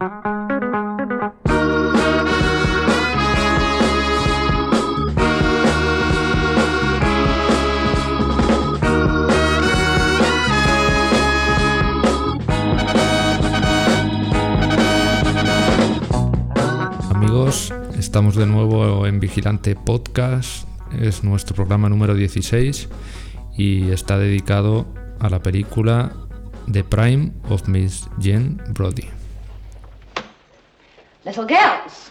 Amigos, estamos de nuevo en Vigilante Podcast, es nuestro programa número 16 y está dedicado a la película The Prime of Miss Jane Brody. Little girls,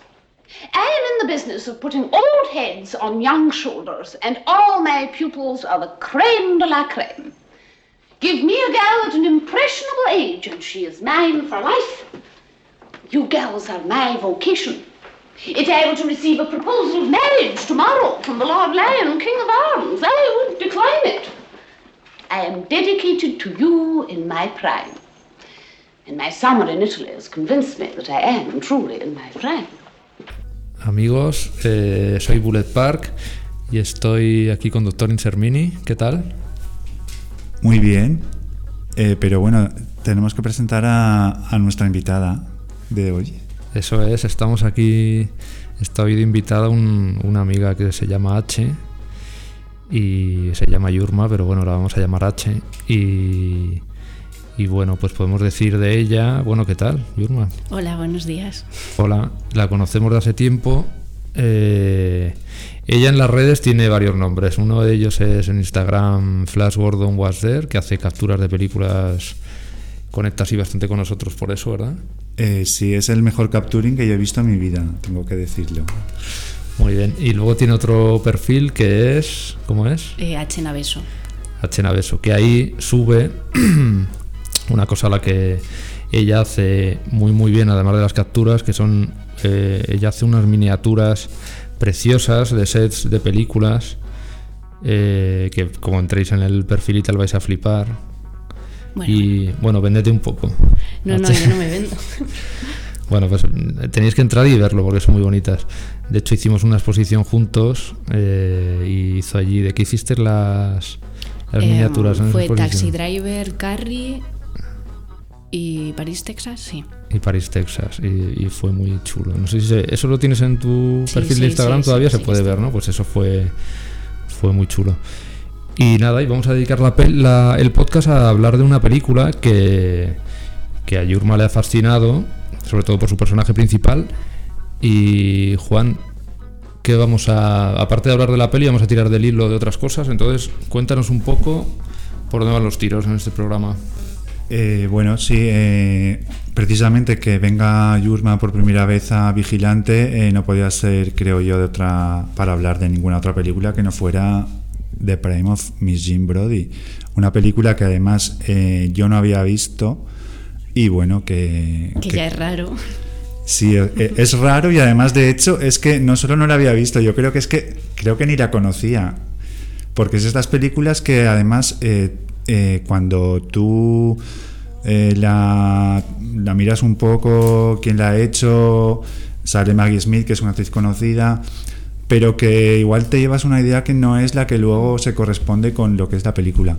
I am in the business of putting old heads on young shoulders, and all my pupils are the creme de la creme. Give me a girl at an impressionable age, and she is mine for life. You girls are my vocation. If I were to receive a proposal of marriage tomorrow from the Lord Lion, King of Arms, I would decline it. I am dedicated to you in my prime. Amigos, eh, soy Bullet Park y estoy aquí con Doctor Insermini. ¿Qué tal? Muy bien, eh, pero bueno, tenemos que presentar a, a nuestra invitada de hoy. Eso es, estamos aquí. Está hoy de invitada un- una amiga que se llama H y se llama Yurma, pero bueno, la vamos a llamar H. Y, y bueno, pues podemos decir de ella, bueno, ¿qué tal, Yurma? Hola, buenos días. Hola, la conocemos de hace tiempo. Eh, ella en las redes tiene varios nombres. Uno de ellos es en Instagram Flash Gordon Was There, que hace capturas de películas. Conecta así bastante con nosotros por eso, ¿verdad? Eh, sí, es el mejor capturing que yo he visto en mi vida, tengo que decirlo. Muy bien. Y luego tiene otro perfil que es. ¿Cómo es? Eh, H. Naveso. H. Naveso, que ahí sube una cosa a la que ella hace muy muy bien, además de las capturas, que son. eh, ella hace unas miniaturas preciosas de sets de películas. eh, que como entréis en el perfil y tal vais a flipar. Bueno, Y bueno, vendete un poco. no, no, yo no me vendo. Bueno, pues mm, tenéis que entrar y verlo porque son muy bonitas. De hecho, hicimos una exposición juntos eh, y hizo allí. ¿De qué hiciste las, las Eh, miniaturas? Fue? Taxi Driver, Carrie y París, Texas, sí. y París, Texas. Y, y fue muy chulo. No sé si se- eso lo tienes en tu Sí, perfil sí, de Instagram sí, todavía, se puede ver, ¿no? Pues eso fue, fue muy chulo. Y nada, y vamos a dedicar la la- el podcast a hablar de una película que, que a Yurma le ha fascinado, sobre todo por su personaje principal. Y Juan, ¿qué vamos a. Aparte de hablar de la peli, vamos a tirar del hilo de otras cosas. Entonces, cuéntanos un poco por dónde van los tiros en este programa. Eh, bueno, sí, eh, precisamente que venga Yurma por primera vez a Vigilante eh, no podía ser, creo yo, de otra para hablar de ninguna otra película que no fuera The Prime of Miss Jean Brody. Una película que además eh, yo no había visto y bueno, que... Que que- ya es raro. Sí, eh, es raro y además de hecho es que no solo no la había visto, yo creo que es que creo que ni la conocía. Porque es estas películas que además eh, eh, cuando tú eh, la, miras un poco, quién la ha hecho, sale Maggie Smith, que es una actriz conocida, pero que igual te llevas una idea que no es la que luego se corresponde con lo que es la película.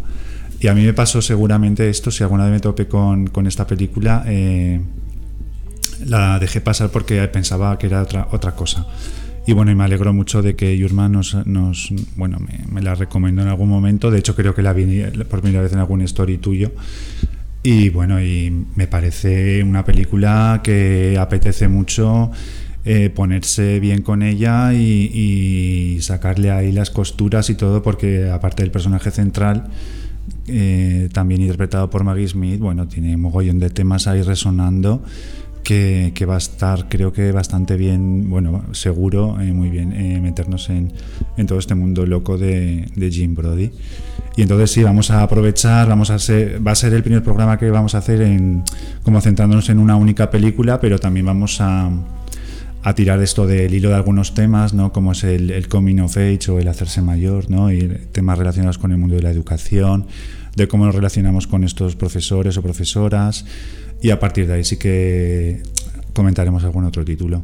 Y a mí me pasó seguramente esto, si alguna vez me topé con, con esta película, eh, la dejé pasar porque pensaba que era otra, otra cosa. Y bueno, y me alegro mucho de que Yurma nos, nos bueno, me, me la recomendó en algún momento. De hecho, creo que la vi por primera vez en algún story tuyo. Y bueno, y me parece una película que apetece mucho eh, ponerse bien con ella y, y sacarle ahí las costuras y todo, porque aparte del personaje central, eh, también interpretado por Maggie Smith, bueno, tiene mogollón de temas ahí resonando que, va a estar, creo que bastante bien, bueno, seguro, eh, muy bien, eh, meternos en, todo este mundo loco de, de Jim Brody. Y entonces sí, vamos a aprovechar, vamos a ser, va a ser el primer programa que vamos a hacer en, como centrándonos en una única película, pero también vamos a, a tirar esto del hilo de algunos temas, ¿no? Como es el, el coming of age o el hacerse mayor, ¿no? Y temas relacionados con el mundo de la educación, de cómo nos relacionamos con estos profesores o profesoras. Y a partir de ahí sí que comentaremos algún otro título.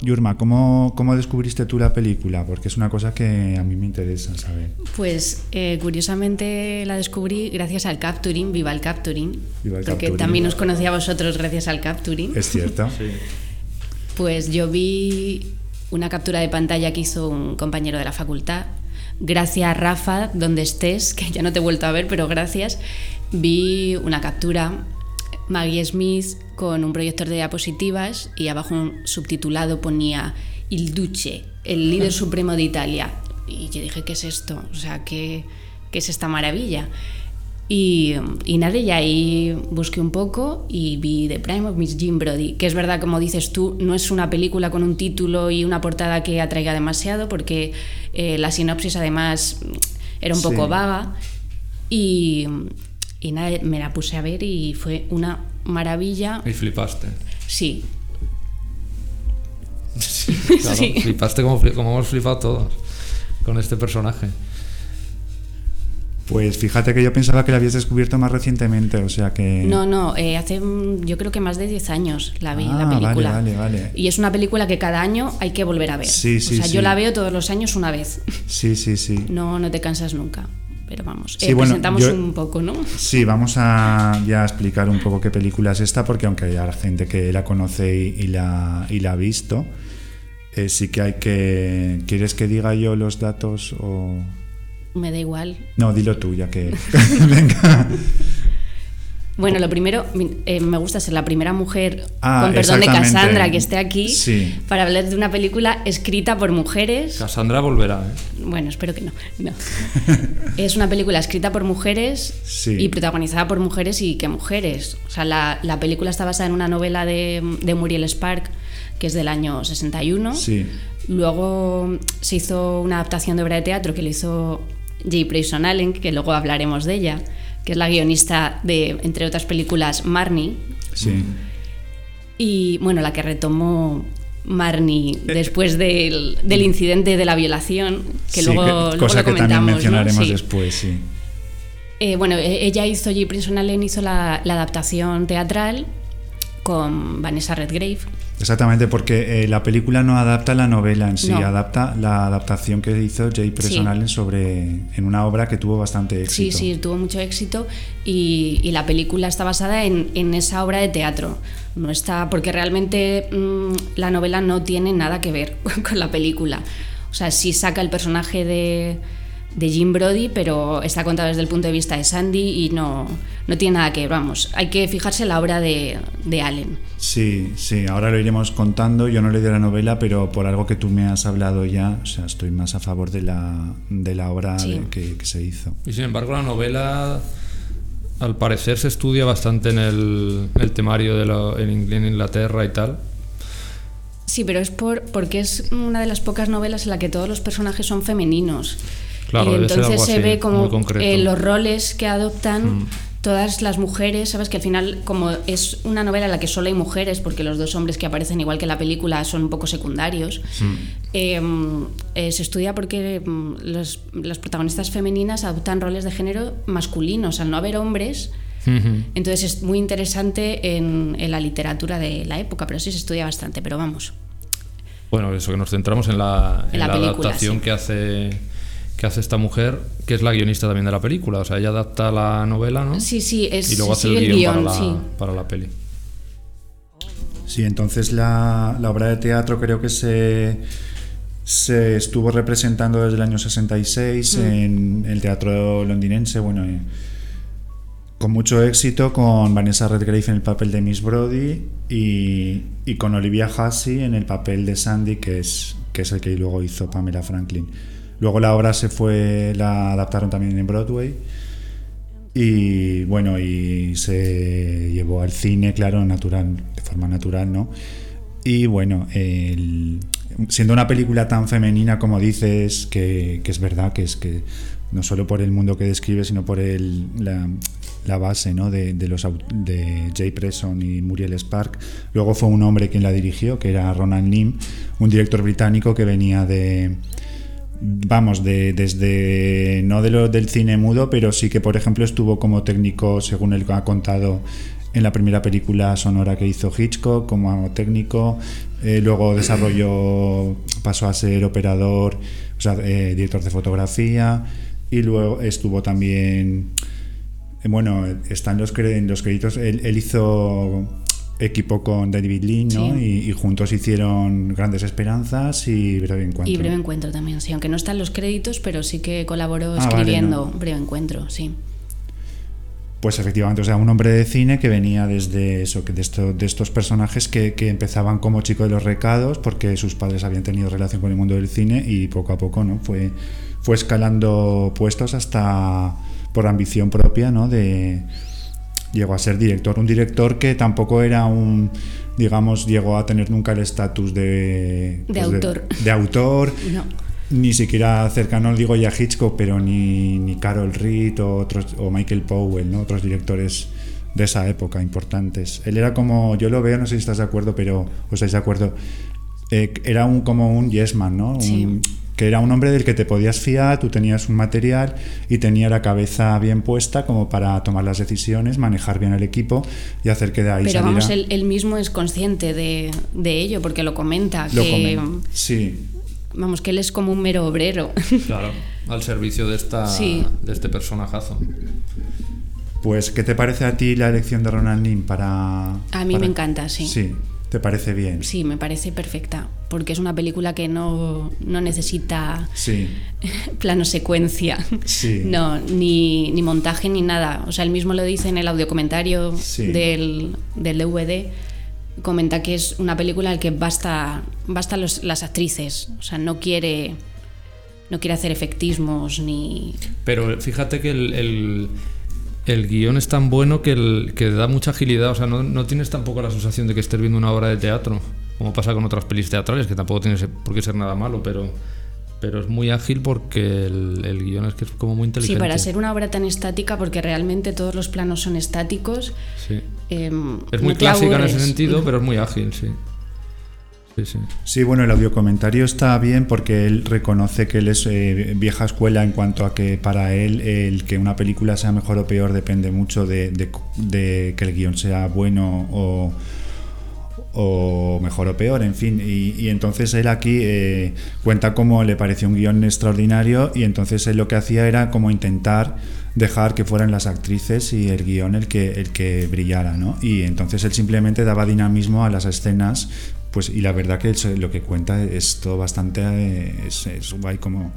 Yurma, ¿cómo, ¿cómo descubriste tú la película? Porque es una cosa que a mí me interesa saber. Pues eh, curiosamente la descubrí gracias al capturing, viva el capturing. Viva el porque capturing. también os conocí a vosotros gracias al capturing. ¿Es cierto? Pues yo vi una captura de pantalla que hizo un compañero de la facultad. Gracias, Rafa, donde estés, que ya no te he vuelto a ver, pero gracias. Vi una captura, Maggie Smith con un proyector de diapositivas y abajo un subtitulado ponía Il Duce, el líder supremo de Italia. Y yo dije, ¿qué es esto? O sea, ¿qué, qué es esta maravilla? Y, y nada, y ahí busqué un poco y vi The Prime of Miss Jim Brody, que es verdad, como dices tú, no es una película con un título y una portada que atraiga demasiado, porque eh, la sinopsis además era un poco Sí. vaga. Y, y nada, me la puse a ver y fue una maravilla. Y flipaste. Sí, Claro, Sí. Flipaste como, como hemos flipado todos con este personaje. Pues fíjate que yo pensaba que la habías descubierto más recientemente, o sea que... No, no, eh, hace mm, yo creo que más de 10 años la vi, Ah, la película. vale, vale, vale. Y es una película que cada año hay que volver a ver. Sí, sí, o sea, sí. yo la veo todos los años una vez. Sí, sí, sí. No, no te cansas nunca. Pero vamos, Sí, eh, bueno, presentamos yo- un poco, ¿no? Sí, vamos a ya explicar un poco qué película es esta, porque aunque haya gente que la conoce y, y la, y la ha visto, eh, sí que hay que... ¿Quieres que diga yo los datos o...? Me da igual. No, dilo tú, ya que... Venga. Bueno, lo primero, eh, me gusta ser la primera mujer, Ah, con perdón de. Cassandra, que esté aquí, Sí. para hablar de una película escrita por mujeres. Cassandra volverá, ¿eh? Bueno, espero que no. no. es una película escrita por mujeres Sí. y protagonizada por mujeres y que mujeres. O sea, la, la película está basada en una novela de, de Muriel Spark, que es del año 61. Sí. Luego se hizo una adaptación de obra de teatro que le hizo Jay Prayson Allen, que luego hablaremos de ella, que es la guionista de, entre otras películas, Marnie. Sí. Y bueno, la que retomó Marnie después del, del incidente de la violación, que Sí, luego, cosa lo que también mencionaremos Sí. después, sí. Eh, bueno, e- ella hizo, J. Princeton Allen hizo la, la adaptación teatral con Vanessa Redgrave. Exactamente, porque eh, la película no adapta la novela en sí, No. adapta la adaptación que hizo Jay Preston Sí. Allen sobre en una obra que tuvo bastante Sí, éxito. sí, tuvo mucho éxito y, y la película está basada en, en esa obra de teatro. No está, porque realmente mm, la novela no tiene nada que ver con la película. O sea, sí saca el personaje de, de Jim Brody, pero está contado desde el punto de vista de Sandy y no, no tiene nada que ver. Vamos, hay que fijarse en la obra de, de Allen. Sí, sí, ahora lo iremos contando. Yo no leí de la novela, pero por algo que tú me has hablado ya, o sea, estoy más a favor de la, de la obra Sí. de- que, que se hizo. Y sin embargo, la novela, al parecer, se estudia bastante en el, el temario de lo- en, en Inglaterra y tal. Sí, pero es por, porque es una de las pocas novelas en la que todos los personajes son femeninos. Claro, y entonces se así, ve como eh, los roles que adoptan Mm. todas las mujeres, sabes que al final como es una novela en la que solo hay mujeres, porque los dos hombres que aparecen igual que en la película son un poco secundarios, Mm. eh, eh, se estudia porque mm, los, las protagonistas femeninas adoptan roles de género masculinos, al no haber hombres. Entonces es muy interesante en, en la literatura de la época, pero sí se estudia bastante, pero vamos. Bueno, eso que nos centramos en la, En la película, adaptación sí. que hace que hace esta mujer, que es la guionista también de la película. O sea, ella adapta la novela, ¿no? Sí, sí, es, y luego hace el el guion, guion, para, la, sí. para la peli. Sí, entonces la, la obra de teatro creo que se, se estuvo representando desde el año 66 Mm. en el teatro londinense, bueno, eh, con mucho éxito, con Vanessa Redgrave en el papel de Miss Brody y, y con Olivia Hussey en el papel de Sandy, que es, que es el que luego hizo Pamela Franklin. Luego la obra se fue, la adaptaron también en Broadway. Y bueno, y se llevó al cine, claro, natural, de forma natural, ¿no? Y bueno, siendo una película tan femenina como dices, que, que es verdad, que es que no solo por el mundo que describe, sino por el, la, base ¿no? de, de Jay Presson y Muriel Spark. Luego fue un hombre quien la dirigió, que era Ronan Lim, un director británico que venía de, vamos, de, desde, no de lo del cine mudo, pero sí que, por ejemplo, estuvo como técnico, según él ha contado, en la primera película sonora que hizo Hitchcock como técnico, eh, luego desarrolló, pasó a ser operador, o sea, eh, director de fotografía. Y luego estuvo también, eh, bueno, está en los, en los créditos, él hizo equipo con David Lean, ¿no? Sí. Y, y juntos hicieron Grandes Esperanzas y Breve Encuentro. Y Breve Encuentro también, sí, aunque no están los créditos, pero sí que colaboró Ah, vale, escribiendo no. Breve Encuentro, sí. Pues efectivamente, o sea, un hombre de cine que venía desde eso, que de, esto- de estos personajes que, que empezaban como chico de los recados, porque sus padres habían tenido relación con el mundo del cine y poco a poco, ¿no? Fue, fue escalando puestos hasta por ambición propia, ¿no? De, llegó a ser director, un director que tampoco era un, digamos, llegó a tener nunca el estatus de, De autor. de autor No. ni siquiera cercano, digo ya Hitchcock, pero ni, ni Carol Reed o, otros, o Michael Powell, ¿no? otros directores de esa época importantes. Él era como, yo lo veo, no sé si estás de acuerdo, pero o estáis de acuerdo, eh, era un, como un yes man, ¿no? Un- Sí. Que era un hombre del que te podías fiar, tú tenías un material y tenía la cabeza bien puesta como para tomar las decisiones, manejar bien el equipo y hacer que de ahí Pero saliera... vamos, él, él mismo es consciente de, de ello, porque lo comenta, lo que, Sí, vamos, que él es como un mero obrero. Claro, al servicio de, esta, Sí. de este personajazo. Pues, ¿qué te parece a ti la elección de Ronald Nim para...? A mí para- me encanta, sí. Sí, ¿te parece bien? Sí, me parece perfecta, porque es una película que no, no necesita Sí, plano secuencia, Sí. no, ni, ni montaje ni nada. O sea, él mismo lo dice en el audiocomentario Sí. del, del DVD, comenta que es una película en la que basta, basta los- las actrices, o sea, no quiere, no quiere hacer efectismos ni... Pero fíjate que el, el, el guion es tan bueno que, el, que da mucha agilidad. O sea, no, no tienes tampoco la sensación de que estés viendo una obra de teatro, como pasa con otras pelis teatrales, que tampoco tiene por qué ser nada malo, pero, pero es muy ágil porque el, el guion es que es como muy Sí, inteligente. para ser una obra tan estática, porque realmente todos los planos son estáticos. Sí. em, Es muy no clásica en ese sentido, pero es muy ágil, sí. Sí, bueno, el audiocomentario está bien porque él reconoce que él es eh, vieja escuela en cuanto a que para él el que una película sea mejor o peor depende mucho de, que el guion sea bueno o, o mejor o peor, en fin. Y, y entonces él aquí eh, cuenta cómo le pareció un guion extraordinario y entonces él lo que hacía era como intentar dejar que fueran las actrices y el guion el que, el que brillara, ¿no? Y entonces él simplemente daba dinamismo a las escenas, pues y la verdad que lo que cuenta es todo bastante, eh, es, es guay como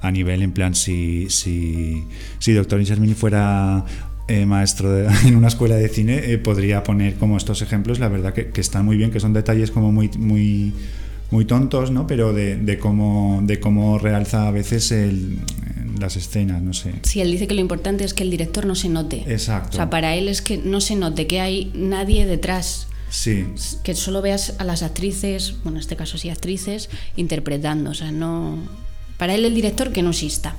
a nivel en plan si, si, si Doctor Insermini fuera eh, maestro de- en una escuela de cine eh, podría poner como estos ejemplos la verdad que, que están muy bien que son detalles como muy muy muy tontos no pero de, de cómo de cómo realza a veces el, las escenas no sé Sí, él dice que lo importante es que el director no se note. Exacto. O sea, para él es que no se note que hay nadie detrás, sí que solo veas a las actrices, bueno, en este caso sí actrices, interpretando. O sea, no. Para él el director que no exista.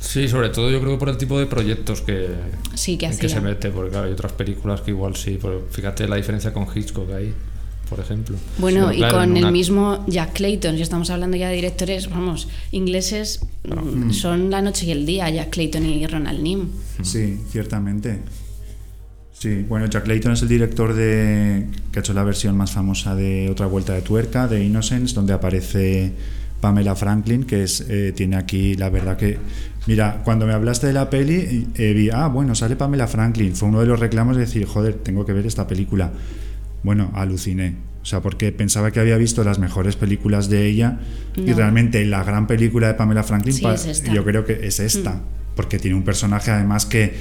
Sí, sobre todo yo creo que por el tipo de proyectos que, Sí, que en que se mete, porque claro, hay otras películas que igual sí, pero fíjate la diferencia con Hitchcock ahí, por ejemplo. Bueno, Sí, y claro, con el una- mismo Jack Clayton, si estamos hablando ya de directores, vamos, ingleses, mm, son La Noche y el Día, Jack Clayton y Ronald Nim. Sí, ciertamente. Sí, bueno, Jack Layton es el director de que ha hecho la versión más famosa de Otra Vuelta de Tuerca, de Innocence, donde aparece Pamela Franklin, que es eh, tiene aquí, la verdad que... Mira, cuando me hablaste de la peli, eh, vi, ah, bueno, sale Pamela Franklin. Fue uno de los reclamos de decir, joder, tengo que ver esta película. Bueno, aluciné. O sea, porque pensaba que había visto las mejores películas de ella y realmente la gran película de Pamela Franklin, Sí, es yo creo que es esta, porque tiene un personaje además que,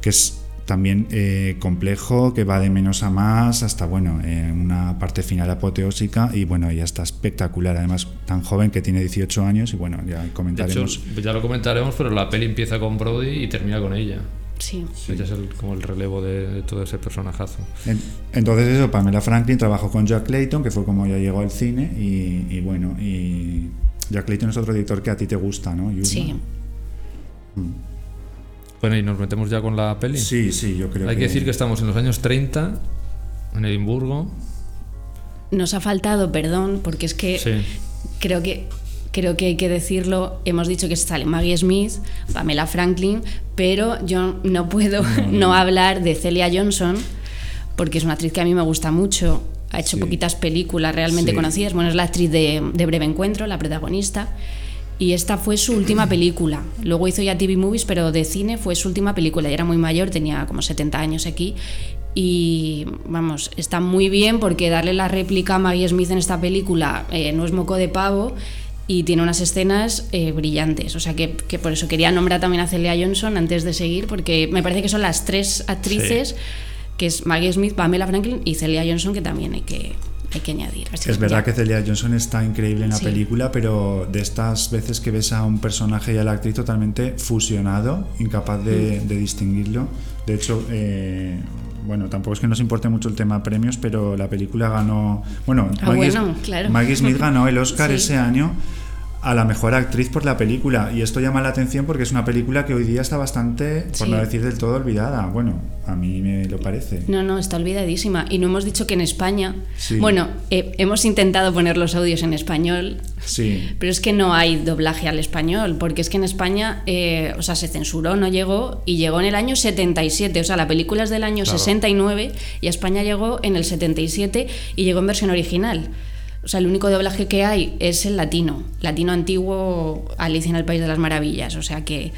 que es también eh, complejo, que va de menos a más hasta, bueno, eh, una parte final apoteósica y bueno, ella está espectacular, además tan joven que tiene 18 años y bueno, ya De hecho, comentaremos. ya lo comentaremos, pero la peli empieza con Brody y termina con ella. Sí. Ella es el- como el relevo de, de todo ese personajazo. En- Entonces eso, Pamela Franklin trabajó con Jack Clayton, que fue como ya llegó al cine y, y bueno, y Jack Clayton es otro director que a ti te gusta, ¿no? Yusma? Sí. Bueno, y nos metemos ya con la peli. Sí, sí, yo creo Hay que decir que estamos en los años 30, en Edimburgo. Nos ha faltado, perdón, porque es que Sí. creo que creo que hay que decirlo, hemos dicho que sale Maggie Smith, Pamela Franklin, pero yo no puedo no, hablar de Celia Johnson, porque es una actriz que a mí me gusta mucho, ha hecho Sí. poquitas películas realmente Sí. conocidas, bueno, es la actriz de, de Breve Encuentro, la protagonista, y esta fue su última película. Luego hizo ya TV Movies, pero de cine fue su última película, y era muy mayor, tenía como 70 años aquí, y vamos, está muy bien porque darle la réplica a Maggie Smith en esta película eh, no es moco de pavo y tiene unas escenas eh, brillantes. O sea que, que por eso quería nombrar también a Celia Johnson antes de seguir, porque me parece que son las tres actrices, que es Maggie Smith, Pamela Franklin y Celia Johnson, que también hay que, hay que añadir. Así Es verdad ya. que Celia Johnson está increíble en la Sí. película, pero de estas veces que ves a un personaje y a la actriz totalmente fusionado, incapaz de, Mm. de distinguirlo. De hecho, eh, bueno, tampoco es que nos importe mucho el tema premios, pero la película ganó. Bueno, Ah, bueno, claro. Maggie Smith ganó el Oscar Sí. ese año a la mejor actriz por la película. Y esto llama la atención porque es una película que hoy día está bastante, por Sí. no decir del todo, olvidada. Bueno, a mí me lo parece. No, no, está olvidadísima. Y no hemos dicho que en España. Sí. Bueno, eh, hemos intentado poner los audios en español, Sí. Pero es que no hay doblaje al español, porque es que en España, eh, o sea, se censuró, no llegó, y llegó en el año 77. O sea, la película es del año Claro. 69 y a España llegó en el 77 y llegó en versión original. O sea, el único doblaje que hay es el latino, latino antiguo, Alicia en el País de las Maravillas. O sea que,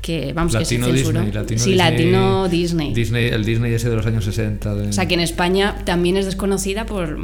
que vamos, Latino que se. Disney, Latino sí, Disney, latino Disney. Disney. El Disney ese de los años 60. de- O sea que en España también es desconocida por,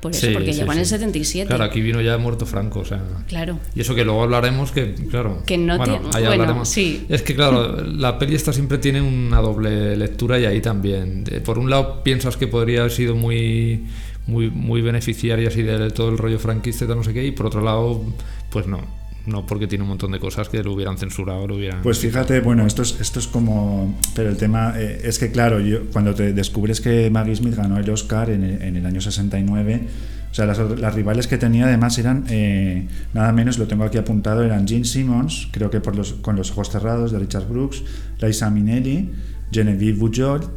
por eso, Sí, porque sí, llegó en el sí. 77. Claro, aquí vino ya muerto Franco, o sea. Claro. Y eso que luego hablaremos que, claro. Que no bueno, tiene- ahí bueno, hablaremos. sí. Es que, claro, la peli esta siempre tiene una doble lectura y ahí también. Por un lado, piensas que podría haber sido muy, muy, muy beneficiaria así de todo el rollo franquista y tal, no sé qué, y por otro lado, pues no. No, porque tiene un montón de cosas que lo hubieran censurado, lo hubieran. Pues fíjate, bueno, esto es, esto es como. Pero el tema eh, es que, claro, yo, cuando te descubres que Maggie Smith ganó el Oscar en en el año 69, o sea, las, las rivales que tenía además eran, eh, nada menos, lo tengo aquí apuntado, eran Gene Simmons, creo que por los, con los ojos cerrados, de Richard Brooks, Liza Minnelli, Genevieve Bujold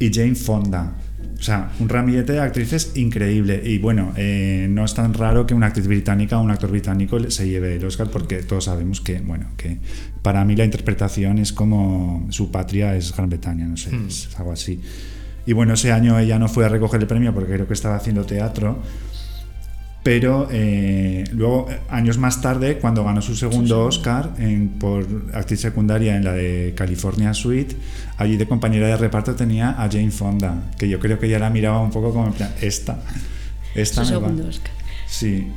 y Jane Fonda. O sea, un ramillete de actrices increíble. Y bueno, eh, no es tan raro que una actriz británica o un actor británico se lleve el Oscar porque todos sabemos que, bueno, que para mí la interpretación es como su patria es Gran Bretaña, no sé, es algo así. Y bueno, ese año ella no fue a recoger el premio porque creo que estaba haciendo teatro. Pero eh, luego, años más tarde, cuando ganó su segundo Oscar en- por actriz secundaria en la de California Suite, allí de compañera de reparto tenía a Jane Fonda, que yo creo que ella la miraba un poco como en plan, esta, esta Su me va". segundo Oscar. Sí,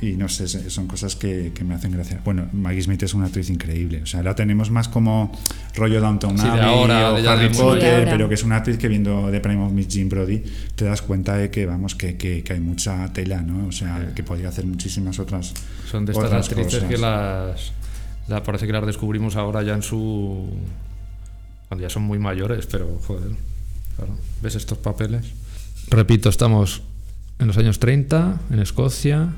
y no sé, son cosas que, que me hacen gracia. Bueno, Maggie Smith es una actriz increíble, o sea, la tenemos más como rollo Downton Sí, Abbey ahora, o Harry Potter, pero que es una actriz que viendo The Prime of Miss Jean Brody te das cuenta de que, vamos, que, que- que hay mucha tela, ¿no? O sea, que podría hacer muchísimas otras Son de estas actrices cosas. que las, la- Parece que las descubrimos ahora ya en su. Cuando ya son muy mayores, pero joder. Claro, ¿ves estos papeles? Repito, estamos en los años 30, en Escocia,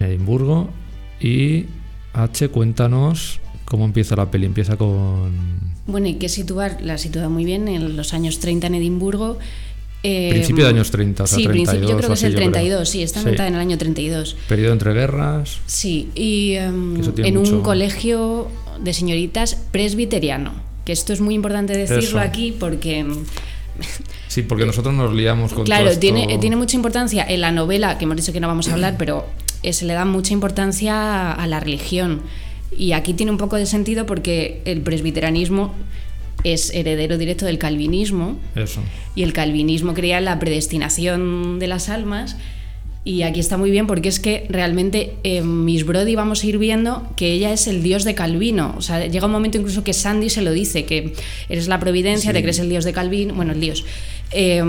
Edimburgo. Y H, cuéntanos cómo empieza la peli. Empieza con. Bueno, hay que situar, la sitúa muy bien en los años 30 en Edimburgo. Eh, Principio de años 30, o sea, sí, principio- 32 yo creo que es el yo creo. 32, sí, está Sí. en el año 32. Periodo entre guerras. Sí, y em, en mucho- un colegio de señoritas presbiteriano, que esto es muy importante decirlo Eso. aquí porque, em, Sí, porque nosotros nos liamos con claro, todo esto. tiene, tiene mucha importancia en la novela, que hemos dicho que no vamos a hablar, pero se le da mucha importancia a la religión. Y aquí tiene un poco de sentido porque el presbiterianismo es heredero directo del calvinismo. Eso. Y el calvinismo creía la predestinación de las almas. Y aquí está muy bien porque es que realmente en Miss Brody vamos a ir viendo que ella es el dios de Calvino. O sea, llega un momento incluso que Sandy se lo dice, que eres la providencia, Sí. te crees el dios de Calvino, bueno, el dios. Eh,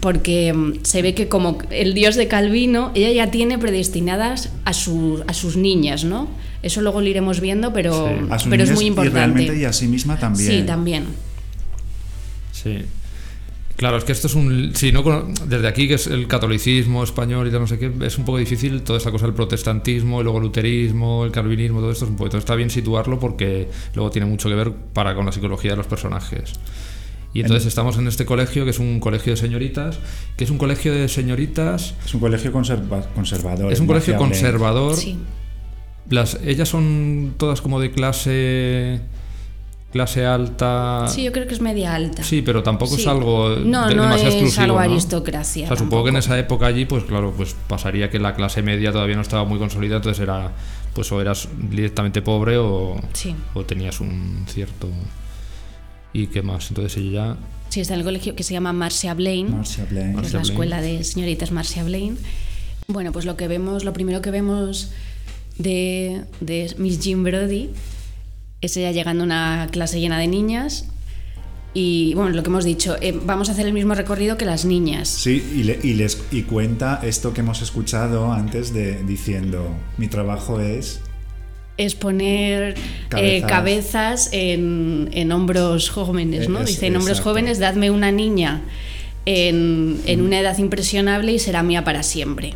porque se ve que como el dios de Calvino, ella ya tiene predestinadas a, su- a sus niñas, ¿no? Eso luego lo iremos viendo, pero, Sí. Pero es muy Y importante. realmente y a sí misma también. Sí, también. Sí. Claro, es que esto es un. Si no, desde aquí, que es el catolicismo español y tal, no sé qué, es un poco difícil toda esta cosa del protestantismo, y luego el luterismo, el calvinismo, todo esto es un poco. Entonces está bien situarlo porque luego tiene mucho que ver para con la psicología de los personajes. Y entonces estamos en este colegio, que es un colegio de señoritas, que es un colegio de señoritas, Es un colegio conserva- conservador. es un colegio conservador. Sí. Las, ellas son todas como de clase clase alta. Sí, yo creo que es media alta. Sí, pero tampoco es algo No, de- no demasiado es exclusivo. algo ¿no? aristocracia O sea, supongo que en esa época allí, pues claro, pues pasaría que la clase media todavía no estaba muy consolidada, entonces era, pues o eras directamente pobre o, Sí. o tenías un cierto y qué más. Entonces ella Sí, está en el colegio que se llama Marcia Blaine. Marcia Blaine. que es la Blaine. escuela de señoritas Marcia Blaine. Bueno, pues lo que vemos, lo primero que vemos de, de Miss Jean Brody es ella llegando a una clase llena de niñas y bueno, lo que hemos dicho, eh, vamos a hacer el mismo recorrido que las niñas. Sí, y, le- y les, y cuenta esto que hemos escuchado antes de diciendo, mi trabajo es... Es poner eh, Cabezas. en, en hombros jóvenes, ¿no? Es- Dice, en hombros exacto. jóvenes, dadme una niña en, en una edad impresionable y será mía para siempre.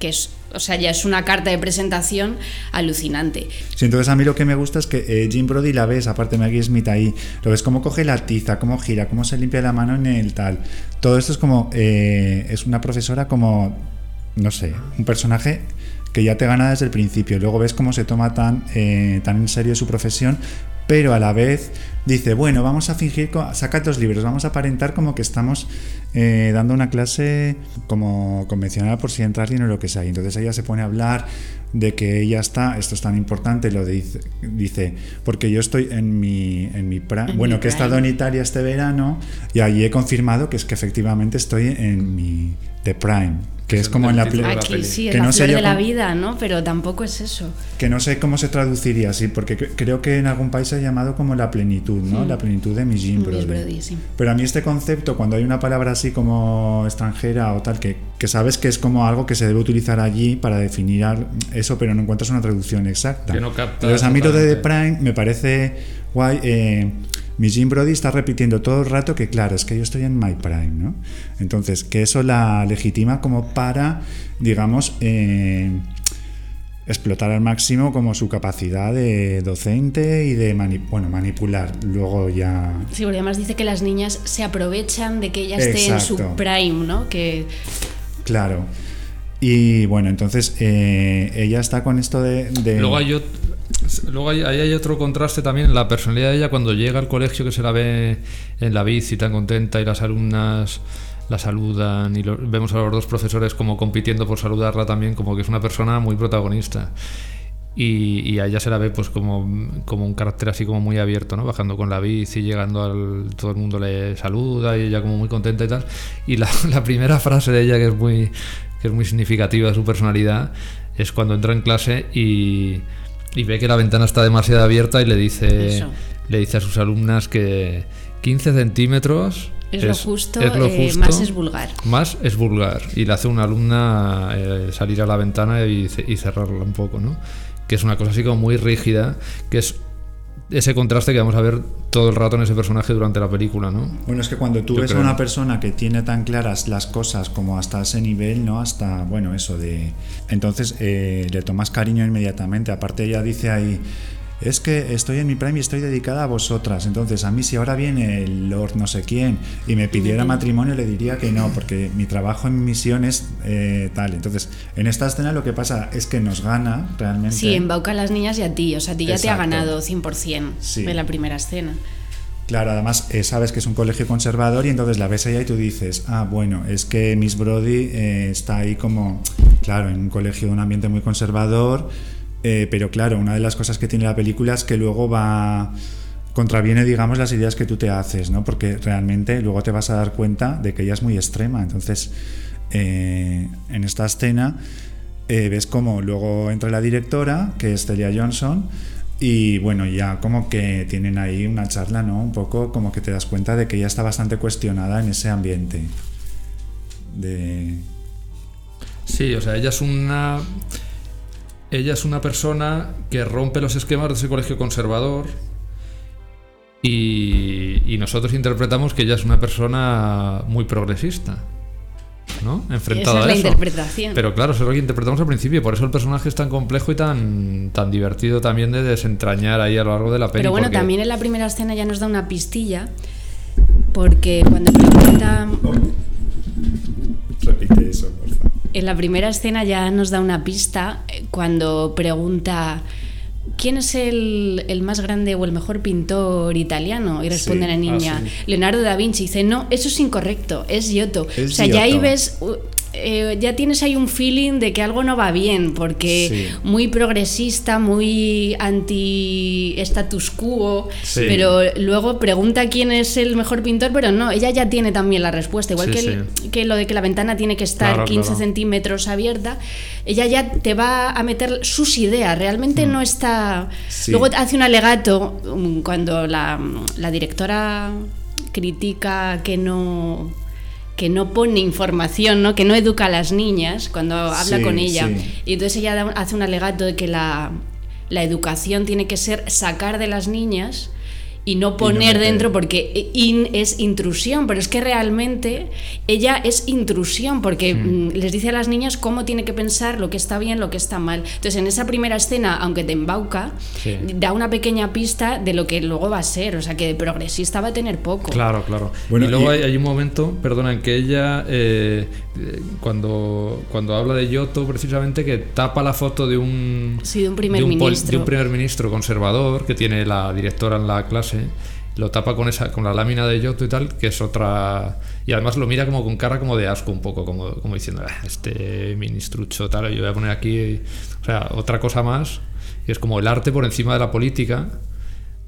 Que es, o sea, ya es una carta de presentación alucinante. Sí, entonces a mí lo que me gusta es que eh, Jim Brody la ves, aparte Maggie Smith ahí, lo ves cómo coge la tiza, cómo gira, cómo se limpia la mano en el tal. Todo esto es como, eh, es una profesora como, no sé, un personaje que ya te gana desde el principio. Luego ves cómo se toma tan, eh, tan en serio su profesión, pero a la vez dice, bueno, vamos a fingir, saca dos libros, vamos a aparentar como que estamos eh, dando una clase como convencional por si entra alguien o lo que sea. Y entonces ella se pone a hablar de que ella está, esto es tan importante, lo dice, dice porque yo estoy en mi, en mi pra- En bueno, mi que he estado en Italia este verano y allí he confirmado que es que efectivamente estoy en mi The Prime, que es Es como en la, Aquí peli. sí, es Que la no sé flor de la cómo- vida, ¿no? Pero tampoco es eso. que no sé cómo se traduciría así, porque cre- creo que en algún país se ha llamado como la plenitud, ¿no? La plenitud de mi Jim Miss Brody. Brody, sí. Pero a mí este concepto, cuando hay una palabra así como extranjera o tal, que, que sabes que es como algo que se debe utilizar allí para definir eso, pero no encuentras una traducción exacta. Que no capta Entonces a mí lo de The. Prime me parece guay. Eh, mi Jim Brody está repitiendo todo el rato que, claro, es que yo estoy en My Prime, ¿no? Entonces, que eso la legitima como para, digamos, eh, explotar al máximo como su capacidad de docente y de mani- bueno, manipular. Luego ya Sí, porque además dice que las niñas se aprovechan de que ella esté en su prime, ¿no? Que Claro. Y bueno, entonces eh, ella está con esto de... Luego hay, ot- luego hay, otro contraste también la personalidad de ella cuando llega al colegio que se la ve en la bici tan contenta y las alumnas la saludan y lo- vemos a los dos profesores como compitiendo por saludarla también, como que es una persona muy protagonista. Y, y a ella se la ve pues como, como un carácter así como muy abierto, ¿no? Bajando con la bici, llegando al... todo el mundo le saluda y ella como muy contenta y tal. Y la, la primera frase de ella que es muy, que es muy significativa de su personalidad es cuando entra en clase y, y ve que la ventana está demasiado abierta y le dice, Eso. le dice a sus alumnas que 15 centímetros es, lo justo, es lo eh, más es vulgar. más es vulgar y le hace a una alumna eh, salir a la ventana y, y cerrarla un poco, ¿no? Que es una cosa así como muy rígida, que es ese contraste que vamos a ver todo el rato en ese personaje durante la película, ¿no? Bueno, es que cuando tú Yo ves a una persona que tiene tan claras las cosas como hasta ese nivel, ¿no? Hasta, bueno, eso de... Entonces eh, le tomas cariño inmediatamente. Aparte ella dice ahí, es que estoy en mi prime y estoy dedicada a vosotras. Entonces a mí si ahora viene el Lord no sé quién y me pidiera matrimonio le diría que no, porque mi trabajo en misión es eh, tal. Entonces en esta escena lo que pasa es que nos gana realmente... Sí, embauca a las niñas y a ti. O sea, a ti ya te ha Exacto. ganado 100% Sí. en la primera escena. Claro, además eh, sabes que es un colegio conservador y entonces la ves allá y tú dices, ah, bueno, es que Miss Brody eh, está ahí como, claro, en un colegio de un ambiente muy conservador, eh, pero claro, una de las cosas que tiene la película es que luego va contraviene, digamos, las ideas que tú te haces, ¿no? Porque realmente luego te vas a dar cuenta de que ella es muy extrema. Entonces, eh, en esta escena eh, ves como luego entra la directora, que es Celia Johnson, y bueno, ya como que tienen ahí una charla, ¿no? Un poco como que te das cuenta de que ella está bastante cuestionada en ese ambiente. De... Sí, o sea, ella es una. Ella es una persona que rompe los esquemas de ese colegio conservador. Y, y nosotros interpretamos que ella es una persona muy progresista. ¿No? Enfrentada Esa es a la eso. interpretación. Pero claro, eso es lo que interpretamos al principio. Por eso el personaje es tan complejo y tan, tan divertido también de desentrañar ahí a lo largo de la peli. Pero bueno, porque- también en la primera escena ya nos da una pistilla Porque cuando pregunta. Repite eso, favor. En la primera escena ya nos da una pista eh, cuando pregunta. ¿Quién es el, el más grande o el mejor pintor italiano? Y responde Sí. la niña, Ah, sí. Leonardo da Vinci. Dice, no, eso es incorrecto, es Giotto. Es o sea, ya ahí ves, uh, eh, ya tienes ahí un feeling de que algo no va bien, porque Sí. muy progresista, muy anti-status quo, Sí. pero luego pregunta quién es el mejor pintor, pero no, ella ya tiene también la respuesta, igual Sí, que, el- sí. que lo de que la ventana tiene que estar Claro, 15 claro. centímetros abierta, ella ya te va a meter sus ideas, realmente no está... Luego hace un alegato um, cuando la, la directora critica que no que no pone información, ¿no? que no educa a las niñas cuando habla Sí, con ella. sí. Y entonces ella hace un alegato de que la, la educación tiene que ser sacar de las niñas y no poner dentro porque in es intrusión, pero es que realmente ella es intrusión porque mm, les dice a las niñas cómo tiene que pensar lo que está bien, lo que está mal. Entonces en esa primera escena, aunque te embauca, Sí. da una pequeña pista de lo que luego va a ser, o sea que de progresista va a tener poco. Claro, claro. Bueno, y luego y- Hay, hay un momento, perdona, en que ella, eh, cuando, cuando habla de Giotto, precisamente, que tapa la foto de un, Sí, de un primer ministro. de un primer ministro conservador que tiene la directora en la clase. Lo tapa con esa con la lámina de Giotto y tal, que es otra. Y además lo mira como con cara como de asco, un poco, como, como diciendo, "Ah, este ministrucho, tal, yo voy a poner aquí. O sea, otra cosa más. Y es como el arte por encima de la política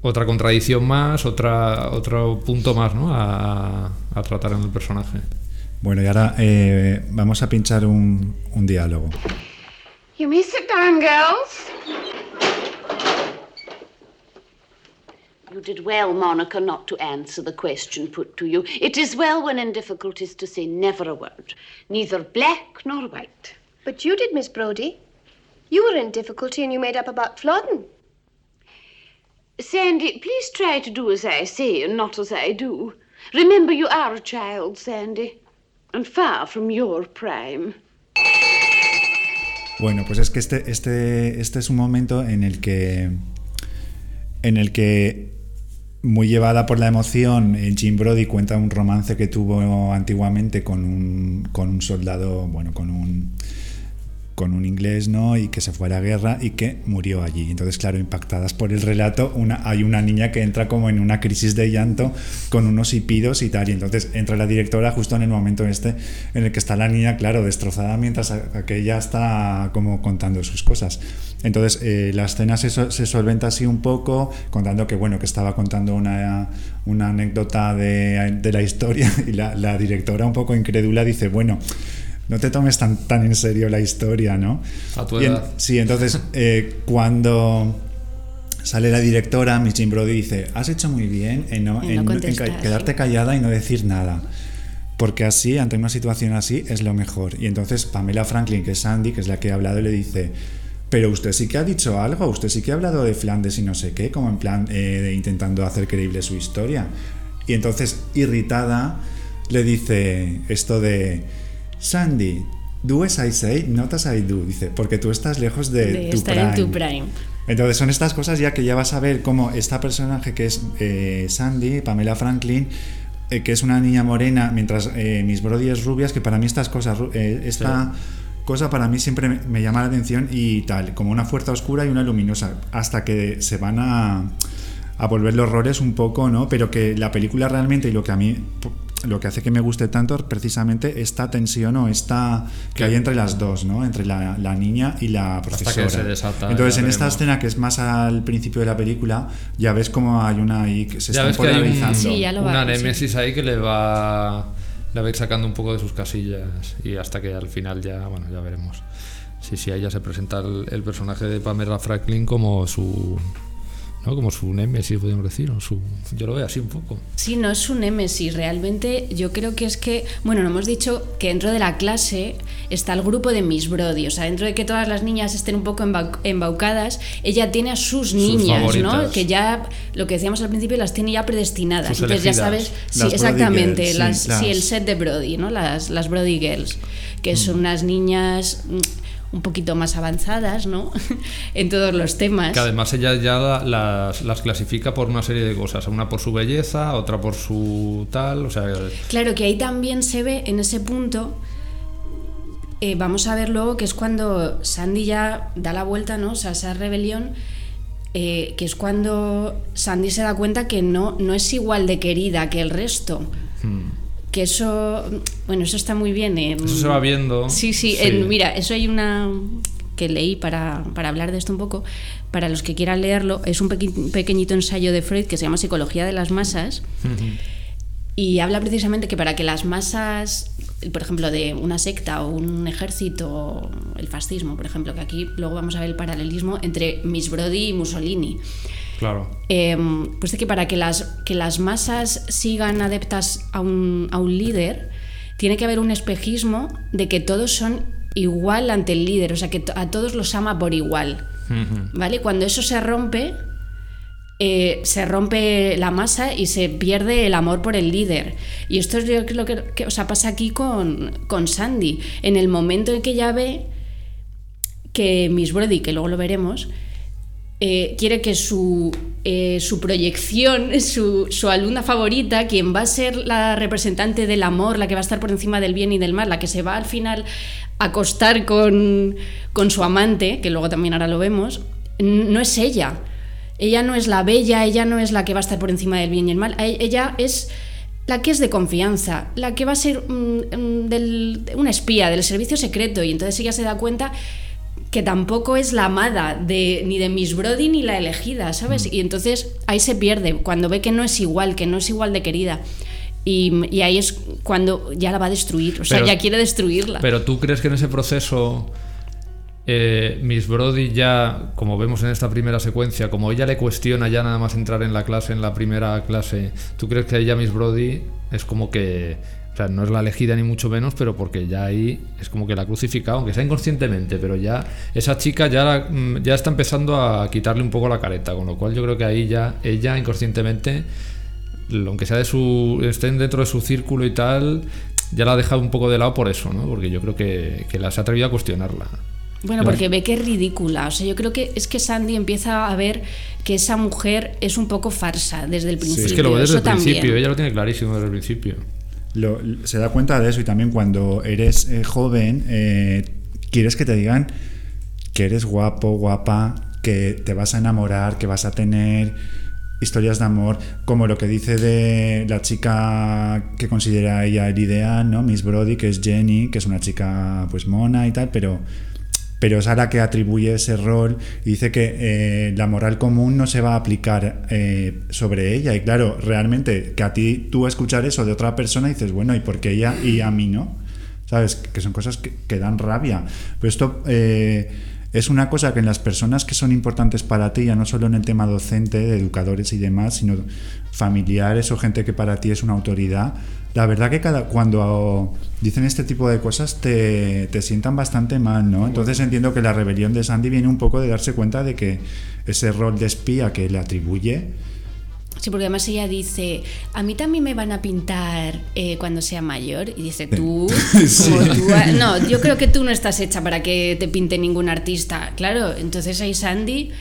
otra contradicción más, otra, otro punto más ¿no? a, a tratar en el personaje. Bueno, y ahora eh, vamos a pinchar un, un diálogo. You may sit down, girls. You did well, Monica, not to answer the question put to you. It is well when in difficulties to say never a word, neither black nor white. But you did, Miss Brodie. You were in difficulty and you made up about Flodden. Sandy, please try to do as I say and not as I do. Remember, you are a child, Sandy, far from your prime. Bueno, pues es que este, este, este es un momento en el que. En el que. Muy llevada por la emoción, Jim Brody cuenta un romance que tuvo antiguamente con un, con un soldado, bueno, con un, con un inglés, ¿no? Y que se fue a la guerra y que murió allí. Entonces, claro, impactadas por el relato, una, hay una niña que entra como en una crisis de llanto con unos hipidos y tal. Y entonces entra la directora justo en el momento este en el que está la niña, claro, destrozada mientras aquella está como contando sus cosas. Entonces, eh, la escena se, se solventa así un poco, contando que, bueno, que estaba contando una, una anécdota de, de la historia y la, la directora un poco incrédula dice, bueno, no te tomes tan, tan en serio la historia, ¿no? A tu en- sí, entonces eh, cuando sale la directora, Miss Jim Brody dice, has hecho muy bien en, no- En no en- en contestar, ca- quedarte callada y no decir nada. Porque así, ante una situación así, es lo mejor. Y entonces Pamela Franklin, que es Sandy, que es la que ha hablado, le dice, pero usted sí que ha dicho algo, usted sí que ha hablado de Flandes y no sé qué, como en plan eh, de intentando hacer creíble su historia. Y entonces, irritada, le dice esto de, Sandy, do as I say, not as I do. Dice, porque tú estás lejos de, de tu estar prime. en tu prime. Entonces son estas cosas ya que ya vas a ver cómo esta personaje que es eh, Sandy, Pamela Franklin, eh, que es una niña morena, mientras eh, mis Brody es rubias, que para mí estas cosas, esta cosa para mí siempre me, me llama la atención y tal, como una fuerza oscura y una luminosa, hasta que se van a, a volver los roles un poco, ¿no? Pero que la película realmente y lo que a mí lo que hace que me guste tanto es precisamente esta tensión o esta que hay entre las dos, ¿no? Entre la, la niña y la que profesora. se desata, Entonces, en esta escena que es más al principio de la película, ya ves como hay una ahí que se ya que un- polarizando. Sí, ya lo una va- sí. némesis ahí que le va, le va a ir sacando un poco de sus casillas y hasta que al final ya, bueno, ya veremos. Sí, sí, ahí ya se presenta el, el personaje de Pamela Franklin como su... ¿no? Como su némesis, podríamos decir. o su, yo lo veo así un poco. Sí, no es un némesis. Realmente yo creo que es que, bueno, no hemos dicho que dentro de la clase está el grupo de Miss Brody. O sea, dentro de que todas las niñas estén un poco embau- embaucadas, ella tiene a sus niñas, ¿no? Que ya, lo que decíamos al principio, las tiene ya predestinadas. Sus Entonces ya sabes, sí, exactamente, Girls, sí, las, sí, el set de Brody, ¿no? Las, las Brody Girls, que son unas niñas mm, un poquito más avanzadas, ¿no? en todos los temas. Que además ella ya la- las, las clasifica por una serie de cosas, una por su belleza, otra por su tal, o sea, Claro que ahí también se ve en ese punto. eh, vamos a ver luego que es cuando Sandy ya da la vuelta, ¿no? O sea, esa rebelión, eh, que es cuando Sandy se da cuenta que no, no es igual de querida que el resto. Que eso, bueno, eso está muy bien. en- eso se va viendo. Sí, sí, en- mira, eso hay una que leí para, para hablar de esto un poco. Para los que quieran leerlo, es un pequi- pequeñito ensayo de Freud que se llama Psicología de las Masas. Y habla precisamente que para que las masas, por ejemplo, de una secta o un ejército, el fascismo, por ejemplo, que aquí luego vamos a ver el paralelismo entre Miss Brody y Mussolini. Claro. Eh, pues de que para que las, que las masas sigan adeptas a un, a un líder, tiene que haber un espejismo de que todos son igual ante el líder, o sea, que a todos los ama por igual. ¿Vale? Cuando eso se rompe, eh, se rompe la masa y se pierde el amor por el líder. Y esto es creo que, que, o sea, pasa aquí con, con Sandy. En el momento en que ya ve que Miss Brody, que luego lo veremos, eh, quiere que su, eh, su proyección, su, su alumna favorita, quien va a ser la representante del amor, la que va a estar por encima del bien y del mal, la que se va al final a acostar con, con su amante, que luego también ahora lo vemos, no es ella. Ella no es la bella, ella no es la que va a estar por encima del bien y el mal, e- ella es la que es de confianza, la que va a ser del- una espía del servicio secreto y entonces ella se da cuenta que tampoco es la amada de, ni de Miss Brody ni la elegida, ¿sabes? Mm. Y entonces ahí se pierde, cuando ve que no es igual, que no es igual de querida. Y, y ahí es cuando ya la va a destruir, o sea, Pero- ya quiere destruirla. Pero tú crees que en ese proceso eh, Miss Brody ya, como vemos en esta primera secuencia, como ella le cuestiona ya nada más entrar en la clase, en la primera clase, ¿tú crees que ella Miss Brody es como que, o sea, no es la elegida ni mucho menos, pero porque ya ahí es como que la ha crucificado, aunque sea inconscientemente, pero ya esa chica ya, la- mm, ya está empezando a quitarle un poco la careta, con lo cual yo creo que ahí ya ella inconscientemente aunque sea de su estén dentro de su círculo y tal, ya la ha dejado un poco de lado por eso, ¿no? Porque yo creo que, que la se ha atrevido a cuestionarla. Bueno, porque ve que es ridícula. O sea, yo creo que es que Sandy empieza a ver que esa mujer es un poco farsa desde el principio. es que lo ve desde Eso el principio, también. ella lo tiene clarísimo desde el principio. Lo- se da cuenta de eso y también cuando eres eh, joven eh, quieres que te digan que eres guapo, guapa, que te vas a enamorar, que vas a tener historias de amor, como lo que dice de la chica que considera ella el ideal, ¿no? Miss Brody, que es Jenny, que es una chica pues mona y tal, pero pero es a la que atribuye ese rol y dice que eh, la moral común no se va a aplicar eh, sobre ella. Y claro, realmente que a ti tú escuchar eso de otra persona dices, bueno, ¿y por qué ella y a mí no? ¿Sabes? Que son cosas que, que dan rabia. Pero esto eh, es una cosa que en las personas que son importantes para ti, ya no solo en el tema docente, de educadores y demás, sino familiares o gente que para ti es una autoridad, la verdad que cada, cuando dicen este tipo de cosas te, te sientan bastante mal, ¿no? Entonces entiendo que la rebelión de Sandy viene un poco de darse cuenta de que ese rol de espía que le atribuye, Sí, porque además ella dice, a mí también me van a pintar eh, cuando sea mayor. Y dice, tú, Sí. tú, no, yo creo que tú no estás hecha para que te pinte ningún artista. Claro, entonces ahí Sandy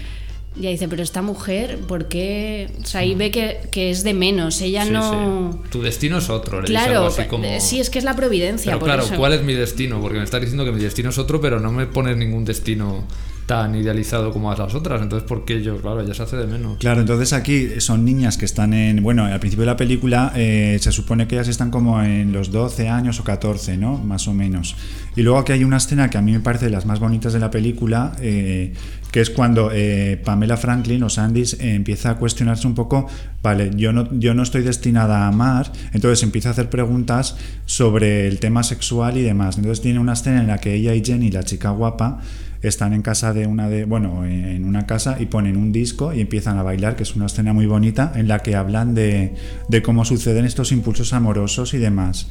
ya dice, pero esta mujer, ¿por qué? O sea, ahí ve que, que es de menos, ella Sí, no... sí. Tu destino es otro. le dice algo Claro, así como- eh, sí, es que es la providencia. Pero por claro, eso. ¿cuál es mi destino? Porque me estás diciendo que mi destino es otro, pero no me pones ningún destino tan idealizado como a las otras. Entonces, ¿por qué yo? Claro, ya se hace de menos. Claro, entonces aquí son niñas que están en. Bueno, al principio de la película eh, se supone que ellas están como en los 12 años o 14, ¿no? Más o menos. Y luego aquí hay una escena que a mí me parece de las más bonitas de la película, eh, que es cuando eh, Pamela Franklin o Sandys eh, empieza a cuestionarse un poco, vale, yo no, yo no estoy destinada a amar, entonces empieza a hacer preguntas sobre el tema sexual y demás. Entonces tiene una escena en la que ella y Jenny, la chica guapa, están en casa de una de, bueno, en una casa y ponen un disco y empiezan a bailar, que es una escena muy bonita en la que hablan de, de cómo suceden estos impulsos amorosos y demás.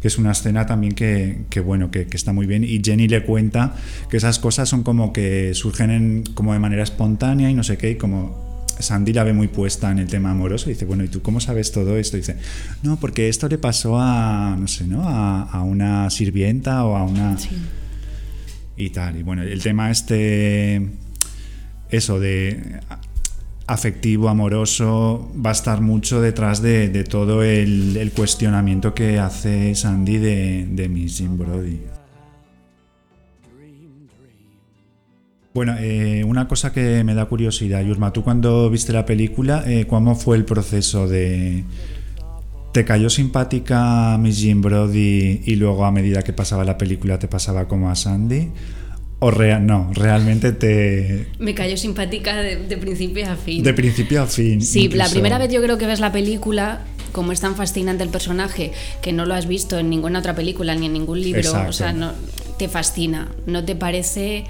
Que es una escena también que, que bueno, que, que está muy bien. Y Jenny le cuenta que esas cosas son como que surgen en- como de manera espontánea y no sé qué, y como Sandy la ve muy puesta en el tema amoroso y dice, bueno, ¿y tú cómo sabes todo esto? Dice, no, porque esto le pasó a, no sé, ¿no? A, a una sirvienta o a una... Y y tal. Y bueno, el tema este, eso de afectivo, amoroso, va a estar mucho detrás de, de todo el, cuestionamiento que hace Sandy de, de Miss Jim Brody. Bueno, eh, una cosa que me da curiosidad, Yurma, tú cuando viste la película, eh, ¿cómo fue el proceso de... ¿Te cayó simpática Miss Jim Brody y luego a medida que pasaba la película te pasaba como a Sandy? ¿O no, realmente te... Me cayó simpática de, de, principio a fin. De principio a fin. Sí, incluso. la primera vez yo creo que ves la película, como es tan fascinante el personaje, que no lo has visto en ninguna otra película ni en ningún libro, Exacto. o sea, no, te fascina, no te parece...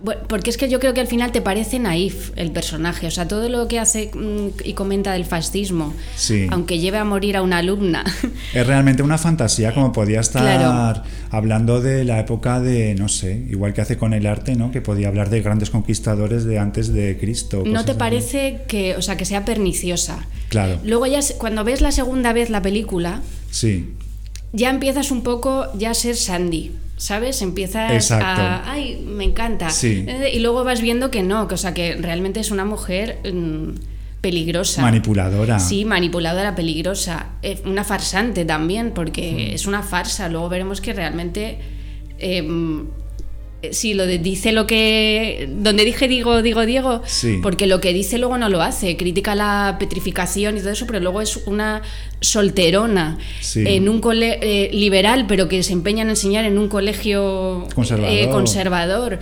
Bueno, porque es que yo creo que al final te parece naif el personaje, o sea, todo lo que hace mm, y comenta del fascismo, sí. aunque lleve a morir a una alumna. Es realmente una fantasía, como podía estar claro. hablando de la época de, no sé, igual que hace con el arte, ¿no? Que podía hablar de grandes conquistadores de antes de Cristo. ¿No te parece así. que, o sea, que sea perniciosa? Claro. Luego ya, cuando ves la segunda vez la película, sí. ya empiezas un poco ya a ser Sandy. ¿Sabes? Empiezas Exacto. a, ay, me encanta. Sí. Y luego vas viendo que no, que, o sea, que realmente es una mujer mmm, peligrosa. Manipuladora. Sí, manipuladora, peligrosa. Eh, una farsante también, porque mm. es una farsa. Luego veremos que realmente... Eh, Sí, lo de dice lo que. Donde dije digo, digo Diego. Sí. Porque lo que dice luego no lo hace. Critica la petrificación y todo eso, pero luego es una solterona sí. en un cole eh, liberal, pero que se empeña en enseñar en un colegio conservador. Eh, conservador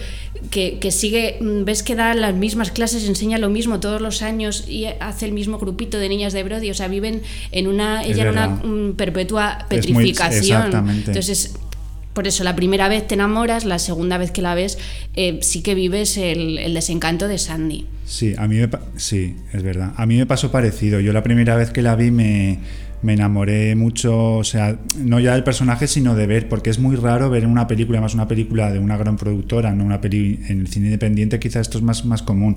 que, que, sigue. Ves que da las mismas clases, enseña lo mismo todos los años y hace el mismo grupito de niñas de Brody. O sea, viven en una. Ella en una um, perpetua petrificación. Muy, exactamente. Entonces por eso, la primera vez te enamoras, la segunda vez que la ves, eh, sí que vives el, desencanto de Sandy. Sí, a mí me sí, es verdad. A mí me pasó parecido. Yo la primera vez que la vi me, me enamoré mucho, o sea, no ya del personaje, sino de ver, porque es muy raro ver una película, más una película de una gran productora, no una peli en el cine independiente, quizás esto es más, más común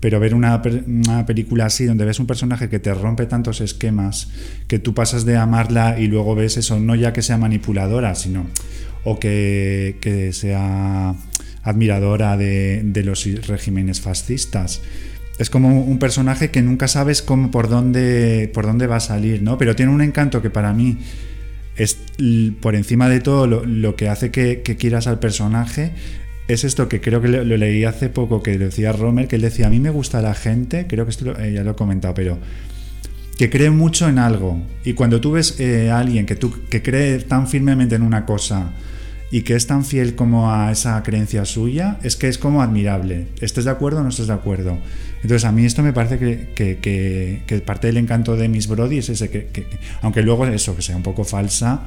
pero ver una, una, película así donde ves un personaje que te rompe tantos esquemas que tú pasas de amarla y luego ves eso, no ya que sea manipuladora, sino o que, que sea admiradora de, de, los regímenes fascistas. Es como un personaje que nunca sabes cómo, por, dónde, por dónde va a salir, ¿no? Pero tiene un encanto que para mí es por encima de todo lo, lo que hace que, que, quieras al personaje es esto que creo que lo, leí hace poco que decía Romer, que él decía, a mí me gusta la gente, creo que esto lo, eh, ya lo he comentado, pero que cree mucho en algo. Y cuando tú ves eh, a alguien que, tú, que cree tan firmemente en una cosa y que es tan fiel como a esa creencia suya, es que es como admirable. ¿Estés de acuerdo o no estés de acuerdo? Entonces a mí esto me parece que, que, que, parte del encanto de Miss Brody es ese, que, aunque luego eso, que sea un poco falsa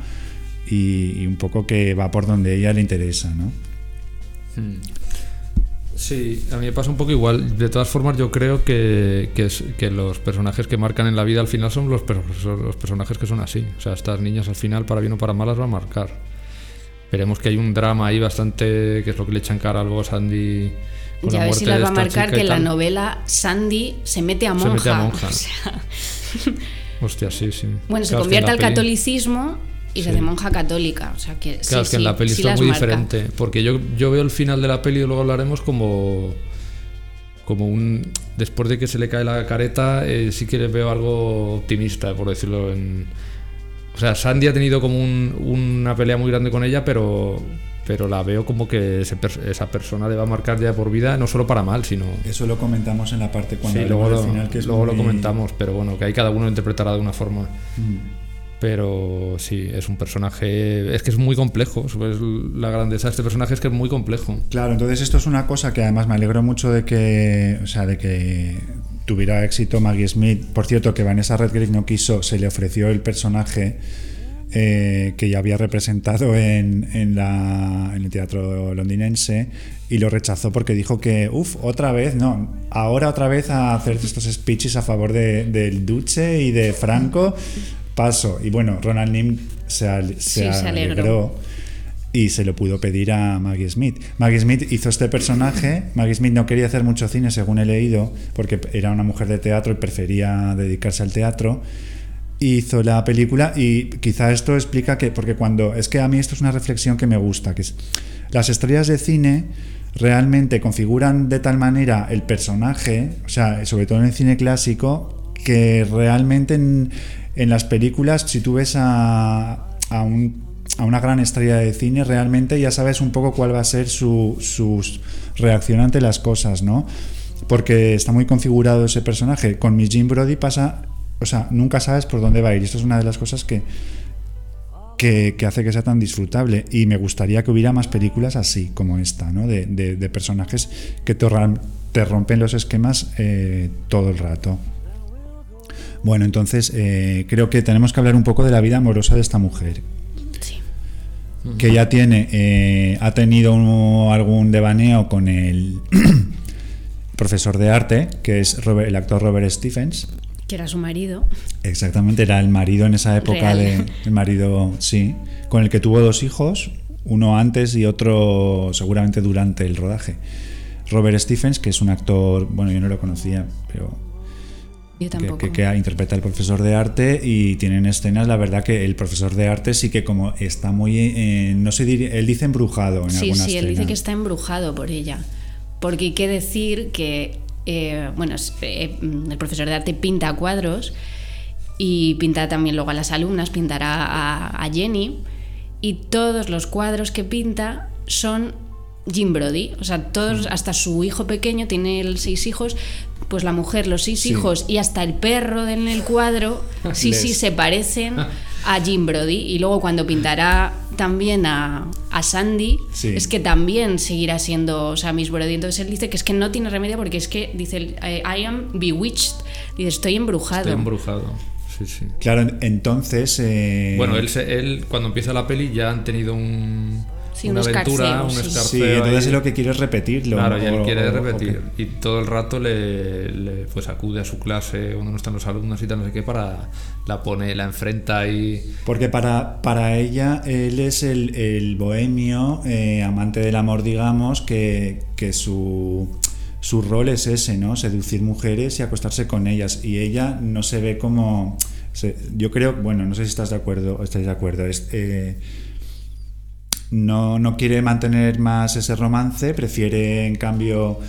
y, y un poco que va por donde ella le interesa, ¿no? Sí, a mí me pasa un poco igual. De todas formas, yo creo que, que, es, que, los personajes que marcan en la vida al final son los, los personajes que son así. O sea, estas niñas al final, para bien o para mal, las va a marcar. Veremos que hay un drama ahí bastante, que es lo que le echan cara algo a Sandy. Con ya a ver si las va a marcar que en la novela Sandy se mete a monja. Se mete a monja. O sea... Hostia, sí, sí. Bueno, se convierte al catolicismo y se sí. de monja católica. O sea que, claro, sí, es que en la peli sí está muy marca. diferente. Porque yo, yo veo el final de la peli y luego hablaremos como. Como un. Después de que se le cae la careta, eh, sí que le veo algo optimista, por decirlo en. O sea, Sandy ha tenido como un, una pelea muy grande con ella, pero. Pero la veo como que ese, esa persona le va a marcar ya por vida, no solo para mal, sino. Eso lo comentamos en la parte cuando sí, luego, lo, final, que es luego muy... lo comentamos, pero bueno, que ahí cada uno lo interpretará de una forma. Mm pero sí, es un personaje, es que es muy complejo, es la grandeza de este personaje es que es muy complejo. Claro, entonces esto es una cosa que además me alegro mucho de que, o sea, de que tuviera éxito Maggie Smith. Por cierto, que Vanessa Redgrave no quiso, se le ofreció el personaje eh, que ya había representado en, en, la, en el teatro londinense y lo rechazó porque dijo que, uff, otra vez, no, ahora otra vez a hacer estos speeches a favor de, del Duce y de Franco paso. Y bueno, Ronald Nim se, al, se, sí, se alegró, y se lo pudo pedir a Maggie Smith. Maggie Smith hizo este personaje. Maggie Smith no quería hacer mucho cine, según he leído, porque era una mujer de teatro y prefería dedicarse al teatro. hizo la película y quizá esto explica que, porque cuando, es que a mí esto es una reflexión que me gusta, que es, las estrellas de cine realmente configuran de tal manera el personaje, o sea, sobre todo en el cine clásico, que realmente en, las películas, si tú ves a, a, un, a, una gran estrella de cine, realmente ya sabes un poco cuál va a ser su, su reacción ante las cosas, ¿no? Porque está muy configurado ese personaje. Con Miss Jim Brody pasa o sea, nunca sabes por dónde va a ir. Esto es una de las cosas que, que, hace que sea tan disfrutable. Y me gustaría que hubiera más películas así, como esta, ¿no? De, de, de personajes que te, te, rompen los esquemas eh, todo el rato. Bueno, entonces eh, creo que tenemos que hablar un poco de la vida amorosa de esta mujer. Sí. Que ya tiene, eh, ha tenido algún devaneo con el profesor de arte, que es Robert, el actor Robert Stephens. Que era su marido. Exactamente, era el marido en esa época Real. de. El marido, sí. Con el que tuvo dos hijos, uno antes y otro seguramente durante el rodaje. Robert Stephens, que es un actor, bueno, yo no lo conocía, pero. Que, que, que, interpreta al profesor de arte y tienen escenas, la verdad que el profesor de arte sí que como está muy, eh, no sé, él dice embrujado en sí, alguna sí, escena. él dice que está embrujado por ella. Porque hay que decir que, eh, bueno, eh, el profesor de arte pinta cuadros y pinta también luego a las alumnas, pintará a, a Jenny y todos los cuadros que pinta son Jim Brody, o sea, todos, hasta su hijo pequeño, tiene el seis hijos, pues la mujer, los seis Sí. hijos y hasta el perro en el cuadro, sí, Les- sí, se parecen a Jim Brody. Y luego cuando pintará también a, a Sandy, Sí. es que también seguirá siendo, o sea, Miss Brody. Entonces él dice que es que no tiene remedio porque es que, dice, eh, I am bewitched, dice, estoy embrujado. Estoy embrujado. Sí, sí. Claro, entonces. eh, Bueno, él, se- él cuando empieza la peli ya han tenido un, Sí, una un aventura, escarceo, un escarceo. Sí, entonces ahí. lo que quiere es repetirlo. Claro, y él quiere repetir. Y todo el rato le, le, pues acude a su clase cuando no están los alumnos y tal, no sé qué, para la pone, la enfrenta y. Porque para, para ella él es el, el bohemio, eh, amante del amor, digamos, que, que su, su rol es ese, ¿no? Seducir mujeres y acostarse con ellas. Y ella no se ve como... se- yo creo, bueno, no sé si estás de acuerdo o estáis de acuerdo. Es, eh, no, no quiere mantener más ese romance, prefiere en cambio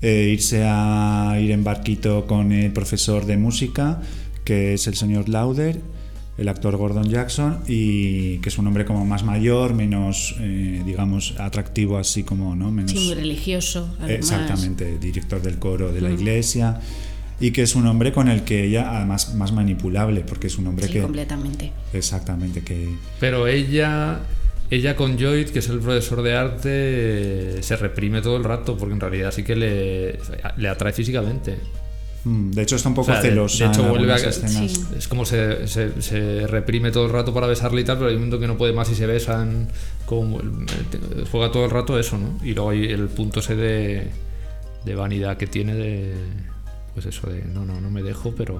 eh, irse a ir en barquito con el profesor de música, que es el señor Lauder, el actor Gordon Jackson, y que es un hombre como más mayor, menos, eh, digamos, atractivo así como, ¿no? Menos, Sí, muy religioso. Además. Exactamente, director del coro de la iglesia. Y que es un hombre con el que ella, además, más manipulable, porque es un hombre Sí, que. completamente. Exactamente, que. Pero ella. Ella con Lloyd, que es el profesor de arte, se reprime todo el rato, porque en realidad sí que le, le atrae físicamente. Mm, De hecho, está un poco O sea, de- celosa. de hecho, vuelve a-. Sí. Es como se, se, se reprime todo el rato para besarle y tal, pero hay un momento que no puede más y se besan. Como, juega todo el rato eso, ¿no? Y luego hay el punto ese de, de vanidad que tiene de. Pues eso, de no, no, no me dejo, pero.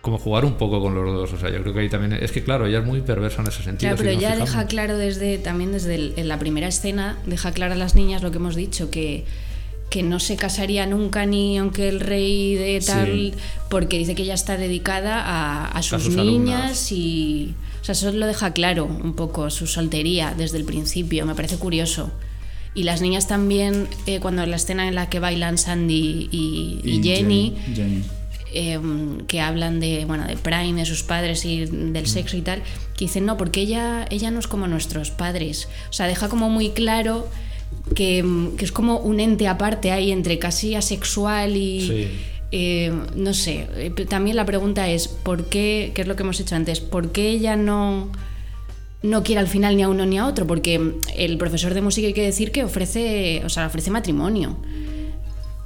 Como jugar un poco con los dos. O sea, yo creo que ahí también. Es que claro, ella es muy perversa en ese sentido. Claro, si pero ya fijamos. deja claro desde también desde el- en la primera escena, deja claro a las niñas lo que hemos dicho, que, que no se casaría nunca ni aunque el rey de tal, Sí. porque dice que ella está dedicada a, a sus, sus niñas alumnas. y... O sea, eso lo deja claro un poco, su soltería desde el principio, me parece curioso. Y las niñas también, eh, cuando la escena en la que bailan Sandy y, y Jenny, Jenny. Eh, que hablan de bueno de Prime, de sus padres y del sexo y tal, que dicen no, porque ella, ella no es como nuestros padres. O sea, deja como muy claro que, mm, que es como un ente aparte ahí entre casi asexual y. Sí. eh, no sé, eh, también la pregunta es, ¿por qué, qué es lo que hemos hecho antes, por qué ella no, no quiere al final ni a uno ni a otro? Porque el profesor de música hay que decir que ofrece, o sea, ofrece matrimonio.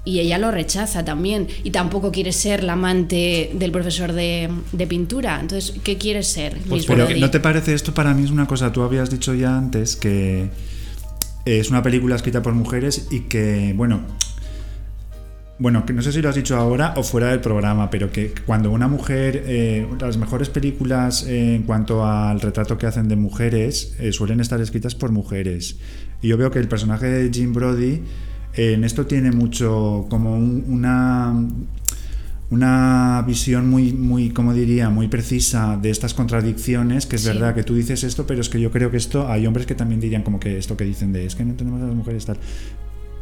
Y ella lo rechaza también. Y tampoco quiere ser la amante del profesor de, de pintura. Entonces, ¿qué quiere ser? Miss Pero? ¿no te parece esto para mí es una cosa? Tú habías dicho ya antes que es una película escrita por mujeres y que, bueno, bueno, que no sé si lo has dicho ahora o fuera del programa, pero que cuando una mujer, eh, las mejores películas eh, en cuanto al retrato que hacen de mujeres eh, suelen estar escritas por mujeres. Y yo veo que el personaje de Jim Brody en esto tiene mucho como un- una una visión muy, muy, como diría, muy precisa de estas contradicciones, que es Sí. verdad que tú dices esto, pero es que yo creo que esto, hay hombres que también dirían como que esto que dicen de es que no entendemos a las mujeres tal.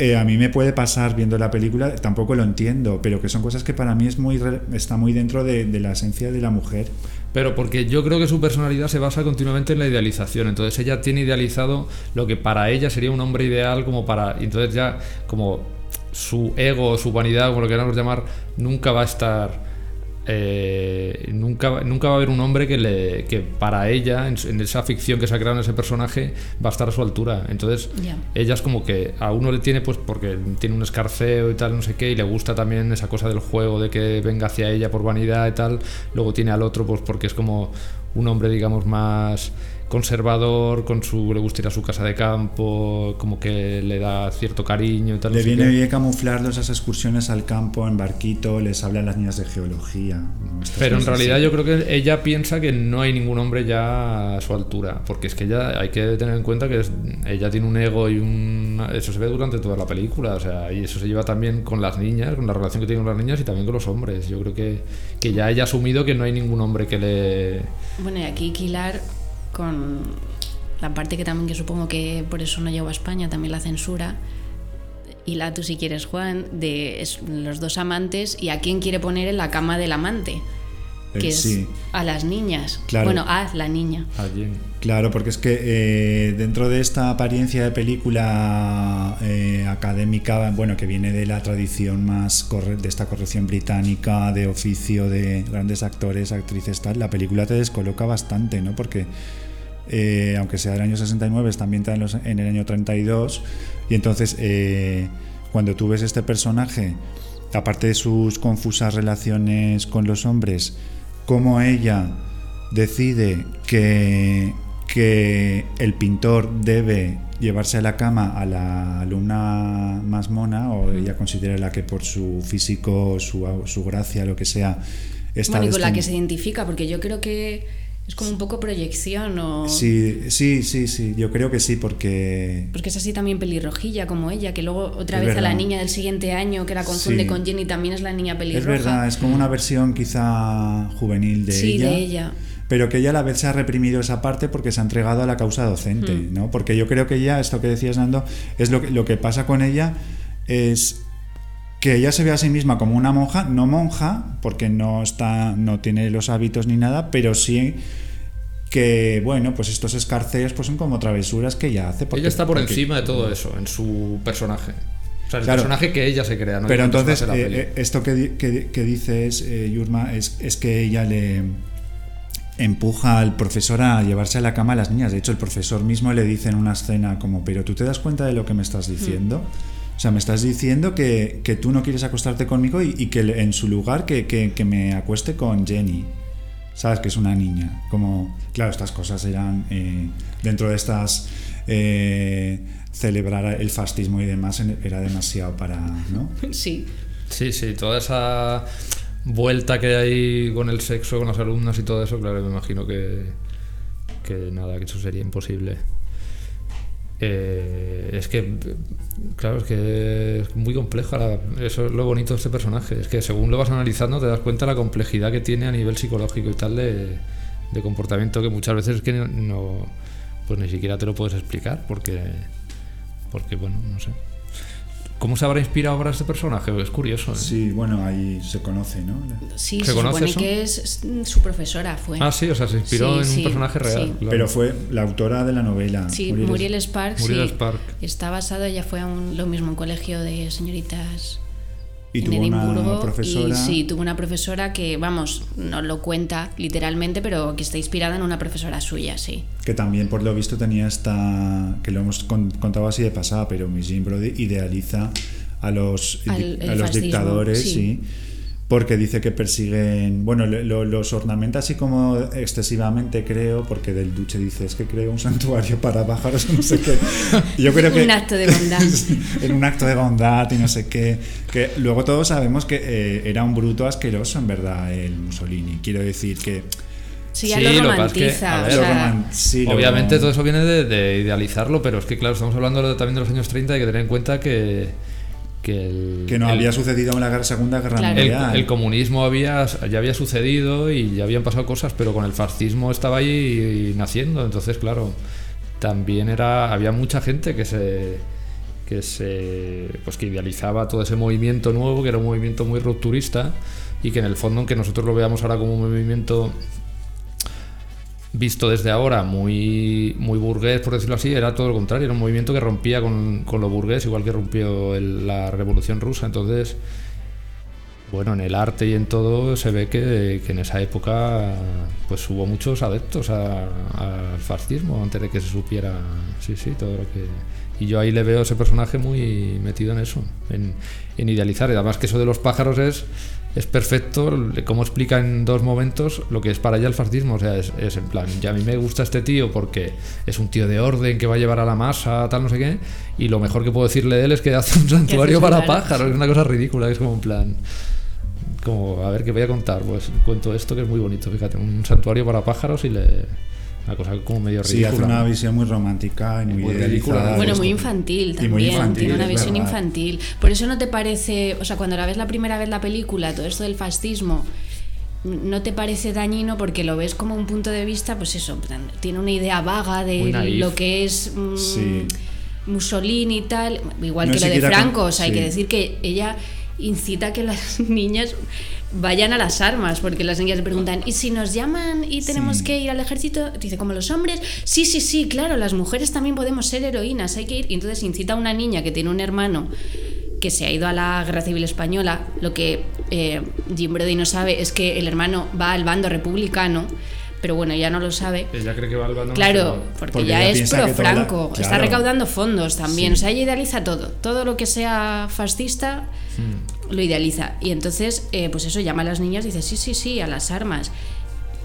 Eh, a mí me puede pasar viendo la película, tampoco lo entiendo, pero que son cosas que para mí es muy está muy dentro de, de la esencia de la mujer. Pero porque yo creo que su personalidad se basa continuamente en la idealización. Entonces ella tiene idealizado lo que para ella sería un hombre ideal como para... Entonces ya como su ego, su vanidad, como lo queramos llamar, nunca va a estar... eh, nunca, va- nunca va a haber un hombre que, le, que para ella, en, esa ficción que se ha creado en ese personaje, va a estar a su altura. Entonces ella es como que a uno le tiene pues porque tiene un escarceo y tal, no sé qué, y le gusta también esa cosa del juego de que venga hacia ella por vanidad y tal. Luego tiene al otro pues porque es como un hombre, digamos, más conservador, con su le gusta ir a su casa de campo, como que le da cierto cariño y tal. Le viene bien camuflarlo esas excursiones al campo en barquito, les hablan las niñas de geología. ¿no? Pero en realidad así. yo creo que ella piensa que no hay ningún hombre ya a su altura, porque es que ella hay que tener en cuenta que es- ella tiene un ego y un eso se ve durante toda la película, o sea, y eso se lleva también con las niñas, con la relación que tiene con las niñas y también con los hombres. Yo creo que, que ya ella ha asumido que no hay ningún hombre que le Bueno, y aquí Kilar con la parte que también que supongo que por eso no llegó a España, también la censura. Y la tú si quieres, Juan, de los dos amantes y a quién quiere poner en la cama del amante, que Eh, es sí. a las niñas. Claro. Bueno, a la niña. allí. Claro, porque es que eh, dentro de esta apariencia de película eh, académica, bueno, que viene de la tradición más corre- de esta corrección británica, de oficio de grandes actores, actrices, tal, la película te descoloca bastante, ¿no? Porque aunque sea del año 69, está ambientada en, los- en el año 32, y entonces cuando tú ves este personaje, aparte de sus confusas relaciones con los hombres, como ella decide que, que el pintor debe llevarse a la cama a la alumna más mona, o ella considera la que por su físico, su, su gracia, lo que sea, está Bueno, y con la que se identifica, porque yo creo que es como un poco proyección o... Sí, sí, sí, sí, yo creo que sí, porque... Porque es así también pelirrojilla como ella, que luego otra Es vez a la niña del siguiente año que la confunde Sí. con Jenny también es la niña Es pelirroja. verdad, es como una versión quizá juvenil de sí, ella. de ella. Pero que ella a la vez se ha reprimido esa parte porque se ha entregado a la causa docente, Mm. ¿no? Porque yo creo que ella, esto que decías, Nando, es lo que, lo que pasa con ella es que ella se ve a sí misma como una monja, no monja, porque no está, no tiene los hábitos ni nada, pero sí que, bueno, pues estos escarceos pues son como travesuras que ella hace. porque- ella está por porque- encima de todo eso en su personaje. O sea, el Claro. personaje que ella se crea, ¿no? Pero entonces, eh, peli. eh, esto que, que, que dices, eh, Yurma, es, es que ella le empuja al profesor a llevarse a la cama a las niñas. De hecho, el profesor mismo le dice en una escena como, pero tú te das cuenta de lo que me estás diciendo. Sea, me estás diciendo que, que tú no quieres acostarte conmigo y, y que en su lugar que, que- que me acueste con Jenny. ¿Sabes? Que es una niña. Como, claro, estas cosas eran eh, dentro de estas... eh, celebrar el fascismo y demás era demasiado para... ¿no? Sí. Sí, sí, toda esa vuelta que hay con el sexo, con las alumnas y todo eso, claro, me imagino que, que nada, que eso sería imposible. Eh, es que, claro, es que es muy compleja, la- eso es lo bonito de este personaje, es que según lo vas analizando te das cuenta la complejidad que tiene a nivel psicológico y tal de, de comportamiento que muchas veces es que no- pues ni siquiera te lo puedes explicar porque, porque bueno, no sé. ¿Cómo se habrá inspirado para este personaje? Es curioso. ¿eh? Sí, bueno, ahí se conoce, ¿no? Sí, ¿Se se, conoce supone eso? que es, su profesora fue. Ah, sí, o sea, se inspiró Sí, en sí, un personaje real. sí. claro. Pero fue la autora de la novela. Sí, Muriel- Muriel, Sparks. Muriel sí. Spark. Está basado, ella fue a un, lo mismo, un colegio de señoritas Y en tuvo una Edimburgo. profesora. Y sí, tuvo una profesora que, vamos, no lo cuenta literalmente, pero que está inspirada en una profesora suya, sí. Que también, por lo visto, tenía esta. que lo hemos con- contado así de pasada, pero Miss Jean Brody idealiza a los, Al- a los dictadores, sí. sí. Porque dice que persiguen. Bueno, lo- los ornamenta así como excesivamente, creo, porque del Duce dice: es que creo un santuario para pájaros, no sé qué. Yo creo que. Un acto de bondad. en un acto de bondad y no sé qué. Que luego todos sabemos que eh, era un bruto asqueroso, en verdad, el Mussolini. Quiero decir que. Sí, ya Sí, lo que romantiza. a o ver, lo sea, roman- sí, lo- Obviamente todo eso viene de, de idealizarlo, pero es que claro, estamos hablando de- también de los años 30 y hay que tener en cuenta que, que el, Que no el- había sucedido en la Segunda Guerra Claro. el, Mundial. el comunismo había, ya había sucedido y ya habían pasado cosas, pero con el fascismo estaba ahí naciendo. Entonces, claro, también era había mucha gente que se que se pues que idealizaba todo ese movimiento nuevo, que era un movimiento muy rupturista y que en el fondo, aunque nosotros lo veamos ahora como un movimiento visto desde ahora muy, muy burgués, por decirlo así, era todo lo contrario, era un movimiento que rompía con, con lo burgués, igual que rompió la revolución rusa. Entonces, bueno, en el arte y en todo se ve que, que en esa época pues hubo muchos adeptos a- al fascismo antes de que se supiera, sí, sí, todo lo que... Y yo ahí le veo a ese personaje muy metido en eso, en, en idealizar. Y además que eso de los pájaros es, es perfecto, como explica en dos momentos lo que es para ella el fascismo. O sea, es, es en plan, ya a mí me gusta este tío porque es un tío de orden que va a llevar a la masa, tal, no sé qué. Y lo mejor que puedo decirle de él es que hace un santuario para pájaros. Es una cosa ridícula, es como en plan como a ver qué voy a contar pues cuento esto que es muy bonito fíjate un santuario para pájaros y le una cosa como medio Sí, ridícula hace una visión muy romántica y muy, ridícula. Bueno, de muy infantil Y también. muy infantil, tiene una visión verdad. infantil. Por eso no te parece, o sea, cuando la ves la primera vez la película, todo esto del fascismo, no te parece dañino porque lo ves como un punto de vista, pues eso, tiene una idea vaga de lo que es mm, Sí. Mussolini y tal, igual No que lo de con- Franco, o sea, hay sí. que decir que ella incita a que las niñas vayan a las armas, porque las niñas le preguntan, ¿y si nos llaman y tenemos Sí. que ir al ejército? Dice, como los hombres, sí, sí, sí, claro, las mujeres también podemos ser heroínas, hay que ir. Y entonces incita a una niña que tiene un hermano que se ha ido a la guerra civil española, lo que eh, Jim Brody no sabe es que el hermano va al bando republicano, pero bueno, ya no lo sabe. ella cree que va al bando Claro, porque, Porque ya es pro la- Franco, está recaudando fondos también, Sí. o sea, ella idealiza todo, todo lo que sea fascista Hmm. Lo idealiza. Y entonces, eh, pues eso, llama a las niñas y dice, sí, sí, sí, a las armas.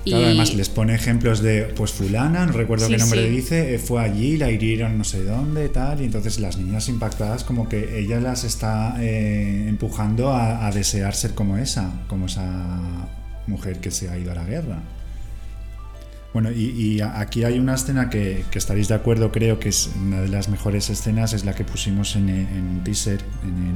Y Claro, además les pone ejemplos de, pues fulana, no recuerdo Sí, qué nombre sí. dice, eh, fue allí, la hirieron no sé dónde, tal, y entonces las niñas impactadas como que ella las está eh, empujando a, a desear ser como esa, como esa mujer que se ha ido a la guerra. Bueno, y, y aquí hay una escena que, que estaréis de acuerdo, creo que es una de las mejores escenas, es la que pusimos en, e- en un teaser, en el,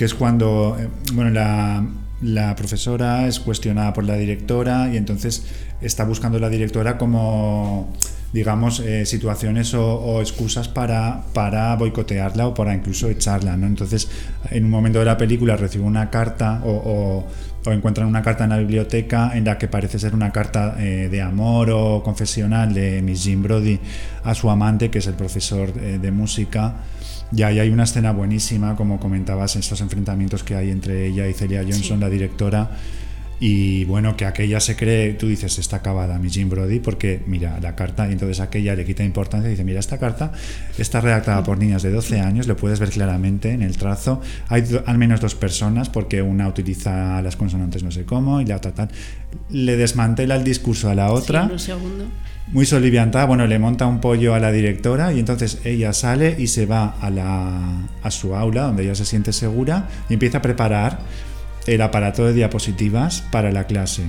que es cuando, eh, bueno, la, la profesora es cuestionada por la directora y entonces está buscando la directora como, digamos, eh, situaciones o, excusas para, para boicotearla o para incluso echarla, ¿no? Entonces, en un momento de la película recibe una carta o, o- o encuentran una carta en la biblioteca en la que parece ser una carta eh, de amor o confesional de Miss Jim Brody a su amante, que es el profesor de música. Y ahí hay una escena buenísima, como comentabas, estos enfrentamientos que hay entre ella y Celia Johnson, Sí. la directora. Y bueno, que aquella se cree, tú dices, está acabada mi Jim Brody, porque mira la carta, y entonces aquella le quita importancia y dice, mira, esta carta está redactada por niñas de 12 años, lo puedes ver claramente en el trazo. Hay al menos dos personas, porque una utiliza las consonantes no sé cómo y la otra tal. Le desmantela el discurso a la otra en un segundo. Muy soliviantada, bueno, le monta un pollo a la directora y entonces ella sale y se va a, la, a su aula donde ella se siente segura y empieza a preparar el aparato de diapositivas para la clase.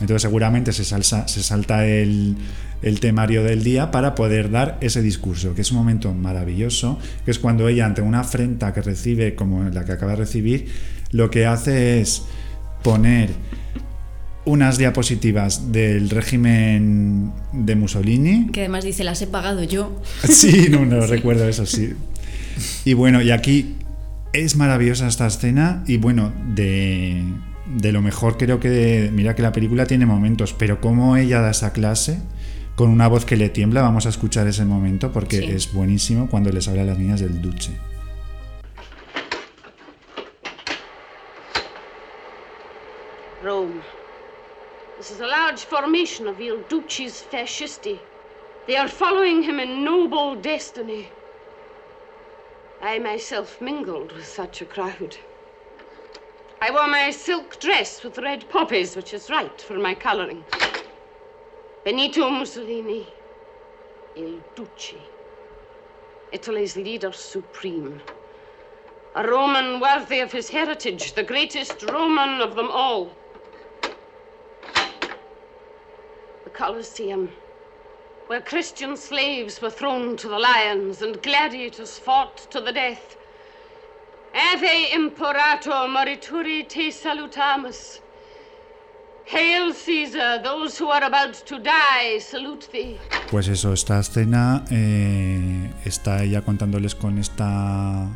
Entonces seguramente se, se salta el, el temario del día para poder dar ese discurso, que es un momento maravilloso, que es cuando ella ante una afrenta que recibe como la que acaba de recibir, lo que hace es poner unas diapositivas del régimen de Mussolini. Que además dice, las he pagado yo. Sí, no, no recuerdo eso, sí. Y bueno, y aquí es maravillosa esta escena y bueno, de, de lo mejor creo que, mira que la película tiene momentos, pero como ella da esa clase con una voz que le tiembla, vamos a escuchar ese momento porque Sí. es buenísimo cuando les habla a las niñas del duche. This is a large formation of Il Duce's fascisti. They are following him in noble destiny. I myself mingled with such a crowd. I wore my silk dress with red poppies, which is right for my colouring. Benito Mussolini, Il Duce, Italy's leader supreme. A Roman worthy of his heritage, the greatest Roman of them all. The Colosseum, where Christian slaves were thrown to the lions and gladiators fought to the death. Ave imperator morituri te salutamus. Hail Caesar, those who are about to die salute thee. Pues eso, esta escena eh, está ella contándoles con esta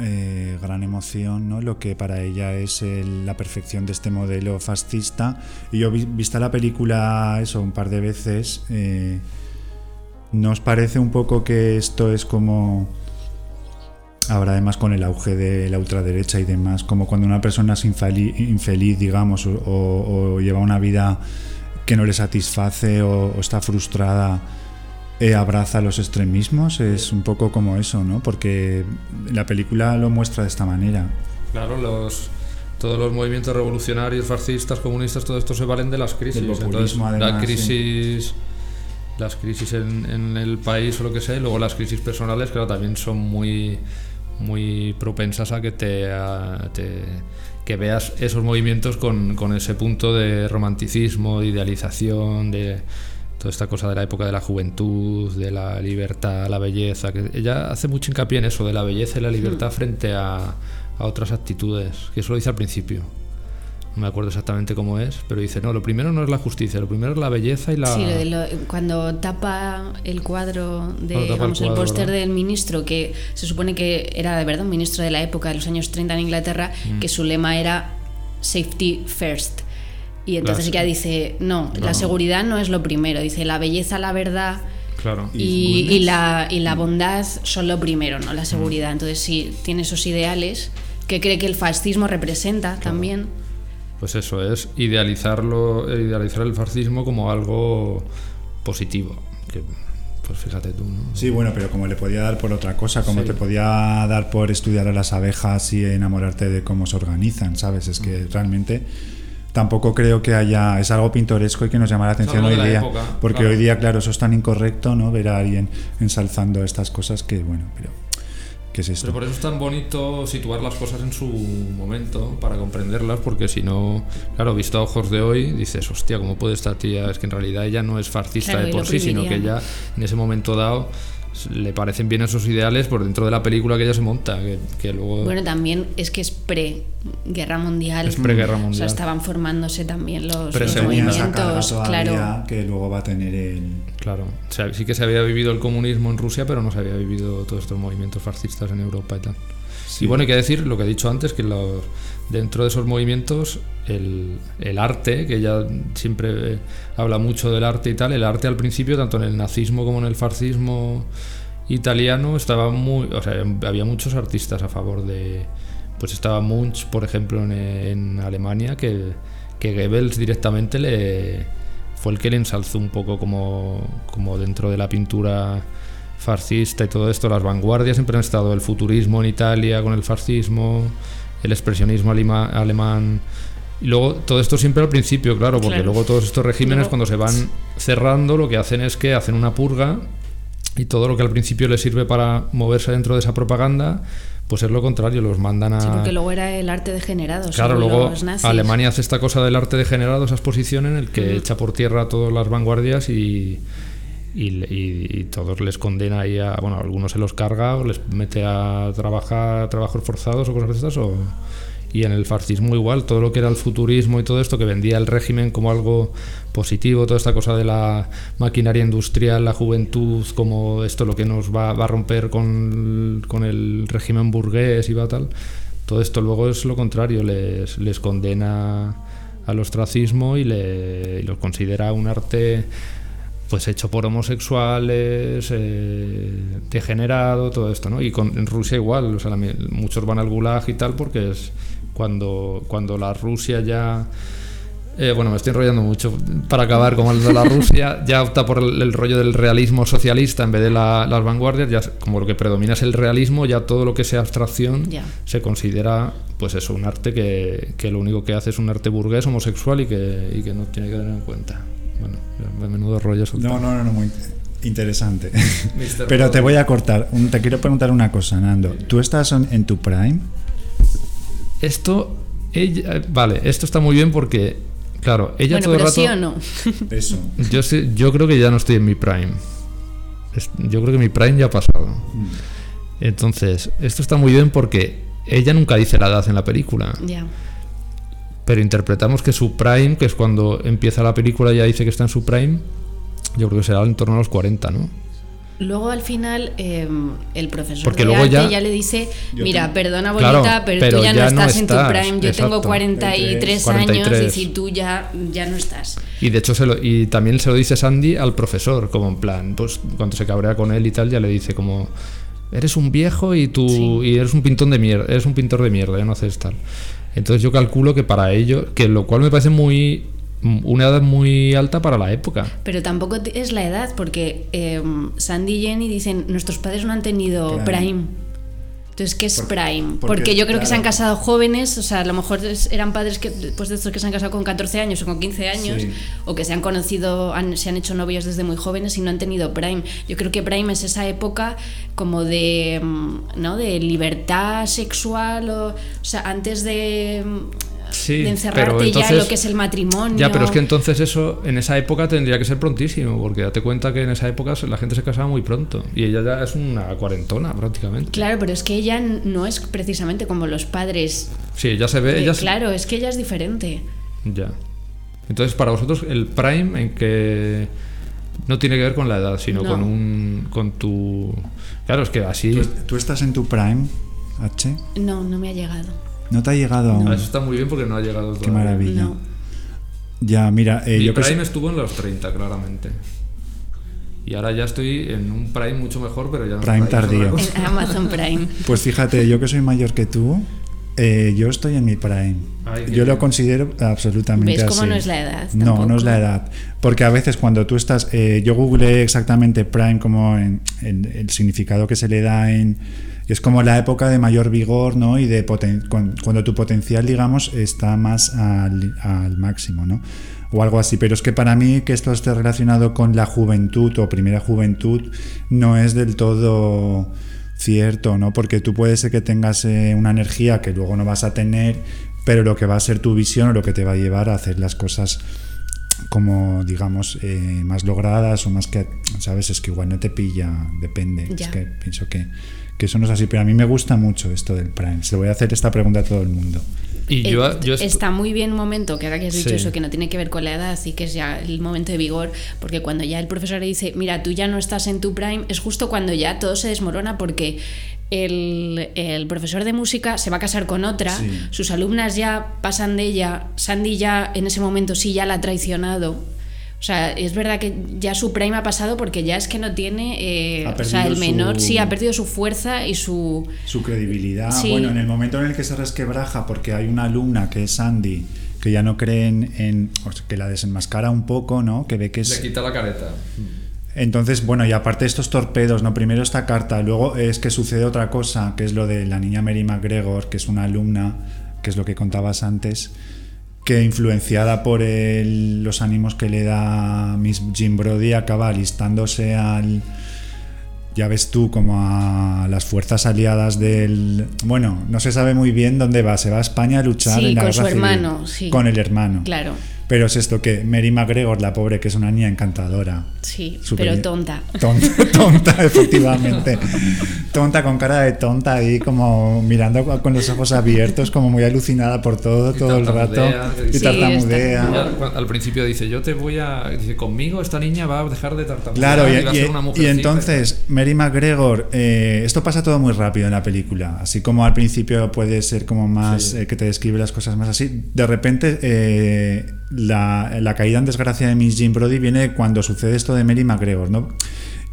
eh, gran emoción, ¿no? Lo que para ella es el- la perfección de este modelo fascista. Y yo vi- vista la película eso un par de veces, eh, ¿nos parece un poco que esto es como Ahora además con el auge de la ultraderecha y demás, como cuando una persona es infeli- infeliz, digamos, o, o- o lleva una vida que no le satisface o, o está frustrada, eh, abraza los extremismos, es un poco como eso, ¿no? Porque la película lo muestra de esta manera. Claro, los, todos los movimientos revolucionarios, fascistas, comunistas, todo esto se valen de las crisis. Entonces, la además, crisis, las crisis en, en el país o lo que sea, y luego las crisis personales, claro, también son muy, muy propensas a que te, a- te- que veas esos movimientos con, con ese punto de romanticismo, de idealización, de toda esta cosa de la época de la juventud, de la libertad, la belleza, que ella hace mucho hincapié en eso, de la belleza y la libertad frente a, a otras actitudes, que eso lo dice al principio. No me acuerdo exactamente cómo es, pero dice, no, lo primero no es la justicia, lo primero es la belleza y la... Sí, lo cuando tapa el cuadro de el póster del ministro, que se supone que era de verdad un ministro de la época de los años 30 en Inglaterra, Mm. que su lema era safety first. Y entonces La- ella dice, no, la seguridad no es lo primero, dice la belleza, la verdad Claro. y, y la, y la bondad son lo primero, no la seguridad. Entonces sí, tiene esos ideales que cree que el fascismo representa también. Pues eso es idealizarlo, idealizar el fascismo como algo positivo. Que, pues fíjate tú, ¿no? Sí, bueno, pero como le podía dar por otra cosa, como te podía dar por estudiar a las abejas y enamorarte de cómo se organizan, ¿sabes? Es que realmente tampoco creo que haya. Es algo pintoresco y que nos llama la atención hoy día. época, porque claro. hoy día, claro, eso es tan incorrecto, ¿no? Ver a alguien ensalzando estas cosas que, bueno, pero. ¿Qué es esto? Pero por eso es tan bonito situar las cosas en su momento para comprenderlas, porque si no, claro, visto a ojos de hoy, dices, hostia, ¿cómo puede esta tía? Es que en realidad ella no es fascista Claro, de por sí, sino que ella en ese momento dado le parecen bien esos ideales por dentro de la película que ella se monta, que, que luego... Bueno, también es que es pre-guerra mundial. Es preguerra O sea, mundial. estaban formándose también los, los movimientos, claro. que luego va a tener el. Claro, o sea, sí que se había vivido el comunismo en Rusia, pero no se había vivido todos estos movimientos fascistas en Europa y tal. Y bueno, hay que decir lo que he dicho antes, que los- dentro de esos movimientos el, el arte, que ella siempre eh, habla mucho del arte y tal, el arte al principio, tanto en el nazismo como en el fascismo italiano, estaba muy, o sea, había muchos artistas a favor de, pues estaba Munch, por ejemplo, en, en Alemania, que, que Goebbels directamente le fue el que le ensalzó un poco como, como dentro de la pintura fascista y todo esto. Las vanguardias siempre han estado el futurismo en Italia con el fascismo, el expresionismo alemán. Y luego todo esto siempre al principio, claro, porque Claro. luego todos estos regímenes Luego- cuando se van cerrando lo que hacen es que hacen una purga y todo lo que al principio les sirve para moverse dentro de esa propaganda, pues es lo contrario, los mandan a... Sí, porque luego era el arte degenerado. Claro, luego los. Alemania hace esta cosa del arte degenerado, esa exposición en el que echa por tierra a todas las vanguardias y, y, y- y todos les condena ahí a, bueno, algunos se los carga o les mete a trabajar, trabajos forzados o cosas de estas o, y en el fascismo igual, todo lo que era el futurismo y todo esto que vendía el régimen como algo positivo, toda esta cosa de la maquinaria industrial, la juventud, como esto lo que nos va, a romper con, con el régimen burgués y va tal, todo esto luego es lo contrario, les, les condena al ostracismo y, le, y los considera un arte pues hecho por homosexuales, eh, degenerado, todo esto, ¿no? Y con, en Rusia igual, muchos van al gulag y tal porque es cuando, cuando la Rusia ya... eh, bueno, me estoy enrollando mucho. Para acabar, como el de la Rusia, ya opta por el, el rollo del realismo socialista en vez de la- las vanguardias. Ya como lo que predomina es el realismo, ya todo lo que sea abstracción se considera, pues eso, un arte que, que lo único que hace es un arte burgués, homosexual y que, y que no tiene que tener en cuenta. Bueno, ya, menudo rollo. No, no, no, no, muy interesante. Pero te voy a cortar. Un- Te quiero preguntar una cosa, Nando. ¿Tú estás en, en tu prime? Esto, ella, vale, esto está muy bien porque, claro, ella Bueno, todo el pero rato. sí o no. Eso. Yo, sé- yo creo que ya no estoy en mi prime. Yo creo que mi prime ya ha pasado. Entonces, esto está muy bien porque ella nunca dice la edad en la película. Ya. Pero interpretamos que su prime, que es cuando empieza la película, ya dice que está en su prime, yo creo que será en torno a los 40, ¿no? Luego al final eh, el profesor Porque de luego arte ya- ya, le dice, mira, tengo- perdona Claro, bonita, pero, pero tú ya, ya no no estás en tu prime, yo tengo exacto. 43 43. años, y si tú ya, ya no estás. Y de hecho se lo, y también se lo dice Sandy al profesor, como en plan, pues cuando se cabrea con él y tal, ya le dice como eres un viejo y tú Sí. y eres un pintón de mierda, eres un pintor de mierda, ya no haces tal. Entonces yo calculo que para ello, que lo cual me parece muy una edad muy alta para la época. Pero tampoco es la edad, porque eh, Sandy y Jenny dicen, nuestros padres no han tenido Prime. prime. Entonces, ¿qué es Porque- prime? porque, Porque, yo creo que se han casado jóvenes, o sea, a lo mejor es- eran padres que, pues de estos que se han casado con 14 años o con 15 años, Sí. o que se han conocido, han- se han hecho novios desde muy jóvenes y no han tenido prime. Yo creo que prime es esa época como de, mm, ¿no? De libertad sexual, o, o sea, antes de, mm, Sí, de pero encerrarte ya en entonces- lo que es el matrimonio. Ya, pero es que entonces eso en esa época tendría que ser prontísimo, porque date cuenta que en esa época la gente se casaba muy pronto y ella ya es una cuarentona prácticamente. Claro, pero es que ella no es precisamente como los padres. Sí, ella se ve, Eh, ella se- claro, es que ella es diferente. Ya. Entonces, para vosotros, el prime en que no tiene que ver con la edad, sino No. con un. con tu. Claro, es que así. ¿Tú, tú estás en tu prime, H? No, no me ha llegado. ¿No te ha llegado aún? Ah, Eso está muy bien porque no ha llegado Qué todavía. maravilla. No. Ya, mira, eh, Mi yo que prime estuvo en los 30, claramente. Y ahora ya estoy en un prime mucho mejor, pero ya no Prime tardío. En Amazon Prime. Pues fíjate, yo que soy mayor que tú, eh, yo estoy en mi prime. Ay, qué yo lo considero absolutamente ¿Ves cómo así. no es la edad? No, no es la edad. Porque a veces cuando tú estás, eh, yo googleé exactamente prime como en, en el significado que se le da en... Es como la época de mayor vigor, ¿no? Y de poten- cuan- cuando tu potencial, digamos, está más al, al máximo, ¿no? O algo así. Pero es que para mí que esto esté relacionado con la juventud o primera juventud no es del todo cierto, ¿no? Porque tú puede ser que tengas eh, una energía que luego no vas a tener, pero lo que va a ser tu visión o lo que te va a llevar a hacer las cosas como digamos eh, más logradas o más que sabes es que igual no te pilla depende es Ya. que pienso que, que eso no es así pero a mí me gusta mucho esto del prime se lo voy a hacer esta pregunta a todo el mundo Y Eh, yo, está muy bien un momento, que ahora que has dicho Sí. eso, que no tiene que ver con la edad, así que es ya el momento de vigor, porque cuando ya el profesor le dice, mira, tú ya no estás en tu prime, es justo cuando ya todo se desmorona porque el, el profesor de música se va a casar con otra, Sí. sus alumnas ya pasan de ella, Sandy ya en ese momento sí ya la ha traicionado. O sea, es verdad que ya su prime ha pasado porque ya es que no tiene. eh, Ha o sea, el perdido menor su- sí ha perdido su fuerza y su. su credibilidad Sí. bueno en el momento en el que se resquebraja porque hay una alumna que es Sandy que ya no creen en o sea, que la desenmascara un poco no que ve que es le quita la careta. Entonces, bueno, y aparte de estos torpedos, ¿no? Primero esta carta, luego es que sucede otra cosa, que es lo de la niña Mary McGregor, que es una alumna, que es lo que contabas antes, que influenciada por el- los ánimos que le da Miss Jim Brody, acaba alistándose al. Ya ves tú, como a las fuerzas aliadas del. Bueno, no se sabe muy bien dónde va. Se va a España a luchar Sí, en la con guerra su civil. hermano, sí. Con el hermano. Claro, Pero es esto que Mary McGregor, la pobre, que es una niña encantadora. sí, pero tonta. Tonta, tonta, efectivamente. Tonta con cara de tonta ahí como mirando con los ojos abiertos, como muy alucinada por todo, Y todo el rato. Y sí, tartamudea. Al principio dice, yo te voy a... Dice, conmigo esta niña va a dejar de tartamudear Claro, y, va a y- ser una y mujercita". entonces Mary McGregor, eh, esto pasa todo muy rápido en la película, así como al principio puede ser como más Sí. eh, que te describe las cosas más así, de repente eh, la, la caída en desgracia de Miss Jim Brody viene cuando sucede esto de Mary McGregor, ¿no?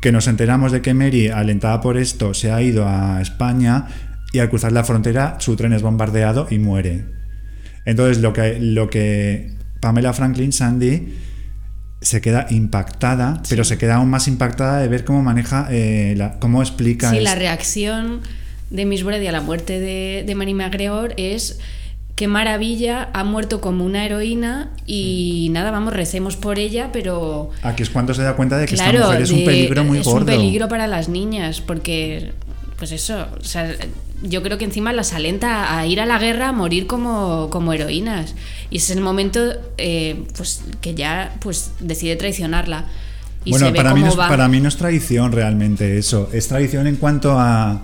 Que nos enteramos de que Mary, alentada por esto, se ha ido a España y al cruzar la frontera su tren es bombardeado y muere. Entonces lo que, lo que Pamela Franklin Sandy se queda impactada, pero se queda aún más impactada de ver cómo maneja, eh, la- cómo explica. Sí, la reacción de Miss Brady a la muerte de, de Mary McGregor es qué maravilla, ha muerto como una heroína y nada, vamos, recemos por ella, pero Aquí es cuando se da cuenta de que claro, esta mujer es un de- peligro muy es gordo. un peligro para las niñas, porque pues eso, o sea, yo creo que encima las alenta a ir a la guerra a morir como, como heroínas. Y es el momento eh, pues que ya pues decide traicionarla. Y bueno, se ve para mí, no cómo es, va. para mí no es traición realmente eso. Es traición en cuanto a,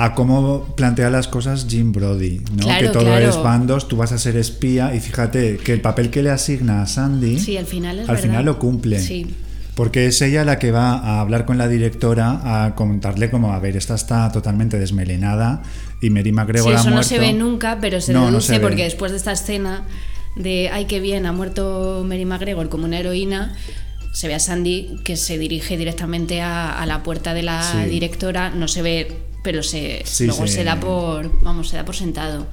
a cómo plantea las cosas Jim Brody, ¿no? Claro, que todo claro. es bandos, tú vas a ser espía y fíjate que el papel que le asigna a Sandy Sí, al final es al final lo cumple. Sí. Porque es ella la que va a hablar con la directora a contarle como, a ver, esta está totalmente desmelenada y Mary McGregor Sí, ha eso no muerto. se ve nunca, pero se No, no deduce se ve. porque después de esta escena de ay qué bien, ha muerto Mary McGregor como una heroína, se ve a Sandy que se dirige directamente a, a la puerta de la Sí. directora, no se ve, pero se Sí, luego se- se da por vamos, se da por sentado.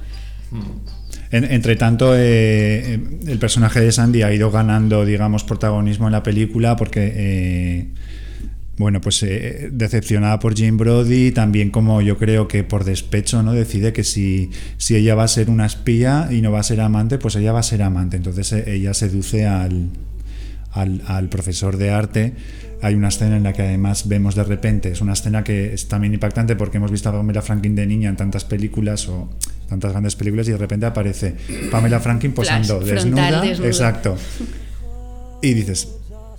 En- entre tanto, eh, eh, el personaje de Sandy ha ido ganando, digamos, protagonismo en la película porque, eh, bueno, pues eh, decepcionada por Jim Brody, también como yo creo que por despecho, ¿no? Decide que si, si ella va a ser una espía y no va a ser amante, pues ella va a ser amante. Entonces eh, ella seduce al, al, al profesor de arte. Hay una escena en la que además vemos de repente, es una escena que es también impactante porque hemos visto a Pamela Franklin de niña en tantas películas o tantas grandes películas y de repente aparece Pamela Franklin posando Flash, desnuda. frontal, desnuda. Exacto. Y dices,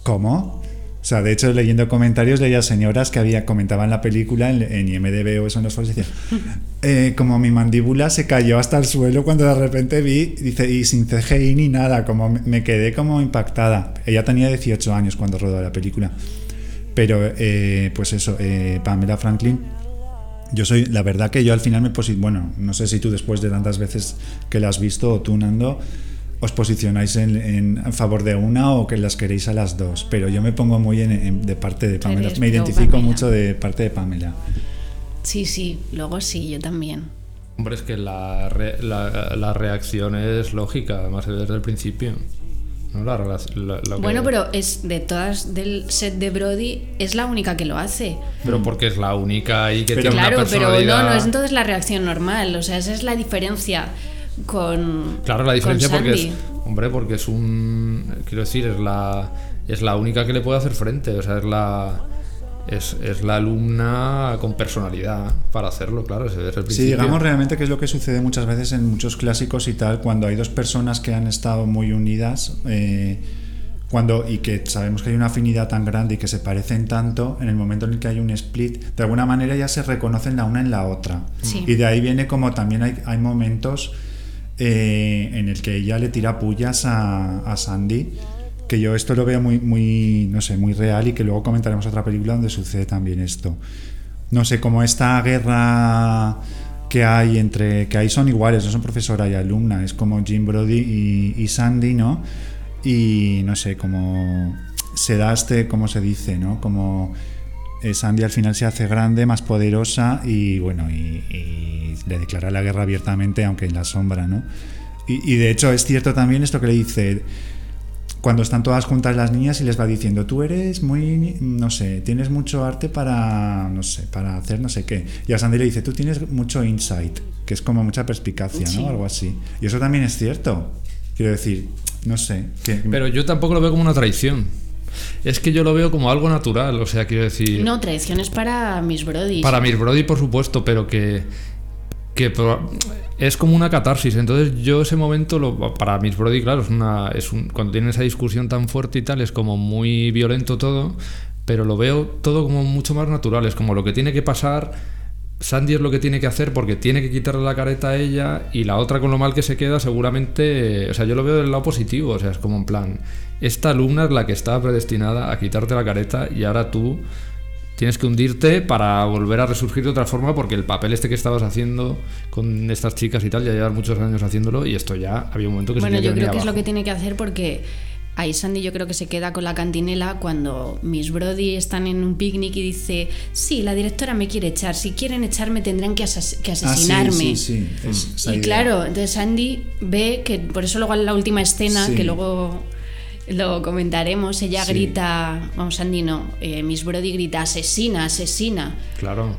¿cómo? O sea, de hecho, leyendo comentarios leía señoras que había comentaban la película en, en IMDB o eso en los foros y decían, eh, como mi mandíbula se cayó hasta el suelo cuando de repente vi, dice, y sin CGI ni nada, como me- quedé como impactada. Ella tenía 18 años cuando rodó la película. Pero, eh, pues eso, eh, Pamela Franklin, yo soy, la verdad que yo al final me posiciono, bueno, no sé si tú después de tantas veces que la has visto o tú, Nando, os posicionáis en, en- en favor de una o que las queréis a las dos, pero yo me pongo muy en, en- de parte de Pamela, me identifico Pamela. mucho de parte de Pamela. Sí, sí, luego sí, yo también. Hombre, es que la, re- la, la reacción es lógica, además desde el principio. ¿no? La lo que- Bueno, pero es de todas del set de Brody es la única que lo hace. Pero porque es la única ahí que Pero- tiene Claro, una pero no, personalidad... no es entonces la reacción normal, o sea, esa es la diferencia con Claro, la diferencia porque es, hombre, porque es un, quiero decir, es la, es la única que le puede hacer frente, o sea, es la, es, es la alumna con personalidad para hacerlo, claro, ese es el Sí, digamos realmente que es lo que sucede muchas veces en muchos clásicos y tal, cuando hay dos personas que han estado muy unidas eh, cuando, y que sabemos que hay una afinidad tan grande y que se parecen tanto, en el momento en el que hay un split, de alguna manera ya se reconocen la una en la otra. Sí. Y de ahí viene como también hay, hay momentos eh, en el que ella le tira pullas a, a Sandy, que yo esto lo veo muy, muy, no sé, muy real y que luego comentaremos otra película donde sucede también esto. No sé, como esta guerra que hay entre, que ahí son iguales, no son profesora y alumna, es como Jim Brody y, y Sandy, ¿no? Y no sé, como se da este, como se dice, ¿no? Como Sandy al final se hace grande, más poderosa y bueno, y, y le declara la guerra abiertamente, aunque en la sombra, ¿no? Y, y de hecho es cierto también esto que le dice, cuando están todas juntas las niñas y les va diciendo, tú eres muy, no sé, tienes mucho arte para, no sé, para hacer no sé qué. Y a Sandy le dice, tú tienes mucho insight, que es como mucha perspicacia, Sí. ¿no? Algo así. Y eso también es cierto. Quiero decir, no sé. Que, Pero yo tampoco lo veo como una traición. Es que yo lo veo como algo natural, o sea, quiero decir... No, tradiciones para Miss Brody. Para Miss Brody, por supuesto, pero que, que es como una catarsis. Entonces, yo ese momento, lo, para Miss Brody, claro, es una, es un, cuando tienen esa discusión tan fuerte y tal, es como muy violento todo, pero lo veo todo como mucho más natural. Es como lo que tiene que pasar. Sandy es lo que tiene que hacer porque tiene que quitarle la careta a ella y la otra con lo mal que se queda seguramente, o sea, yo lo veo del lado positivo, o sea, es como en plan, esta alumna es la que estaba predestinada a quitarte la careta y ahora tú tienes que hundirte para volver a resurgir de otra forma porque el papel este que estabas haciendo con estas chicas y tal ya llevas muchos años haciéndolo y esto ya había un momento que Bueno, se yo tenía creo que es lo que tiene que hacer porque ahí Sandy yo creo que se queda con la cantinela cuando Miss Brody están en un picnic y dice, sí, la directora me quiere echar, si quieren echarme tendrán que, Ah, sí, asesinarme. sí, sí, es esa Y idea. claro, entonces Sandy ve que por eso luego en la última escena, Sí. que luego lo comentaremos, ella Sí. grita, vamos, Sandy no, eh, Miss Brody grita, asesina, asesina. Claro.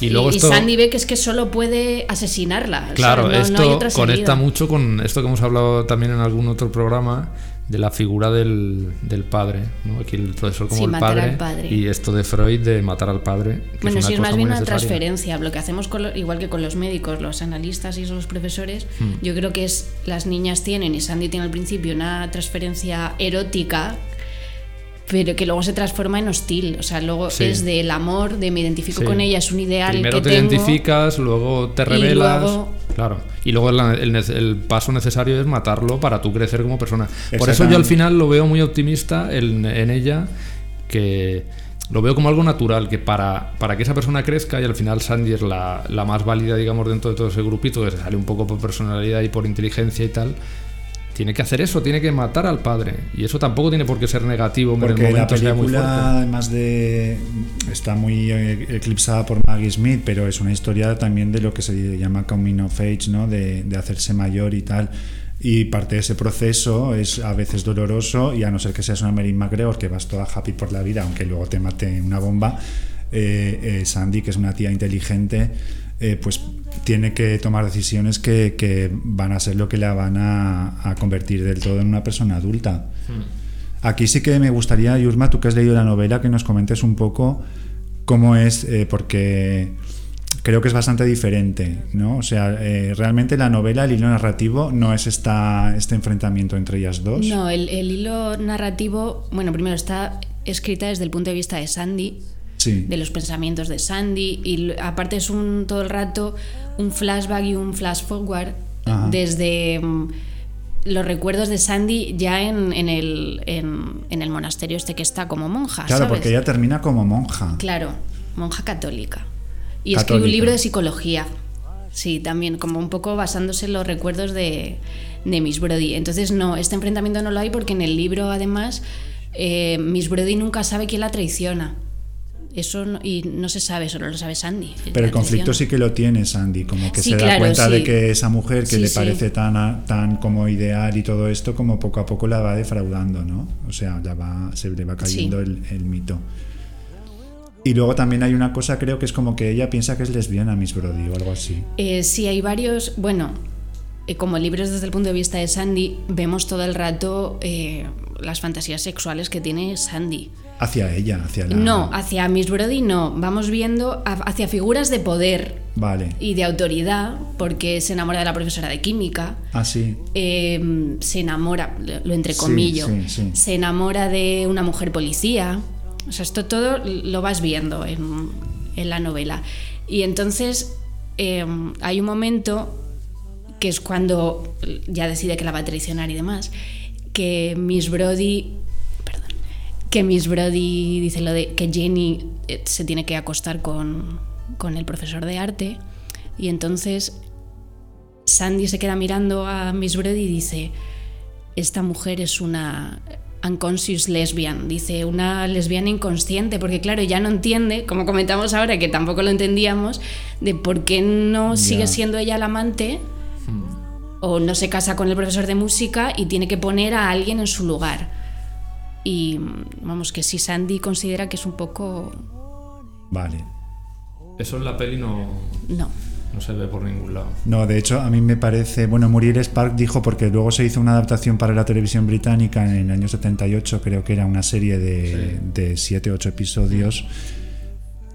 Y luego y esto Sandy ve que es que solo puede asesinarla. o sea, Claro, no- no hay esto conecta mucho con esto que hemos hablado también en algún otro programa de la figura del, del padre, ¿no? Aquí el profesor como Sí, el matar padre, al padre. y esto de Freud de matar al padre. que Bueno, es una sí, es más bien una necesaria. transferencia. Lo que hacemos, con lo- igual que con los médicos, los analistas y los profesores, Hmm. yo creo que es las niñas tienen, y Sandy tiene al principio, una transferencia erótica pero que luego se transforma en hostil. O sea, luego Sí. es del amor, de me identifico con ella, es un ideal Primero que te tengo. identificas, luego te y revelas. luego- Claro. Y luego el, paso necesario es matarlo para tú crecer como persona. Por eso yo al final lo veo muy optimista en, en ella, que lo veo como algo natural, que para, para que esa persona crezca, y al final Sandy es la, la más válida, digamos, dentro de todo ese grupito, que se sale un poco por personalidad y por inteligencia y tal. Tiene que hacer eso, tiene que matar al padre. Y eso tampoco tiene por qué ser negativo, que en el Porque la momento sea muy película, fuerte. además de. está muy eh, eclipsada por Maggie Smith, pero es una historia también de lo que se llama coming of age, ¿no? De, de hacerse mayor y tal. Y parte de ese proceso es a veces doloroso, y a no ser que seas una Marilyn McGregor, que vas toda happy por la vida, aunque luego te mate una bomba, eh, eh, Sandy, que es una tía inteligente, eh, pues tiene que tomar decisiones que, que van a ser lo que la van a, a convertir del todo en una persona adulta. Aquí sí que me gustaría, Yurma, tú que has leído la novela, que nos comentes un poco cómo es, eh, porque creo que es bastante diferente, ¿no? O sea, eh, realmente la novela, el hilo narrativo, no es esta, este enfrentamiento entre ellas dos. No, el, el hilo narrativo, bueno, primero está escrita desde el punto de vista de Sandy, Sí. de los pensamientos de Sandy, y aparte es un todo el rato un flashback y un flash forward Ajá. desde mm, los recuerdos de Sandy ya en, en el, en, en el monasterio este que está como monja. Claro, ¿sabes? porque ella termina como monja. Claro, monja católica. Y escribe un libro de psicología. Sí, también, como un poco basándose en los recuerdos de, de Miss Brody. Entonces, no, este enfrentamiento no lo hay porque en el libro, además, eh, Miss Brody nunca sabe quién la traiciona. Eso no- y no se sabe, solo lo sabe Sandy. Pero el conflicto sí que lo tiene Sandy, como que Sí, se da claro, cuenta de que esa mujer que Sí, le parece tan, a- tan como ideal y todo esto, como poco a poco la va defraudando, ¿no? O sea, la va, se le va cayendo el mito. Y luego también hay una cosa, creo que es como que ella piensa que es lesbiana, Miss Brody, o algo así. Eh, sí, hay varios. Bueno, eh, como libros desde el punto de vista de Sandy, vemos todo el rato eh, las fantasías sexuales que tiene Sandy. Hacia ella, hacia la. No, hacia Miss Brody no. Vamos viendo hacia figuras de poder Vale. y de autoridad, porque se enamora de la profesora de química. Ah, sí. eh, se enamora, lo lo Sí, entrecomillo, sí, sí. se enamora de una mujer policía. O sea, esto todo lo vas viendo en, en la novela. Y entonces eh, hay un momento que es cuando ya decide que la va a traicionar y demás, que Miss Brody, que Miss Brody dice lo de que Jenny eh, se tiene que acostar con, con el profesor de arte. Y entonces Sandy se queda mirando a Miss Brody y dice, esta mujer es una unconscious lesbian, dice una lesbiana inconsciente, porque claro, ya no entiende, como comentamos ahora, que tampoco lo entendíamos, de por qué no sigue siendo ella la amante o no se casa con el profesor de música y tiene que poner a alguien en su lugar. Y vamos, que si Sandy considera que es un poco... Vale. Eso en la peli no, No. no se ve por ningún lado. No, de hecho, a mí me parece. Bueno, Muriel Spark dijo, porque luego se hizo una adaptación para la televisión británica en el año 78, creo que era una serie de, de 7 8 episodios,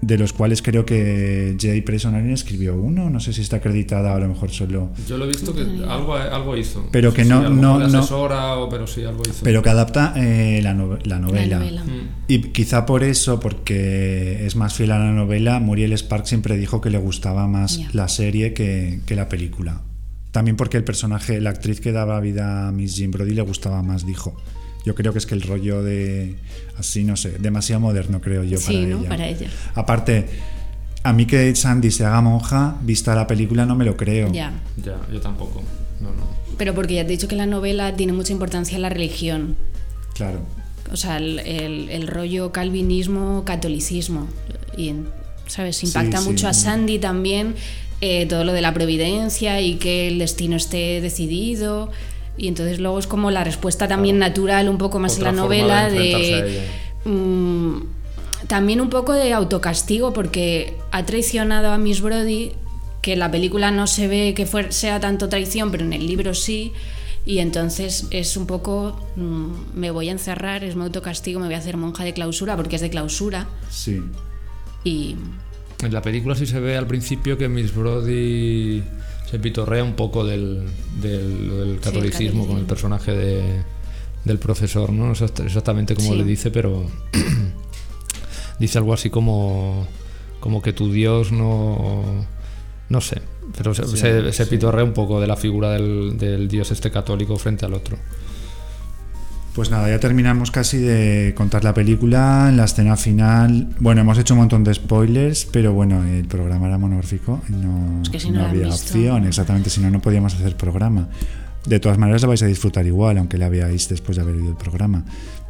de los cuales creo que Jay Presonarin escribió uno. No sé si está acreditada, a lo mejor solo. Yo lo he visto que algo, algo hizo. Pero que Sí, no- no- de no- asesora, o, pero sí, algo hizo. Pero que adapta eh, la, no- la novela. La novela. Mm. Y quizá por eso, porque es más fiel a la novela, Muriel Spark siempre dijo que le gustaba más la serie que, que la película. También porque el personaje, la actriz que daba vida a Miss Jim Brody le gustaba más, dijo. Yo creo que es que el rollo de. Así, no sé, demasiado moderno, creo yo, Sí, para ¿no? ella. Para ella. Aparte, a mí que Sandy se haga monja, vista la película, no me lo creo. Ya. Ya, yo tampoco. No, no. Pero porque ya te he dicho que la novela tiene mucha importancia en la religión. Claro. O sea, el, el- el rollo calvinismo, catolicismo. Y, ¿sabes? Impacta Sí, sí. mucho a Sandy también eh, todo lo de la providencia y que el destino esté decidido. Y entonces luego es como la respuesta también natural, un poco más Otra en la forma de novela, de... ella. mm, también un poco de autocastigo porque ha traicionado a Miss Brody, que en la película no se ve que fue- sea tanto traición, pero en el libro sí. Y entonces es un poco, mm, me voy a encerrar, es mi autocastigo, me voy a hacer monja de clausura porque es de clausura. Sí. Y En la película sí se ve al principio que Miss Brody se pitorrea un poco del, del, catolicismo con el personaje de, del profesor, ¿no? No sé exactamente cómo Sí. le dice, pero dice algo así como, como que tu Dios no... No sé, pero se, Sí, se, se sí. pitorrea un poco de la figura del, del Dios este católico frente al otro. Pues nada, ya terminamos casi de contar la película. En la escena final, bueno, hemos hecho un montón de spoilers, pero bueno, el programa era monográfico y no, Es que si no no había opción. Exactamente, si no, no podíamos hacer programa. De todas maneras, la vais a disfrutar igual, aunque la veáis después de haber oído el programa.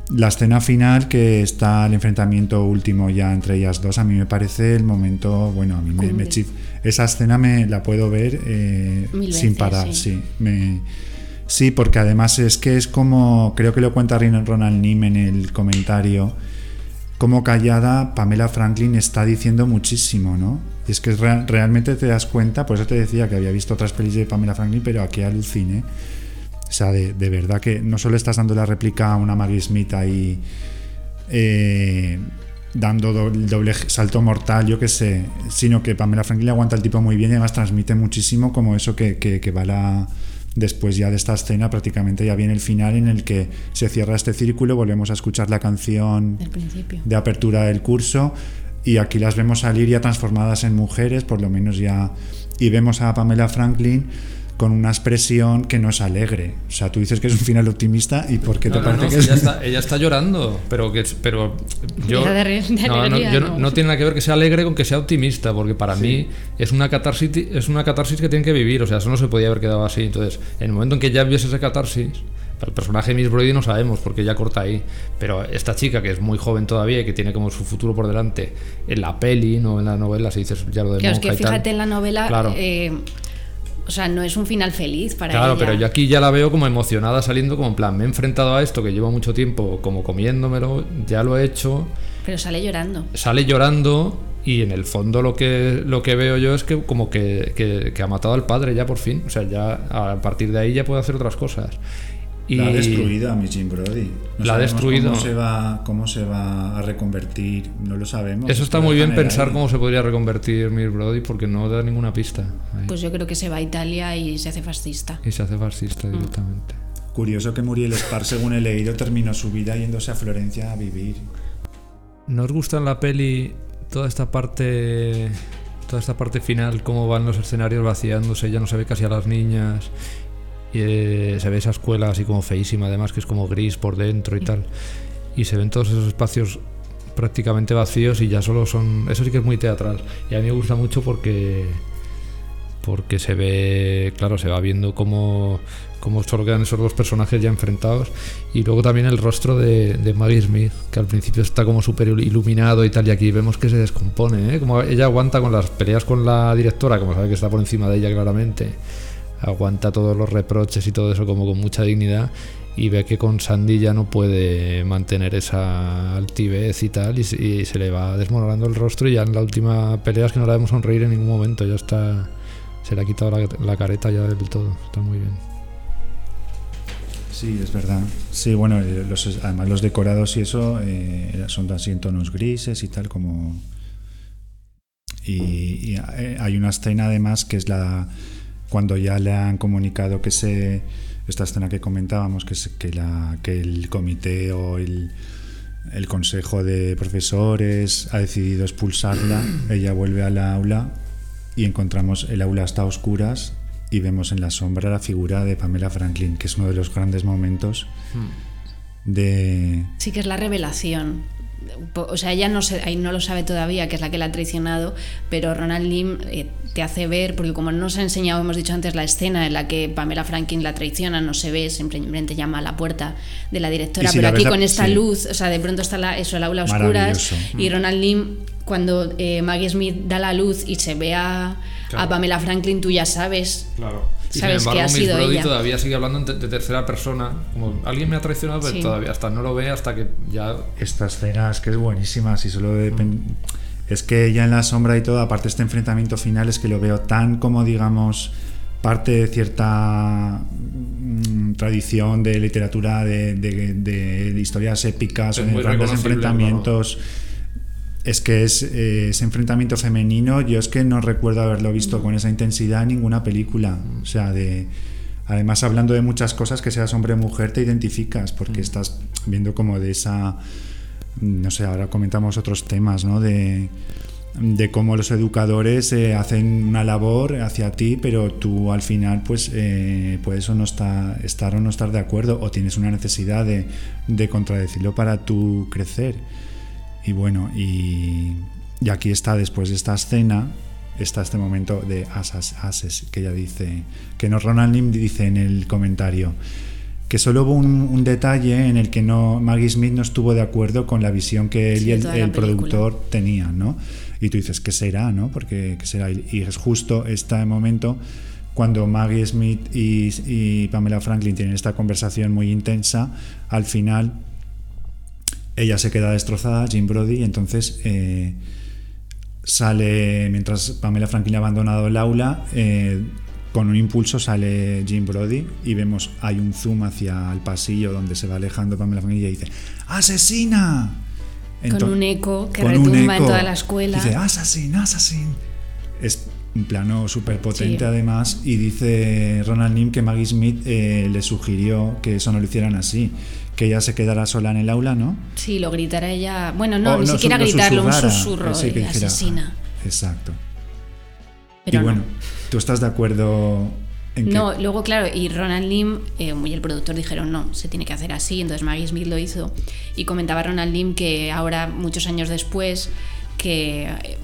La escena final, que está el enfrentamiento último ya entre ellas dos, a mí me parece el momento, bueno, a mí me, me Esa escena me la puedo ver eh, Mil sin veces, parar, sí. sí. Me, Sí, porque además es que es como, creo que lo cuenta Ronald Nim en el comentario, como callada Pamela Franklin está diciendo muchísimo, ¿no? Y es que rea- realmente te das cuenta, por eso te decía que había visto otras pelis de Pamela Franklin, pero aquí aluciné. O sea, de, verdad que no solo estás dando la réplica a una Maggie Smith ahí eh, dando do- el doble salto mortal, yo qué sé, sino que Pamela Franklin aguanta el tipo muy bien y además transmite muchísimo como eso que va la después ya de esta escena prácticamente ya viene el final en el que se cierra este círculo, volvemos a escuchar la canción de apertura del curso y aquí las vemos salir ya transformadas en mujeres, por lo menos ya y vemos a Pamela Franklin con una expresión que no es alegre. O sea, tú dices que es un final optimista y por qué te No, parece no, que si es ella, está, ella está llorando, pero que pero yo de re- de no, no, alegría, yo no, tiene nada que ver que sea alegre con que sea optimista, porque para mí es una catarsis es una catarsis que tienen que vivir, o sea, eso no se podía haber quedado así. Entonces, en el momento en que ya viese esa catarsis, para el personaje de Miss Brody no sabemos porque ya corta ahí, pero esta chica que es muy joven todavía y que tiene como su futuro por delante en la peli, no en la novela, si dices ya lo de Claro, es que tal. fíjate en la novela, Claro. eh, o sea, no es un final feliz para Claro, ella. pero yo aquí ya la veo como emocionada saliendo, como en plan, me he enfrentado a esto que llevo mucho tiempo como comiéndomelo, ya lo he hecho, Pero sale llorando. sale llorando y en el fondo lo que, lo que veo yo es que como que, que- que ha matado al padre ya por fin, o sea, ya a partir de ahí ya puede hacer otras cosas. Y La ha destruido a Jim Brody. No La ha sabemos destruido. Cómo se, va, ¿Cómo se va a reconvertir? No lo sabemos. Eso está muy bien pensar ahí. cómo se podría reconvertir Miss Brody porque no da ninguna pista. ahí. Pues yo creo que se va a Italia y se hace fascista. y se hace fascista Mm. directamente. Curioso que Muriel Spar, según he leído, terminó su vida yéndose a Florencia a vivir. ¿Nos gusta en la peli toda esta parte toda esta parte final cómo van los escenarios vaciándose, ya no se ve casi a las niñas eh, se ve esa escuela así como feísima además que es como gris por dentro y tal. Y se ven todos esos espacios prácticamente vacíos y ya solo son eso sí que es muy teatral. Y a mí me gusta mucho porque porque se ve, claro, se va viendo cómo, cómo solo quedan esos dos personajes ya enfrentados. Y luego también el rostro de, de Maggie Smith, que al principio está como súper iluminado y tal, y aquí vemos que se descompone, ¿eh? como ella aguanta con las peleas con la directora, como sabe que está por encima de ella claramente, aguanta todos los reproches y todo eso como con mucha dignidad y ve que con Sandy ya no puede mantener esa altivez y tal y, se- le va desmoronando el rostro y ya en la última pelea es que no la vemos sonreír en ningún momento, ya está se le ha quitado la, la careta ya del todo, está muy bien. Sí, es verdad. Sí, bueno, eh, los, además los decorados y eso eh, son así en tonos grises y tal como... Y, y, eh, hay una escena además que es la cuando ya le han comunicado que se esta escena que comentábamos que, se- que, la, que el comité o el, el consejo de profesores ha decidido expulsarla ella vuelve al aula y encontramos el aula está a oscuras y vemos en la sombra la figura de Pamela Franklin que es uno de los grandes momentos de Sí que es la revelación. O sea, ella no, se, no lo sabe todavía, que es la que la ha traicionado, pero Ronald Lim eh, te hace ver, porque como no nos ha enseñado, hemos dicho antes, la escena en la que Pamela Franklin la traiciona, no se ve, simplemente llama a la puerta de la directora, si pero la aquí la- con esta sí. luz, o sea, de pronto está la, eso, el aula oscuras, y Ronald Lim, cuando eh, Maggie Smith da la luz y se ve a, a Claro. Pamela Franklin, tú ya sabes. Claro. Y sin Sabes que embargo, ha Miss sido Brody ella. todavía sigue hablando de tercera persona. Como alguien me ha traicionado, pero Sí. todavía hasta no lo ve hasta que ya. esta escena es que es buenísima si solo depen- es que ella en la sombra y todo aparte este enfrentamiento final es que lo veo tan como digamos parte de cierta mm, tradición de literatura de, de- de- de historias épicas o de grandes enfrentamientos es que es eh, ese enfrentamiento femenino. Yo es que no recuerdo haberlo visto con esa intensidad en ninguna película. O sea de además hablando de muchas cosas que seas hombre o mujer te identificas porque estás viendo como de esa no sé ahora comentamos otros temas no de de cómo los educadores eh, hacen una labor hacia ti, pero tú al final pues eh, puedes o no estar, estar o no estar de acuerdo o tienes una necesidad de, de contradecirlo para tú crecer. Y bueno, y, y aquí está después de esta escena, está este momento de asas, ases, que ella dice, que no Ronald Nim dice en el comentario, que solo hubo un, un detalle en el que no Maggie Smith no estuvo de acuerdo con la visión que él Sí, y el, productor tenían, ¿no? Y tú dices, ¿qué será, no? Porque ¿qué será? Y y es justo este momento cuando Maggie Smith y, y Pamela Franklin tienen esta conversación muy intensa, al final ella se queda destrozada, Jim Brody, y entonces eh, sale, mientras Pamela Franklin ha abandonado el aula, eh, con un impulso sale Jim Brody y vemos, hay un zoom hacia el pasillo donde se va alejando Pamela Franklin y dice, ¡Asesina! Con un eco que retumba en toda la escuela. Dice, ¡Assassin, assassin! Es un plano súper potente Sí. además y dice Ronald Nim que Maggie Smith eh, le sugirió que eso no lo hicieran así, que ella se quedara sola en el aula, ¿no? Sí, lo gritara ella. Bueno, no, O ni su- siquiera lo gritarlo, un susurro sí, que de dijera, asesina. Exacto. Pero y no. bueno, ¿tú estás de acuerdo en que No, luego, claro, y Ronald Lim eh, y el productor dijeron, no, se tiene que hacer así, entonces Maggie Smith lo hizo. Y comentaba Ronald Lim que ahora, muchos años después, que eh,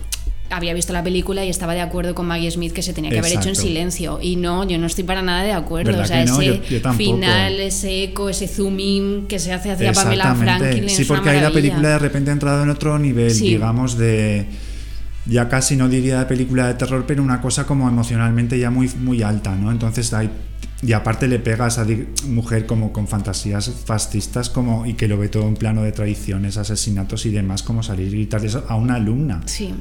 había visto la película y estaba de acuerdo con Maggie Smith que se tenía que haber hecho en silencio. Y no, yo no estoy para nada de acuerdo. ¿Verdad O sea, no? ese Yo- yo tampoco. final, ese eco, ese zoom in que se hace hacia Pamela Franklin. Sí, porque ahí la película de repente ha entrado en otro nivel, Sí. digamos, de. Ya casi no diría de película de terror, pero una cosa como emocionalmente ya muy, muy alta, ¿no? Entonces hay. Y aparte le pega a esa mujer como con fantasías fascistas como y que lo ve todo en plano de traiciones, asesinatos y demás, como salir y gritarle eso a una alumna. Sí.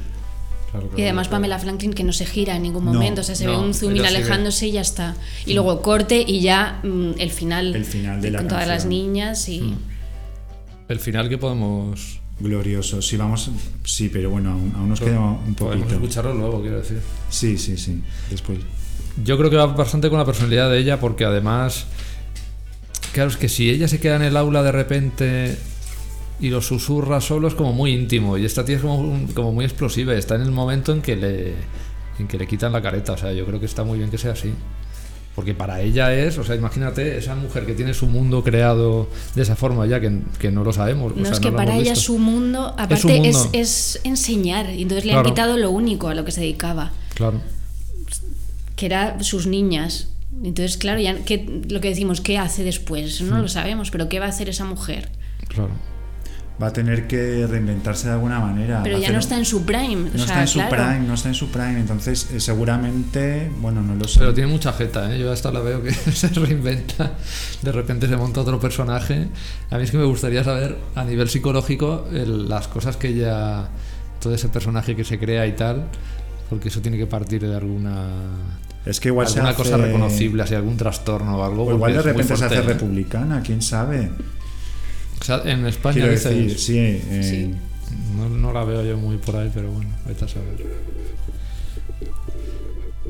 Claro, Y además claro. Pamela Franklin que no se gira en ningún No, momento, o sea, se no, ve un zoom in ella sigue. alejándose y ya está. Y luego corte y ya mm, el final, El final de la con todas las niñas y El final que podemos, Glorioso. Sí, vamos. Sí, pero bueno, aún, aún nos queda un podemos poquito. escucharlo luego, quiero decir. Sí, sí, sí. Después. Yo creo que va bastante con la personalidad de ella porque además, claro, es que si ella se queda en el aula de repente y lo susurra solo es como muy íntimo y esta tía es como, como muy explosiva está en el momento en que le en que le quitan la careta, o sea, yo creo que está muy bien que sea así. Porque para ella es, o sea, imagínate esa mujer que tiene su mundo creado de esa forma ya que, que no lo sabemos. o no sea, es que lo para ella visto. su mundo, aparte su es, mundo. es enseñar, y entonces le Claro. han quitado lo único a lo que se dedicaba, Claro. que era sus niñas. Entonces, claro, ya ¿qué- lo que decimos, ¿qué hace después? No lo sabemos, pero ¿qué va a hacer esa mujer? Claro. Va a tener que reinventarse de alguna manera. Pero ya no está en su prime. o No sea, está en su claro. prime, no está en su prime, entonces eh, seguramente, bueno, no lo sé. Pero tiene mucha jeta, ¿eh? Yo hasta la veo que se reinventa, de repente se monta otro personaje. A mí es que me gustaría saber, a nivel psicológico, el- las cosas que ella, todo ese personaje que se crea y tal, porque eso tiene que partir de alguna, es que igual se alguna hace- cosa reconocible, así algún trastorno o algo. O igual de repente se hace ¿eh? republicana, quién sabe. O sea, en España Quiero dices, decir, sí, eh, Sí. no, no la veo yo muy por ahí, pero bueno, vete a saber.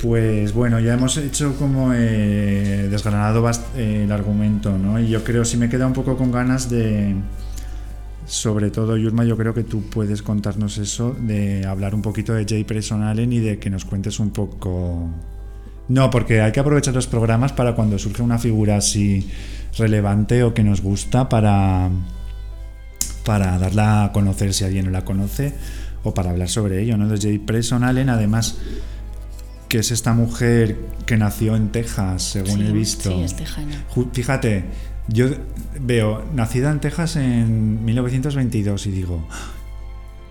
Pues bueno, ya hemos hecho como eh, desgranado bast- eh, el argumento, ¿no? Y yo creo, si me queda un poco con ganas de, sobre todo Yurma, yo creo que tú puedes contarnos eso, de hablar un poquito de Jay Preston Allen y de que nos cuentes un poco... No, porque hay que aprovechar los programas para cuando surge una figura así relevante o que nos gusta para, para darla a conocer si alguien no la conoce o para hablar sobre ello, ¿no? De Jay Allen, además que es esta mujer que nació en Texas, según Sí, he visto. Sí, es tejana. Fíjate, yo veo nacida en Texas en 1922 y digo, "Ah,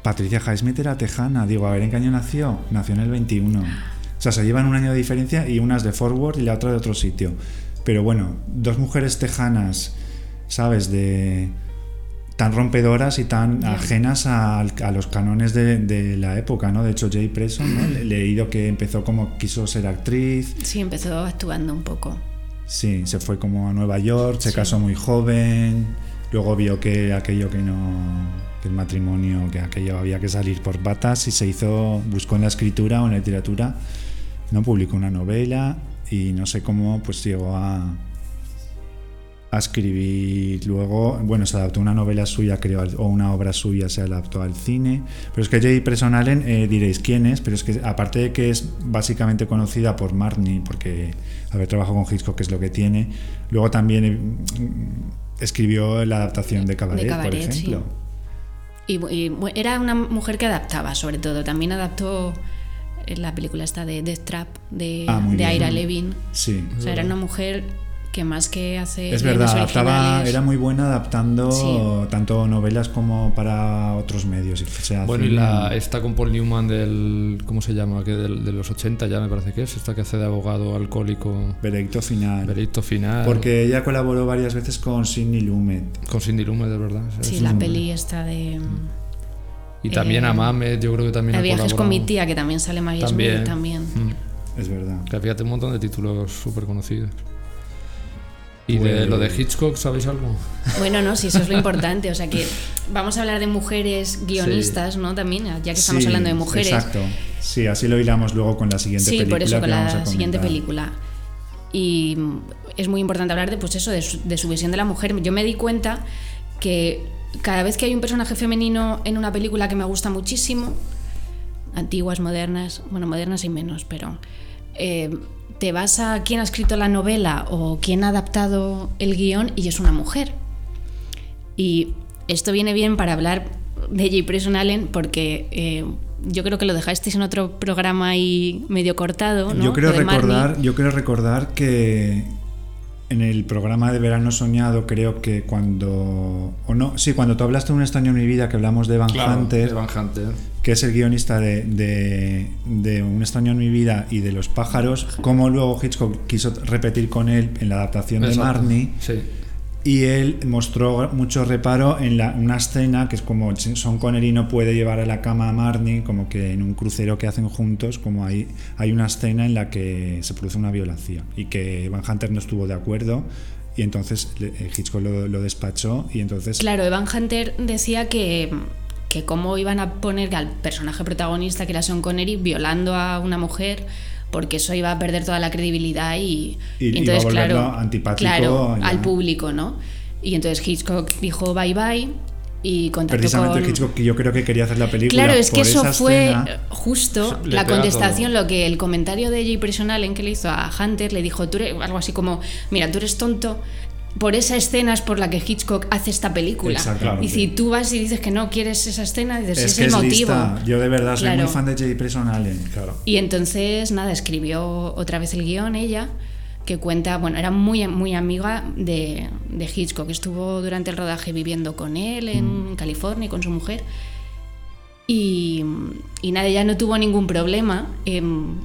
Patricia Highsmith era tejana. Digo, a ver, ¿en qué año nació? Nació en el 21. O sea, se llevan un año de diferencia y una es de Fort Worth y la otra de otro sitio. Pero bueno, dos mujeres tejanas, ¿sabes? De tan rompedoras y tan ajenas a, a los cánones de, de la época, ¿no? De hecho, Jay Preston, ¿no? Le- He leído que empezó como quiso ser actriz, Sí, empezó actuando un poco. Sí, se fue como a Nueva York, se Sí. casó muy joven, luego vio que aquello que no, que el matrimonio, que aquello había que salir por patas y se hizo, buscó en la escritura o en la literatura, no publicó una novela y no sé cómo pues llegó a, a escribir luego, bueno, se adaptó una novela suya, creo, o una obra suya se adaptó al cine, pero es que Jay Preston Allen, eh, diréis quién es, pero es que aparte de que es básicamente conocida por Marnie, porque haber trabajado con Hitchcock es lo que tiene, luego también eh, mm, escribió la adaptación de Cabaret, Cabaret, por sí. ejemplo. Y, y, era una mujer que adaptaba, sobre todo. También adaptó eh, la película esta de Death Trap de, Ah, de bien. Ira Levin. Sí. O sea, era una mujer que más que hace Es verdad, adaptaba, era muy buena adaptando Sí. tanto novelas como para otros medios. y sea Bueno, y la, esta con Paul Newman del. ¿Cómo se llama? Que del- de los 80 ya me parece que es. Esta que hace de abogado alcohólico. Veredicto final. Veredicto final. Porque ella colaboró varias veces con Sidney Lumet. Con Cindy Lumet, de verdad. Sí, Es la peli esta de, Y también eh, a Mamet, yo creo que también ha Viajes con mi tía, que también sale Maggie También. Smith también. Mm. Es verdad. Que fíjate un montón de títulos súper conocidos. ¿Y de Pues- lo de Hitchcock sabéis algo? Bueno, no, sí, eso es lo importante. O sea que vamos a hablar de mujeres guionistas, ¿no? También, ya que estamos Sí, hablando de mujeres. Exacto. Sí, así lo hilamos luego con la siguiente Sí, película. por eso con a la siguiente película. Y mm, es muy importante hablar de, pues eso, de su, de su visión de la mujer. Yo me di cuenta que cada vez que hay un personaje femenino en una película que me gusta muchísimo, antiguas, modernas, bueno, modernas y menos, pero eh, te vas a quién ha escrito la novela o quién ha adaptado el guion y es una mujer. Y esto viene bien para hablar de J. Preston Allen porque eh, yo creo que lo dejasteis en otro programa ahí medio cortado. ¿no? Yo creo Marnie. recordar, yo creo recordar que en el programa de Verano Soñado creo que cuando o no, sí, cuando tú hablaste de un extraño en mi vida que hablamos de Van Hunter, de Van Hunter. que es el guionista de, de- de Un extraño en mi vida y de Los pájaros, como luego Hitchcock quiso repetir con él en la adaptación de. Marnie. Sí. Y él mostró mucho reparo en la- una escena que es como Son Connery no puede llevar a la cama a Marnie, como que en un crucero que hacen juntos, como hay, hay una escena en la que se produce una violación y que Van Hunter no estuvo de acuerdo y entonces eh, Hitchcock lo, lo despachó y entonces... Claro, Evan Hunter decía que, que cómo iban a poner al personaje protagonista, que era Sean Connery, violando a una mujer, porque eso iba a perder toda la credibilidad y, Y iba a entonces, volverlo claro, antipático claro, ya. al público, ¿no? Y entonces Hitchcock dijo bye bye y contactó Precisamente con... Hitchcock que yo creo que quería hacer la película. Claro, es que eso fue escena. justo la contestación, todo. lo que el comentario de Jay Personal en que le hizo a Hunter, le dijo, tú eres, algo así como, mira, tú eres tonto, por esa escena es por la que Hitchcock hace esta película. Y si tú vas y dices que no quieres esa escena, dices, Es es, que el es motivo. lista. Yo de verdad soy Claro. muy fan de J. Preston Allen. Claro. Y entonces, nada, escribió otra vez el guion ella, que cuenta, bueno, era muy, muy amiga de, de Hitchcock, estuvo durante el rodaje viviendo con él en Mm. California y con su mujer. Y, y nada, ella no tuvo ningún problema en,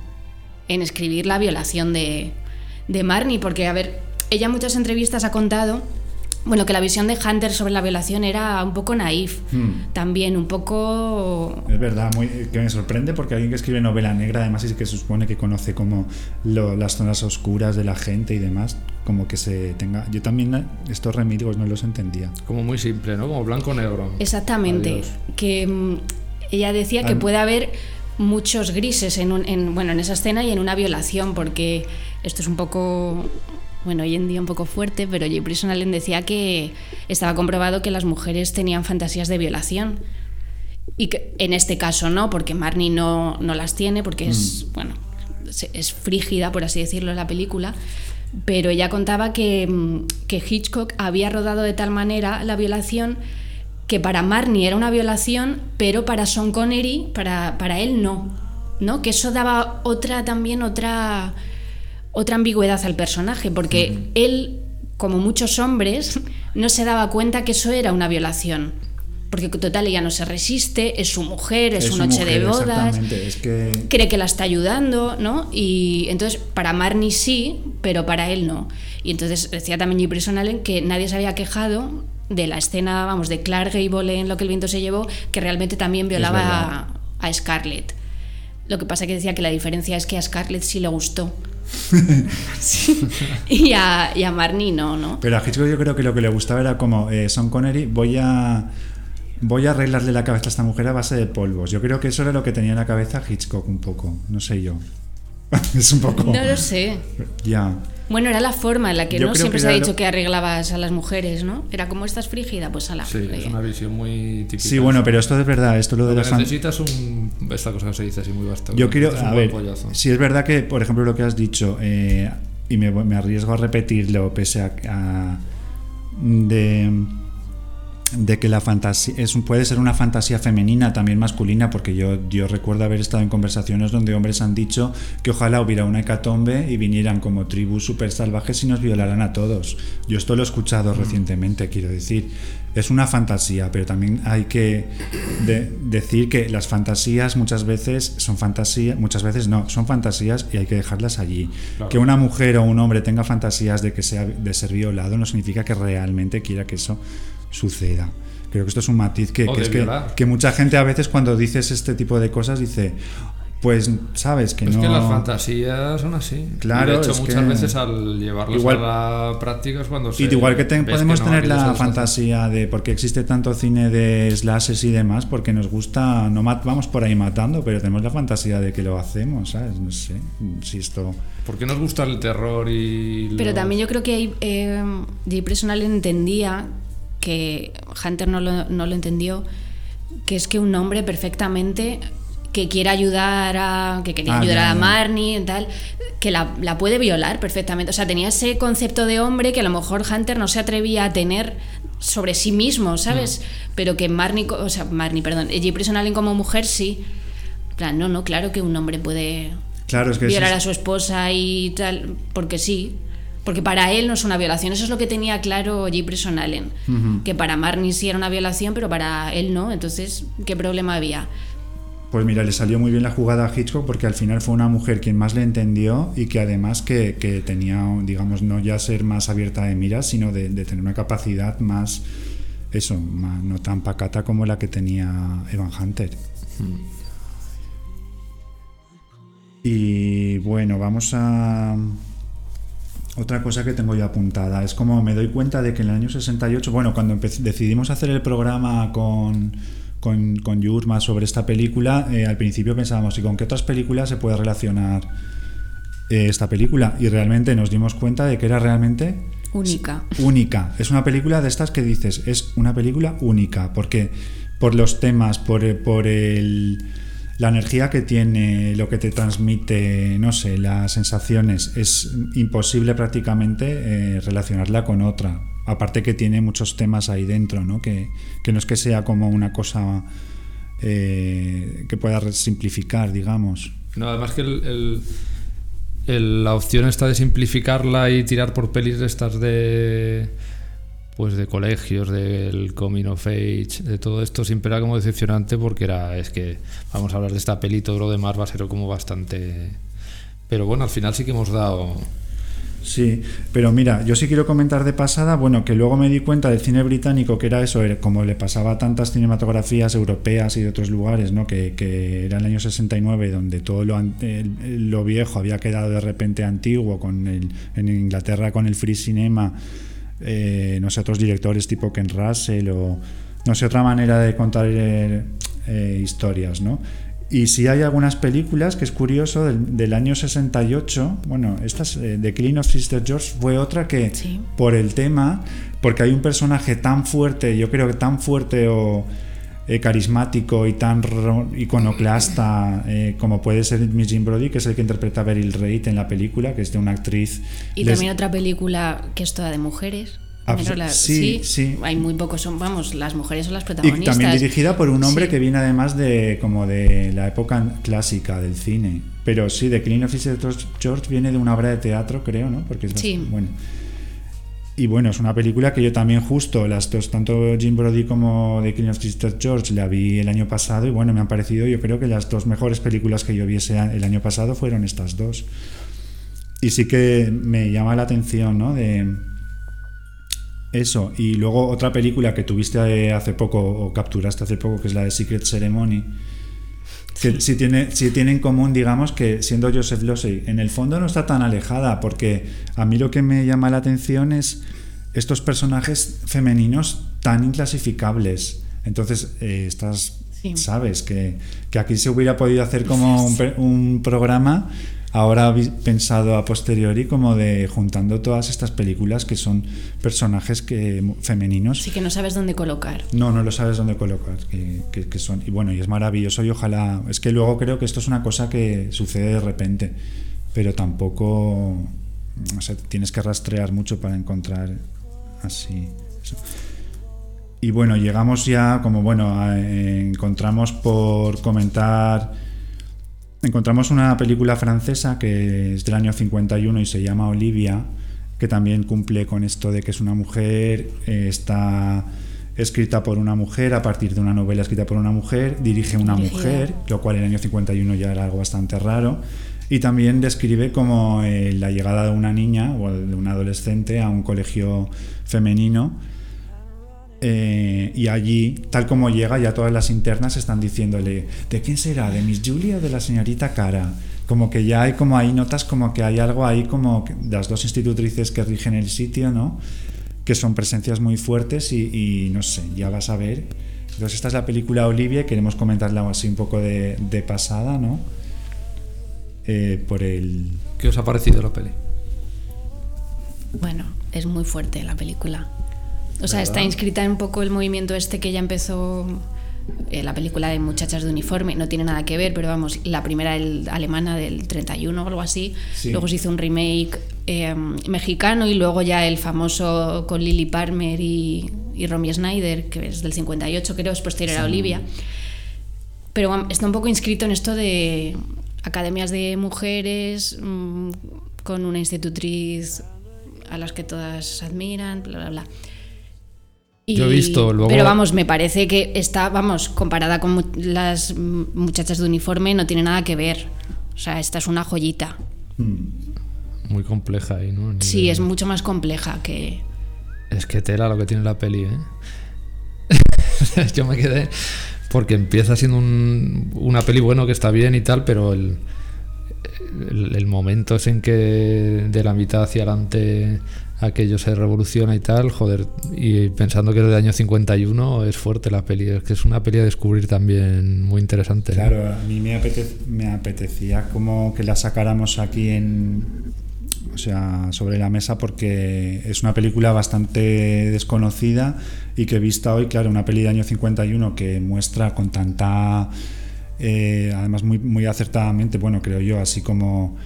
en escribir la violación de, de Marnie, porque, a ver, ella en muchas entrevistas ha contado, bueno, que la visión de Hunter sobre la violación era un poco naif, Hmm. también un poco Es verdad, muy, que me sorprende porque alguien que escribe novela negra, además, y que se supone que conoce como lo- las zonas oscuras de la gente y demás, como que se tenga. Yo también estos remilgos no los entendía. Como muy simple, ¿no? Como blanco-negro. Exactamente. Adiós. Que mm, ella decía que puede haber muchos grises en, un- en, bueno, en esa escena y en una violación, porque esto es un poco, bueno, hoy en día un poco fuerte, pero Jay Prison Allen decía que estaba comprobado que las mujeres tenían fantasías de violación. Y que en este caso no, porque Marnie no, no las tiene, porque es, bueno, se- es frígida, por así decirlo, la película. Pero ella contaba que, mm, que Hitchcock había rodado de tal manera la violación que para Marnie era una violación, pero para Sean Connery, para, para él no. ¿no? Que eso daba otra también, otra, otra ambigüedad al personaje, porque él, como muchos hombres, no se daba cuenta que eso era una violación. Porque total, ella no se resiste, es su mujer, es, su su noche de mujer, bodas Exactamente, es que. cree que la está ayudando, ¿no? Y entonces para Marnie sí, pero para él no. Y entonces decía también Prison Allen que nadie se había quejado de la escena, vamos, de Clark Gable en Lo que el viento se llevó, que realmente también violaba a, a Scarlett. Lo que pasa que decía que la diferencia es que a Scarlett sí le gustó. Sí. Y, a, y a Marnie no, ¿no? Pero a Hitchcock yo creo que lo que le gustaba era como eh, Sean Connery, voy a. Voy a arreglarle la cabeza a esta mujer a base de polvos. Yo creo que eso era lo que tenía en la cabeza Hitchcock un poco. No sé yo. Es un poco. No lo sé. Ya. Bueno, era la forma en la que Yo no siempre que se ha dicho lo- que arreglabas a las mujeres, ¿no? Era como estás frígida, pues a la Sí, es una visión muy típica. Sí, bueno, pero esto es verdad, esto lo de las necesitas un. Esta cosa que se dice así muy basta. Yo quiero, a ver, si es verdad que, por ejemplo, lo que has dicho, eh, y me, me arriesgo a repetirlo, pese a, a- de, de que la fantasía es, puede ser una fantasía femenina, también masculina, porque yo, yo recuerdo haber estado en conversaciones donde hombres han dicho que ojalá hubiera una hecatombe y vinieran como tribus super salvajes y nos violaran a todos. Yo esto lo he escuchado recientemente, quiero decir. Es una fantasía, pero también hay que de- decir que las fantasías muchas veces son fantasías, muchas veces no, son fantasías y hay que dejarlas allí. Claro. Que una mujer o un hombre tenga fantasías de que sea de ser violado no significa que realmente quiera que eso suceda. Creo que esto es un matiz que, que es mucha gente a veces cuando dices este tipo de cosas dice, pues sabes que Es no... que las fantasías son así. Claro, Y de hecho, es muchas que- veces al llevarlas Igual- a la práctica es cuando se. Y igual que te- podemos no, tener la fantasía de por qué existe tanto cine de slashes y demás, porque nos gusta, no mat- vamos por ahí matando, pero tenemos la fantasía de que lo hacemos, ¿sabes? No sé si esto... ¿Por qué nos gusta el terror y. Pero también yo creo que eh, Jay Personal entendía que Hunter no lo, no lo entendió, que es que un hombre perfectamente que quiere ayudar a que quería Ah, ayudar ya, a. Marnie y tal que la, la puede violar perfectamente o sea tenía ese concepto de hombre que a lo mejor Hunter no se atrevía a tener sobre sí mismo sabes Mm. pero que Marnie o sea Marnie perdón Jay Personal como mujer sí plan, no no claro que un hombre puede Claro, es que... violar a su esposa y tal, porque sí. Porque para él no es una violación. Eso es lo que tenía claro Jay Preson Allen. Que para Marnie sí era una violación, pero para él no. Entonces, ¿qué problema había? Pues mira, le salió muy bien la jugada a Hitchcock porque al final fue una mujer quien más le entendió y que además que, que tenía, digamos, no ya ser más abierta de miras, sino de, de tener una capacidad más, eso, más- no tan pacata como la que tenía Evan Hunter. Y bueno, vamos a... Otra cosa que tengo yo apuntada es como me doy cuenta de que en el año 68, bueno, cuando decidimos hacer el programa con, con, con Yurma sobre esta película, eh, al principio pensábamos, ¿y con qué otras películas se puede relacionar eh, esta película? Y realmente nos dimos cuenta de que era realmente Única. única. Es una película de estas que dices, es una película única, porque por los temas, por, por el, la energía que tiene, lo que te transmite, no sé, las sensaciones, es imposible prácticamente eh, relacionarla con otra. Aparte que tiene muchos temas ahí dentro, ¿no? Que, que no es que sea como una cosa eh, que pueda simplificar, digamos. No, además que la opción está de simplificarla y tirar por pelis de estas de pues de colegios, del coming of age, de todo esto siempre era como decepcionante porque era es que vamos a hablar de esta peli y todo lo demás va a ser como bastante pero bueno, al final sí que hemos dado Sí, pero mira, yo sí quiero comentar de pasada, bueno, que luego me di cuenta del cine británico que era eso, como le pasaba a tantas cinematografías europeas y de otros lugares, ¿no? Que, que era el año 69 donde todo lo, lo viejo había quedado de repente antiguo, con en Inglaterra con el free cinema, eh, no sé, otros directores tipo Ken Russell o no sé, otra manera de contar eh, eh, historias, ¿no? Y sí hay algunas películas que es curioso del, del año 68. Bueno, esta es, eh, The Killing of Sister George fue otra que Sí. por el tema, porque hay un personaje tan fuerte, yo creo que tan fuerte o eh, carismático y tan iconoclasta eh, como puede ser Miss Jim Brody, que es el que interpreta a Beryl Reid en la película, que es de una actriz. Y les- también otra película que es toda de mujeres. La- sí, sí. Hay muy pocos, son, vamos, las mujeres son las Y protagonistas. también dirigida por un hombre Sí. que viene además de como de la época clásica del cine. Pero sí, The Clean of Sister George viene de una obra de teatro, creo, ¿no? Porque es Sí. bastante- bueno. Y bueno, es una película que yo también justo, las dos, tanto Jim Brody como The Clean of Sister George, la vi el año pasado y bueno, me han parecido, yo creo que las dos mejores películas que yo vi ese a- el año pasado fueron estas dos. Y sí que me llama la atención, ¿no? De, eso, y luego otra película que tuviste hace poco o capturaste hace poco, que es la de Secret Ceremony, sí, tiene, sí tiene en común, digamos, que siendo Joseph Losey, en el fondo no está tan alejada, porque a mí lo que me llama la atención es estos personajes femeninos tan inclasificables. Entonces, eh, estás, Sí. sabes, que, que aquí se hubiera podido hacer como un, un programa ahora pensado a posteriori como de juntando todas estas películas que son personajes que femeninos. Así que no sabes dónde colocar. No, no lo sabes dónde colocar, que, que- que son. Y bueno, y es maravilloso y ojalá. Es que luego creo que esto es una cosa que sucede de repente, pero tampoco. No sé, tienes que rastrear mucho para encontrar así. eso. Y bueno, llegamos ya, como bueno, a- eh, encontramos por comentar. Encontramos una película francesa que es del año 51 y se llama Olivia, que también cumple con esto de que es una mujer, eh, está escrita por una mujer a partir de una novela escrita por una mujer, dirige una mujer, lo cual en el año 51 ya era algo bastante raro, y también describe como eh, la llegada de una niña o de un adolescente a un colegio femenino eh, y allí, tal como llega, ya todas las internas están diciéndole, ¿de quién será? ¿De Miss Julia o de la señorita Cara? Como que ya hay como ahí notas como que hay algo ahí como que- de las dos institutrices que rigen el sitio, ¿no? Que son presencias muy fuertes y, y no sé, ya vas a ver. Entonces esta es la película Olivia, queremos comentarla así un poco de, de pasada, ¿no? Eh, por el... ¿Qué os ha parecido la peli? Bueno, es muy fuerte la película. O sea, ¿Verdad? está inscrita en un poco el movimiento este que ya empezó eh, la película de Muchachas de Uniforme. No tiene nada que ver, pero vamos, la primera el, alemana del 31 o algo así. Sí. Luego se hizo un remake eh, mexicano y luego ya el famoso con Lily Palmer y, y Romy Schneider, que es del 58, creo, es posterior a Sí. Olivia. Pero está un poco inscrito en esto de academias de mujeres mm, con una institutriz a las que todas admiran, bla, bla, bla. Y- Yo he visto luego- Pero vamos, me parece que está, vamos, comparada con mu- las mm, muchachas de uniforme, no tiene nada que ver. O sea, esta es una joyita. Muy compleja ahí, ¿no? Sí, es mucho más compleja que... Es que tela lo que tiene la peli, ¿eh? Yo me quedé. Porque empieza siendo un- una peli bueno que está bien y tal, pero el, el, el momento es en que de la mitad hacia adelante aquello se revoluciona y tal, joder, y pensando que es del año 51 es fuerte la peli, es que es una peli a descubrir también muy interesante. Claro, a mí me apetecía como que la sacáramos aquí en, o sea, sobre la mesa porque es una película bastante desconocida y que vista hoy, claro, una peli de año 51 que muestra con tanta, eh, además muy, muy acertadamente, bueno, creo yo, así como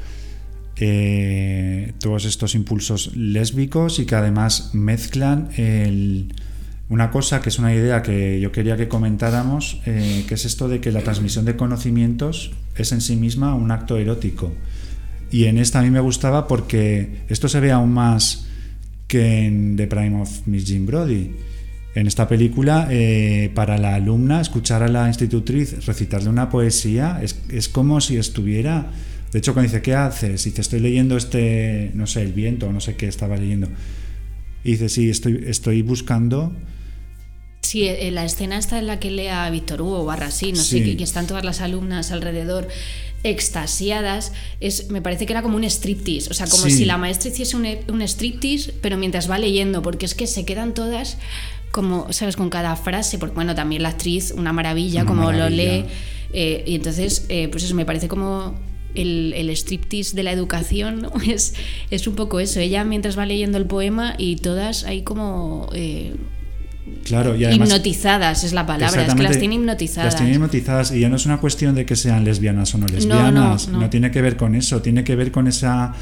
eh, todos estos impulsos lésbicos y que además mezclan una cosa que es una idea que yo quería que comentáramos, eh, que es esto de que la transmisión de conocimientos es en sí misma un acto erótico. Y en esta a mí me gustaba porque esto se ve aún más que en The Prime of Miss Jean Brody. En esta película, eh, para la alumna, escuchar a la institutriz recitarle una poesía es, es como si estuviera... De hecho, cuando dice, ¿qué haces? Y dice, estoy leyendo este, no sé, el viento, o no sé qué estaba leyendo. Y dice, sí, estoy, estoy buscando Sí, eh, la escena está en la que lee a Víctor Hugo o barra así, no Sí. sé, que, que están todas las alumnas alrededor extasiadas, es, me parece que era como un striptease, o sea, como Sí. si la maestra hiciese un, un striptease, pero mientras va leyendo, porque es que se quedan todas como, ¿sabes? Con cada frase, porque bueno, también la actriz, una maravilla, Una como maravilla. lo lee, eh, y entonces, eh, pues eso, me parece como el, el striptease de la educación, ¿no? es, es un poco eso, ella mientras va leyendo el poema y todas ahí como... eh, Claro, y además. hipnotizadas es la palabra, es que las tiene hipnotizadas. Las tiene hipnotizadas y ya no es una cuestión de que sean lesbianas o no lesbianas, no. tiene que ver con eso, tiene que ver con esa...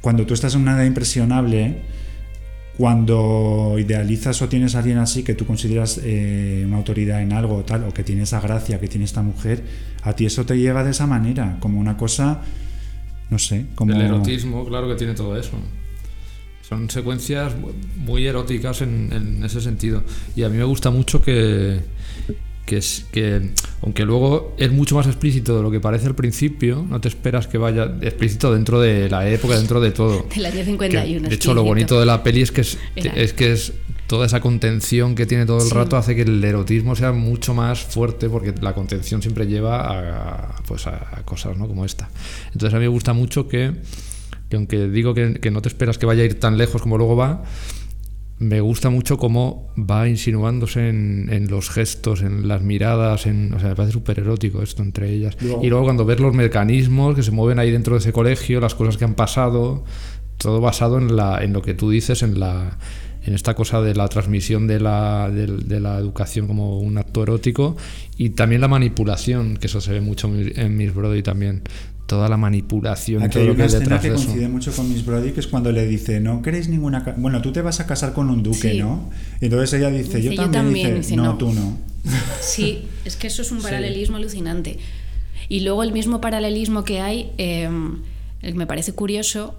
Cuando tú estás en una edad impresionable, cuando idealizas o tienes a alguien así que tú consideras eh, una autoridad en algo o tal, o que tiene esa gracia que tiene esta mujer, a ti eso te llega de esa manera, como una cosa, no sé, como... El erotismo, claro que tiene todo eso. Son secuencias muy eróticas en, en ese sentido. Y a mí me gusta mucho que, que, es, que, aunque luego es mucho más explícito de lo que parece al principio, no te esperas que vaya explícito dentro de la época, dentro de todo. Del año Que, 51. de hecho, lo bonito de la peli es que es, es que es toda esa contención que tiene todo el Sí. rato hace que el erotismo sea mucho más fuerte porque la contención siempre lleva a, pues a, a cosas ¿no? como esta. Entonces a mí me gusta mucho que, que aunque digo que, que no te esperas que vaya a ir tan lejos como luego va, me gusta mucho cómo va insinuándose en, en los gestos, en las miradas, en, o sea, me parece súper erótico esto entre ellas. Y luego cuando ves los mecanismos que se mueven ahí dentro de ese colegio, las cosas que han pasado, todo basado en, la, en lo que tú dices, en la en esta cosa de la transmisión de la, de, de la educación como un acto erótico y también la manipulación, que eso se ve mucho en Miss Brody también. Toda la manipulación, Aquí todo hay lo que una hay escena que coincide mucho con Miss Brody, que es cuando le dice, no queréis ninguna... Bueno, tú te vas a casar con un duque, Sí. ¿no? Y entonces ella dice, Dice, yo "Yo también, también", dice, dice, no, "No". tú no. Sí, es que eso es un paralelismo alucinante. Y luego el mismo paralelismo que hay, eh, me parece curioso,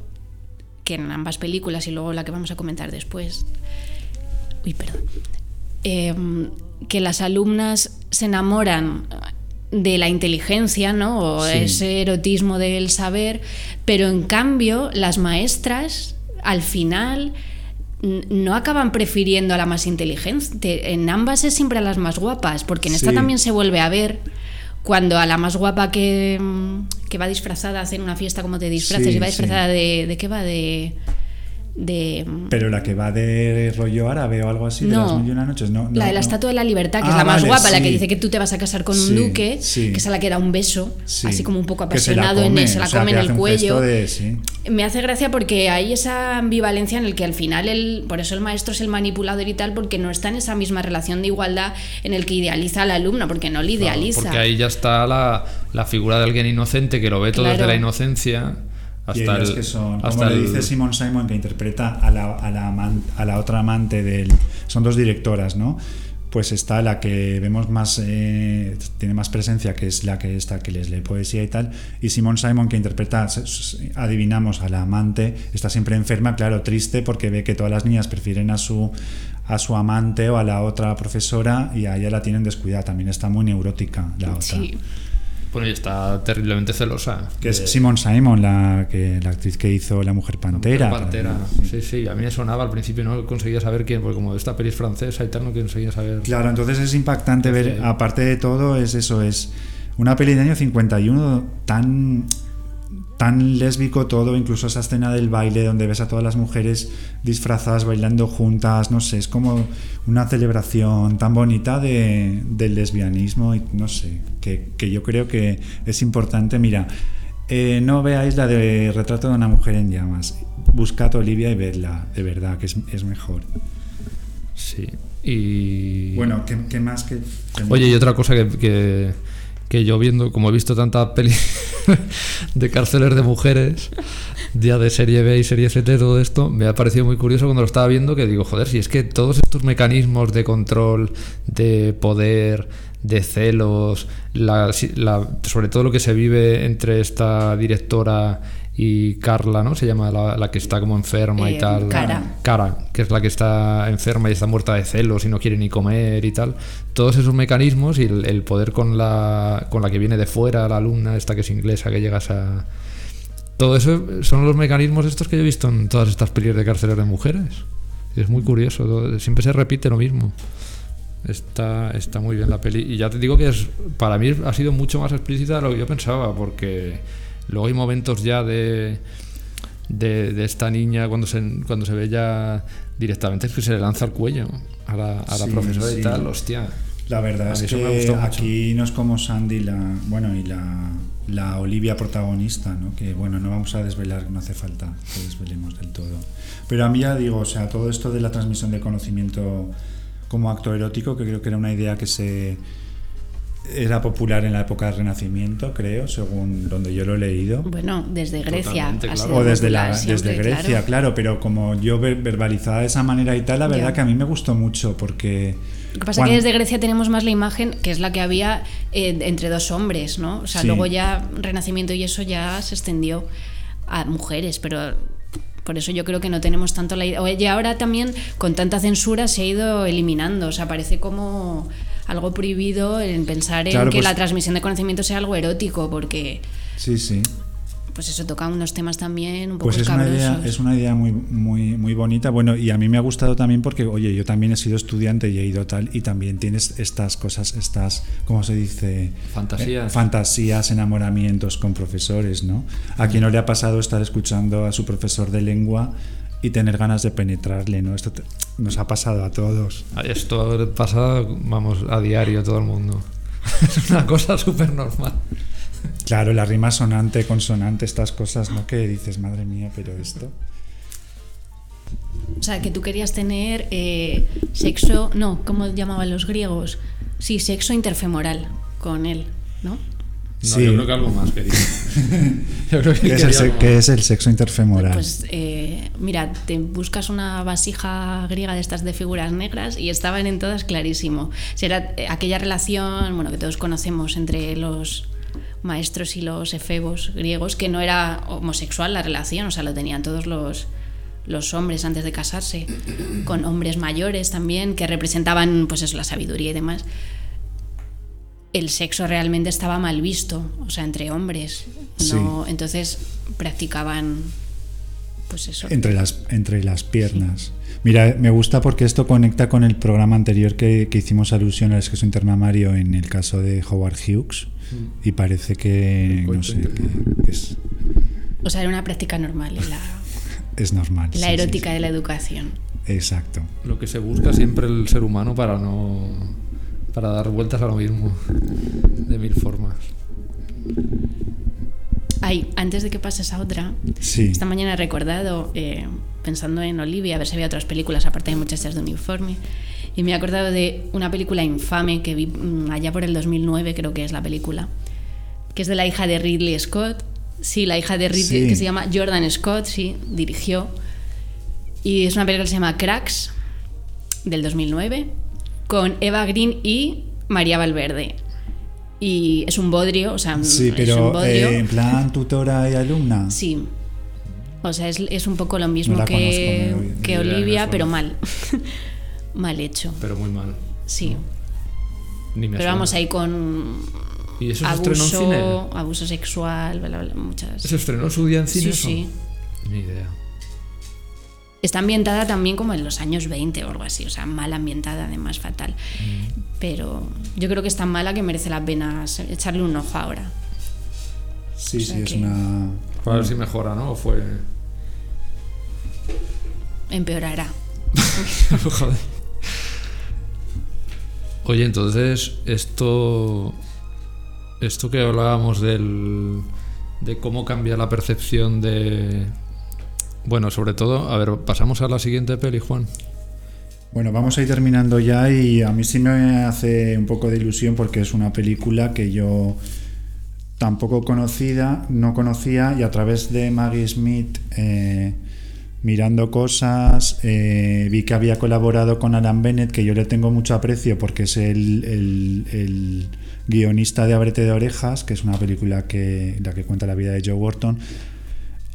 que en ambas películas y luego la que vamos a comentar después, uy, perdón, eh, que las alumnas se enamoran de la inteligencia, ¿no? O Sí. ese erotismo del saber, pero en cambio las maestras al final no acaban prefiriendo a la más inteligente. En ambas es siempre a las más guapas, porque en esta Sí. también se vuelve a ver cuando a la más guapa que, mm, que va disfrazada, hacen una fiesta como te disfraces Sí, y va disfrazada de... ¿De qué va? De... de Pero la que va de rollo árabe o algo así, de las mil y una noches, no. la no, de la no. Estatua de la Libertad, que Ah, es la más vale, guapa, la que dice que tú te vas a casar con un Sí, duque, sí. que es a la que da un beso, Sí. así como un poco Que se la apasionado en se la o sea, come en el cuello. gesto de- sí. Me hace gracia porque hay esa ambivalencia en el que al final, el, por eso el maestro es el manipulador y tal, porque no está en esa misma relación de igualdad en el que idealiza al alumno, porque no le Claro, idealiza. porque ahí ya está la, la figura de alguien inocente que lo ve todo desde la inocencia hasta el. que son, hasta como le el- dice Simon Simon, que interpreta a la, a la, aman- a la otra amante del... Son dos directoras, ¿no? Pues está la que vemos más, eh, tiene más presencia, que es la que está, que les lee poesía y tal, y Simon Simon, que interpreta, adivinamos, a la amante, está siempre enferma, claro, triste, porque ve que todas las niñas prefieren a su, a su amante o a la otra profesora y a ella la tienen descuidada, también está muy neurótica la otra. Sí. Bueno, y está terriblemente celosa. Que es Simon Simon, la, que, la actriz que hizo La Mujer Pantera. Pantera. también, Sí, sí, a mí me sonaba al principio, no conseguía saber quién, porque como esta peli es francesa y tal, no conseguía saber. Claro, entonces es impactante ver, aparte de todo, es eso, es una peli de año 51 tan tan lésbico todo, incluso esa escena del baile donde ves a todas las mujeres disfrazadas bailando juntas, no sé, es como una celebración tan bonita de, del lesbianismo y no sé, que, que yo creo que es importante. Mira, eh, no veáis la de Retrato de una mujer en llamas, buscad Olivia y vedla, de verdad, que es, es mejor. Sí. Y. Bueno, ¿qué, qué más que... Oye, y otra cosa que, que, que yo viendo, como he visto tanta peli de cárceles de mujeres, ya de serie B y serie CT, todo esto, me ha parecido muy curioso cuando lo estaba viendo que digo, joder, si es que todos estos mecanismos de control, de poder, de celos, la, la- sobre todo lo que se vive entre esta directora y Carla, ¿no? Se llama la, la que está como enferma y Eh, tal. Cara. Cara, que es la que está enferma y está muerta de celos y no quiere ni comer y tal. Todos esos mecanismos y el, el poder con la, con la que viene de fuera, la alumna, esta que es inglesa, que llegas a... Todo eso son los mecanismos estos que yo he visto en todas estas pelis de cárceles de mujeres. Es muy curioso, todo- siempre se repite lo mismo. Está, está muy bien la peli. Y ya te digo que es, para mí ha sido mucho más explícita de lo que yo pensaba, porque luego hay momentos ya de, de, de esta niña cuando se, cuando se ve ya directamente es que se le lanza al cuello a la, a la Sí, profesora sí. y tal, hostia. La verdad es que aquí no es como Sandy, la, bueno, y la, la Olivia protagonista, ¿no? Que bueno, no vamos a desvelar, no hace falta que desvelemos del todo. Pero a mí ya digo, o sea, todo esto de la transmisión de conocimiento como acto erótico, que creo que era una idea que se era popular en la época del Renacimiento, creo, según donde yo lo he leído. Bueno, desde Grecia. Claro. O desde, popular la, siempre, desde Grecia, claro. claro. pero como yo ver- verbalizada de esa manera y tal, la verdad que a mí me gustó mucho porque... Lo que pasa es que desde Grecia tenemos más la imagen que es la que había eh, entre dos hombres, ¿no? O sea, Sí. luego ya Renacimiento y eso ya se extendió a mujeres, pero por eso yo creo que no tenemos tanto la idea. Y ahora también con tanta censura se ha ido eliminando, o sea, parece como algo prohibido en pensar en Claro, que pues- la transmisión de conocimiento sea algo erótico, porque Sí, sí. pues eso toca unos temas también un poco Pues es una, idea, es una idea muy, muy, muy bonita. Bueno, y a mí me ha gustado también porque, oye, yo también he sido estudiante y he ido tal, y también tienes estas cosas, estas, ¿cómo se dice? Fantasías. Eh, fantasías, enamoramientos con profesores, ¿no? A quien no le ha pasado estar escuchando a su profesor de lengua y tener ganas de penetrarle, ¿no? Esto te- nos ha pasado a todos. Esto pasa, vamos, a diario todo el mundo. Es una cosa súper normal. Claro, la rima sonante, consonante, estas cosas, ¿no? Que dices, madre mía, pero esto. O sea, que tú querías tener eh, sexo, no, ¿cómo llamaban los griegos? Sí, sexo interfemoral con él, ¿no? No, Sí. yo creo que algo más quería. yo creo que ¿Qué es, el, qué es el sexo interfemoral? Pues eh, mira, te buscas una vasija griega de estas de figuras negras y estaban en todas clarísimo. Si era eh, aquella relación, bueno, que todos conocemos entre los maestros y los efebos griegos, que no era homosexual la relación, o sea, lo tenían todos los, los hombres antes de casarse, con hombres mayores también, que representaban, pues eso, la sabiduría y demás. El sexo realmente estaba mal visto, o sea, entre hombres. No, Entonces practicaban, pues eso. Entre las, entre las piernas. Mira, me gusta porque esto conecta con el programa anterior que, que hicimos alusión al sexo intermamario en el caso de Howard Hughes. Y parece que, no sé, que, que es, O sea, era una práctica normal, la, es normal. la sí, erótica sí, de la educación. sí. Exacto. Lo que se busca siempre el ser humano para no. Para dar vueltas a lo mismo. De mil formas. Ay, antes de que pases a otra, Sí. esta mañana he recordado, eh, pensando en Olivia, a ver si había otras películas aparte de Muchachas de Uniforme, y me he acordado de una película infame que vi mm, allá por el 2009, creo que es la película, que es de la hija de Ridley Scott. Sí, la hija de Ridley, Sí. que se llama Jordan Scott, sí, dirigió. Y es una película que se llama Cracks, del 2009, con Eva Green y María Valverde. Y es un bodrio, o sea, Sí, es un pero bodrio. eh, en plan tutora y alumna. Sí. O sea, es, es un poco lo mismo que, conozco, que Olivia, pero mal. mal hecho. Pero muy mal. Sí. Ni me Pero vamos ahí con ¿Y eso se estrenó en cine? abuso, abuso sexual, bla, bla, bla, muchas. ¿Se estrenó en su día en cine? Sí, eso? sí. Ni idea. Está ambientada también como en los años 20 o algo así, o sea, mal ambientada, además fatal. Mm. Pero yo creo que es tan mala que merece la pena echarle un ojo ahora. Sí, O sí, es una. Para ver si mejora, ¿no? O fue. Empeorará. Joder. Oye, entonces, esto. Esto que hablábamos del. de cómo cambia la percepción de. Bueno, sobre todo, a ver, pasamos a la siguiente peli, Juan. Bueno, vamos a ir terminando ya y a mí sí me hace un poco de ilusión porque es una película que yo tampoco conocida, no conocía y a través de Maggie Smith eh, mirando cosas eh, vi que había colaborado con Alan Bennett que yo le tengo mucho aprecio porque es el, el- guionista de Abrete de Orejas, que es una película que la que cuenta la vida de Joe Wharton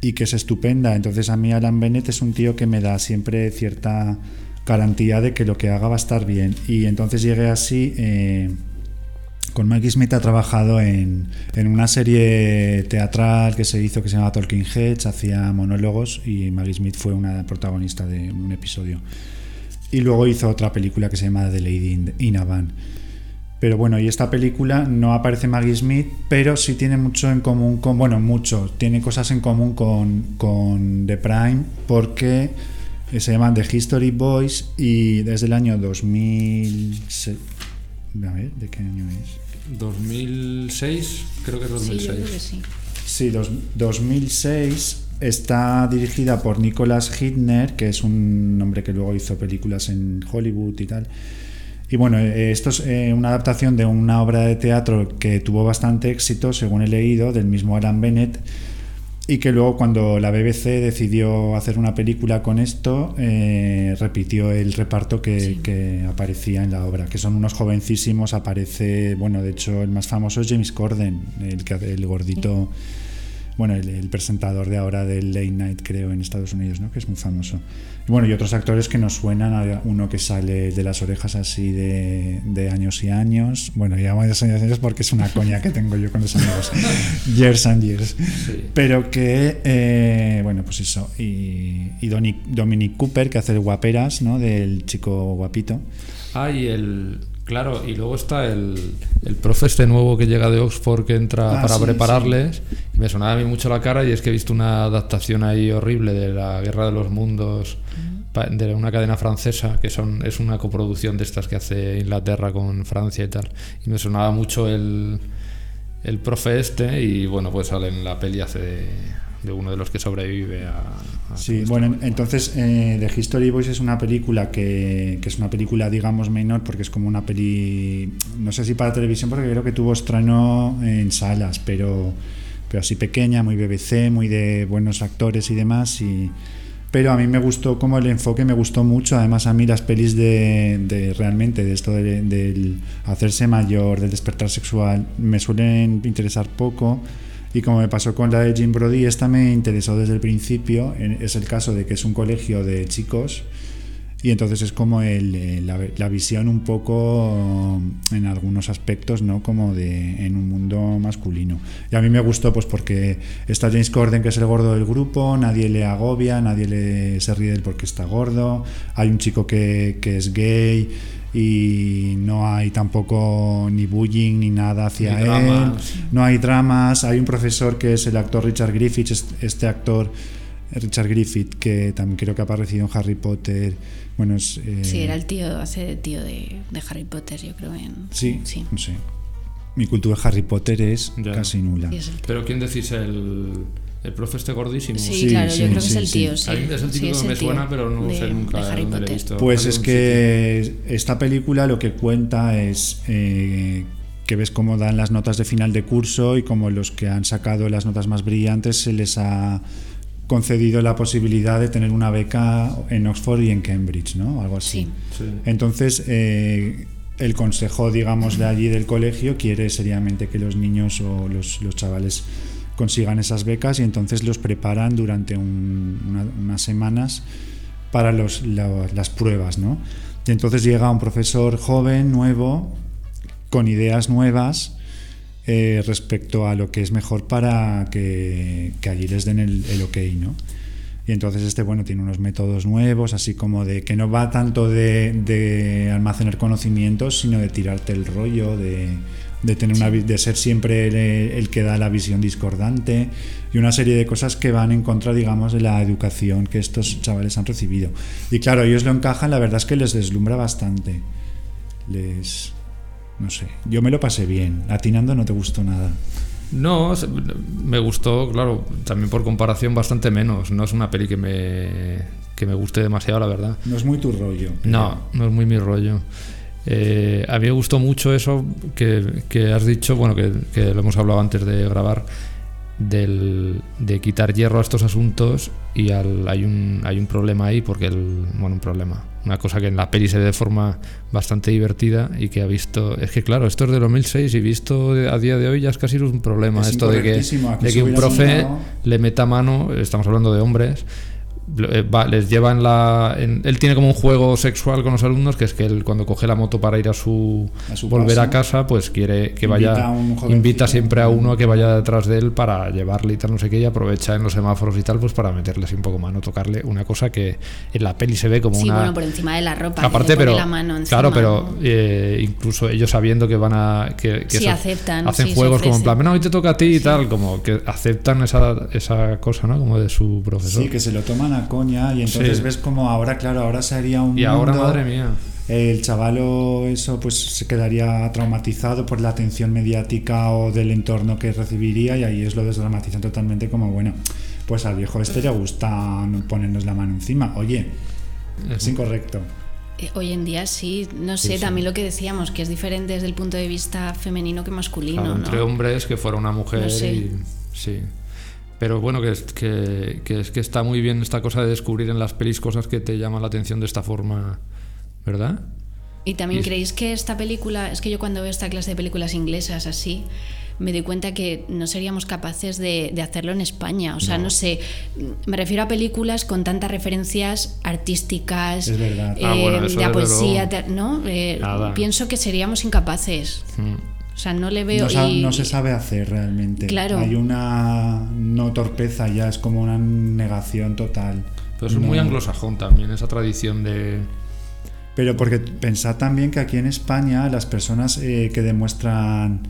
y que es estupenda. Entonces a mí Alan Bennett es un tío que me da siempre cierta garantía de que lo que haga va a estar bien. Y entonces llegué así. eh, con Maggie Smith ha trabajado en, en una serie teatral que se hizo que se llama Talking Heads, hacía monólogos y Maggie Smith fue una protagonista de un episodio. Y luego hizo otra película que se llama The Lady in, in a Van. Pero bueno, y esta película no aparece Maggie Smith, pero sí tiene mucho en común con, bueno, mucho, tiene cosas en común con, con The Prime, porque se llaman The History Boys y desde el año 2006, a ver, ¿de qué año es? 2006, creo que es Sí, 2006. yo creo que sí. Sí, dos- 2006 está dirigida por Nicholas Hitner, que es un hombre que luego hizo películas en Hollywood y tal. Y bueno, eh, esto es eh, una adaptación de una obra de teatro que tuvo bastante éxito, según he leído, del mismo Alan Bennett, y que luego cuando la BBC decidió hacer una película con esto, eh, repitió el reparto que, Sí. que aparecía en la obra, que son unos jovencísimos, aparece, bueno, de hecho el más famoso es James Corden, el, el gordito, bueno, el, el presentador de ahora del Late Night, creo, en Estados Unidos, ¿no? que es muy famoso. Y bueno, y otros actores que nos suenan, uno que sale de las orejas así de, de años y años, bueno, ya años y años porque es una coña que tengo yo con los amigos, years and years. Sí. Pero que, eh, bueno, pues eso. Y, y Doni- Dominic Cooper, que hace el guaperas, ¿no? Del chico guapito. Ah, y el. Claro, y luego está el, el profe este nuevo que llega de Oxford que entra Ah, para sí, prepararles. me sonaba a mí mucho la cara y es que he visto una adaptación ahí horrible de la Guerra de los Mundos de una cadena francesa que son es una coproducción de estas que hace Inglaterra con Francia y tal y me sonaba mucho el el profe este y bueno pues sale en la peli hace de, uno de los que sobrevive a, a Sí, bueno, entonces eh, The History Boys es una película que, que es una película, digamos, menor, porque es como una peli, no sé si para televisión, porque creo que tuvo estreno en salas, pero, pero así pequeña, muy BBC, muy de buenos actores y demás. Y, pero a mí me gustó como el enfoque, me gustó mucho. Además, a mí las pelis de, de realmente de esto de- del hacerse mayor, del despertar sexual, me suelen interesar poco. Y como me pasó con la de Jim Brody, esta me interesó desde el principio. Es el caso de que es un colegio de chicos y entonces es como el, eh, la, visión un poco mm, en algunos aspectos, ¿no? Como de en un mundo masculino. Y a mí me gustó pues porque está James Corden, que es el gordo del grupo, nadie le agobia, nadie le, se ríe de él porque está gordo, hay un chico que, que es gay y no hay tampoco ni bullying ni nada hacia Ni él, dramas. no hay dramas, hay un profesor que es el actor Richard Griffith, est- este actor Richard Griffith, que también creo que ha aparecido en Harry Potter. Bueno, es. eh, Sí, era el tío, hace de tío de, de Harry Potter, yo creo. En, Sí, sí. sé. Mi cultura de Harry Potter es Ya. casi nula. Sí, pero quién decís el el profe este gordísimo sí, Sí, claro, sí, yo creo que es el tío. Sí, A mí es el Sí, típico es que me el suena, pero no de- sé nunca de dónde lo he visto. Pues es que esta película lo que cuenta es eh, que ves cómo dan las notas de final de curso y como los que han sacado las notas más brillantes se les ha concedido la posibilidad de tener una beca en Oxford y en Cambridge, ¿no? Algo así. Sí. Sí. Entonces, eh, el consejo, digamos, de allí del colegio quiere seriamente que los niños o los, los chavales consigan esas becas y entonces los preparan durante un- una- unas semanas para los, la- las pruebas, ¿no? Y entonces llega un profesor joven, nuevo, con ideas nuevas eh, respecto a lo que es mejor para que, que allí les den el, el ok, ¿no? Y entonces este, bueno, tiene unos métodos nuevos, así como de que no va tanto de, de almacenar conocimientos, sino de tirarte el rollo, de, de tener una de ser siempre el, el que da la visión discordante y una serie de cosas que van en contra, digamos, de la educación que estos chavales han recibido. Y claro, ellos lo encajan, la verdad es que les deslumbra bastante. Les no sé, yo me lo pasé bien. Atinando no te gustó nada. No, me gustó, claro, también por comparación bastante menos. No es una peli que me, que me guste demasiado, la verdad. No es muy tu rollo. No, no es muy mi rollo. Eh, a mí me gustó mucho eso que, que has dicho, bueno, que, que lo hemos hablado antes de grabar, del, de quitar hierro a estos asuntos y al- hay, un, hay un problema ahí, porque el, bueno, un problema, una cosa que en la peli se ve de forma bastante divertida y que ha visto, es que claro, esto es de 2006 y visto a día de hoy ya es casi un problema, Es esto de que, de que un profe le meta mano, estamos hablando de hombres, va- les lleva en la. en- él tiene como un juego sexual con los alumnos, que es que él cuando coge la moto para ir a su. A su volver casa, a casa, pues quiere que invita vaya. a invita siempre a uno que vaya detrás de él para llevarle y tal, no sé qué, y aprovecha en los semáforos y tal, pues para meterle así un poco mano, tocarle una cosa que en la peli se ve como Sí, una. bueno, por encima de la ropa. Aparte, pero. la mano encima, claro, pero ¿no? eh, incluso ellos sabiendo que van a. Que, que Sí, aceptan, Hacen sí, juegos como en plan, no, hoy te toca a ti y tal, como que aceptan esa, esa cosa, ¿no? Como de su profesor. Sí, que se lo toman a coña y entonces Sí. ves como ahora, claro, ahora sería un y ahora, mundo- madre mía. El chavalo, eso, pues se quedaría traumatizado por la atención mediática o del entorno que recibiría, y ahí es lo desdramatizan totalmente como, bueno, pues al viejo este le gusta ponernos la mano encima. Oye, es incorrecto. Eh, Hoy en día sí, no sé, Sí, sí. también lo que decíamos, que es diferente desde el punto de vista femenino que masculino, Claro, ¿no? entre hombres que fuera una mujer No sé. y sí pero bueno que es que, que es que está muy bien esta cosa de descubrir en las pelis cosas que te llaman la atención de esta forma verdad Y también Y- creéis que esta película, es que yo cuando veo esta clase de películas inglesas así, me doy cuenta que no seríamos capaces de, de hacerlo en España. O sea, no. sé, me refiero a películas con tantas referencias artísticas, Es verdad. Ah, bueno, de la poesía, luego. ¿no? Eh, Nada. pienso que seríamos incapaces. Mm. O sea, no le veo... No, sa- y- no se sabe hacer realmente. Claro. Hay una no torpeza ya, es como una negación total. pero eso es muy anglosajón también esa tradición de Pero porque pensad también que aquí en España las personas eh, que demuestran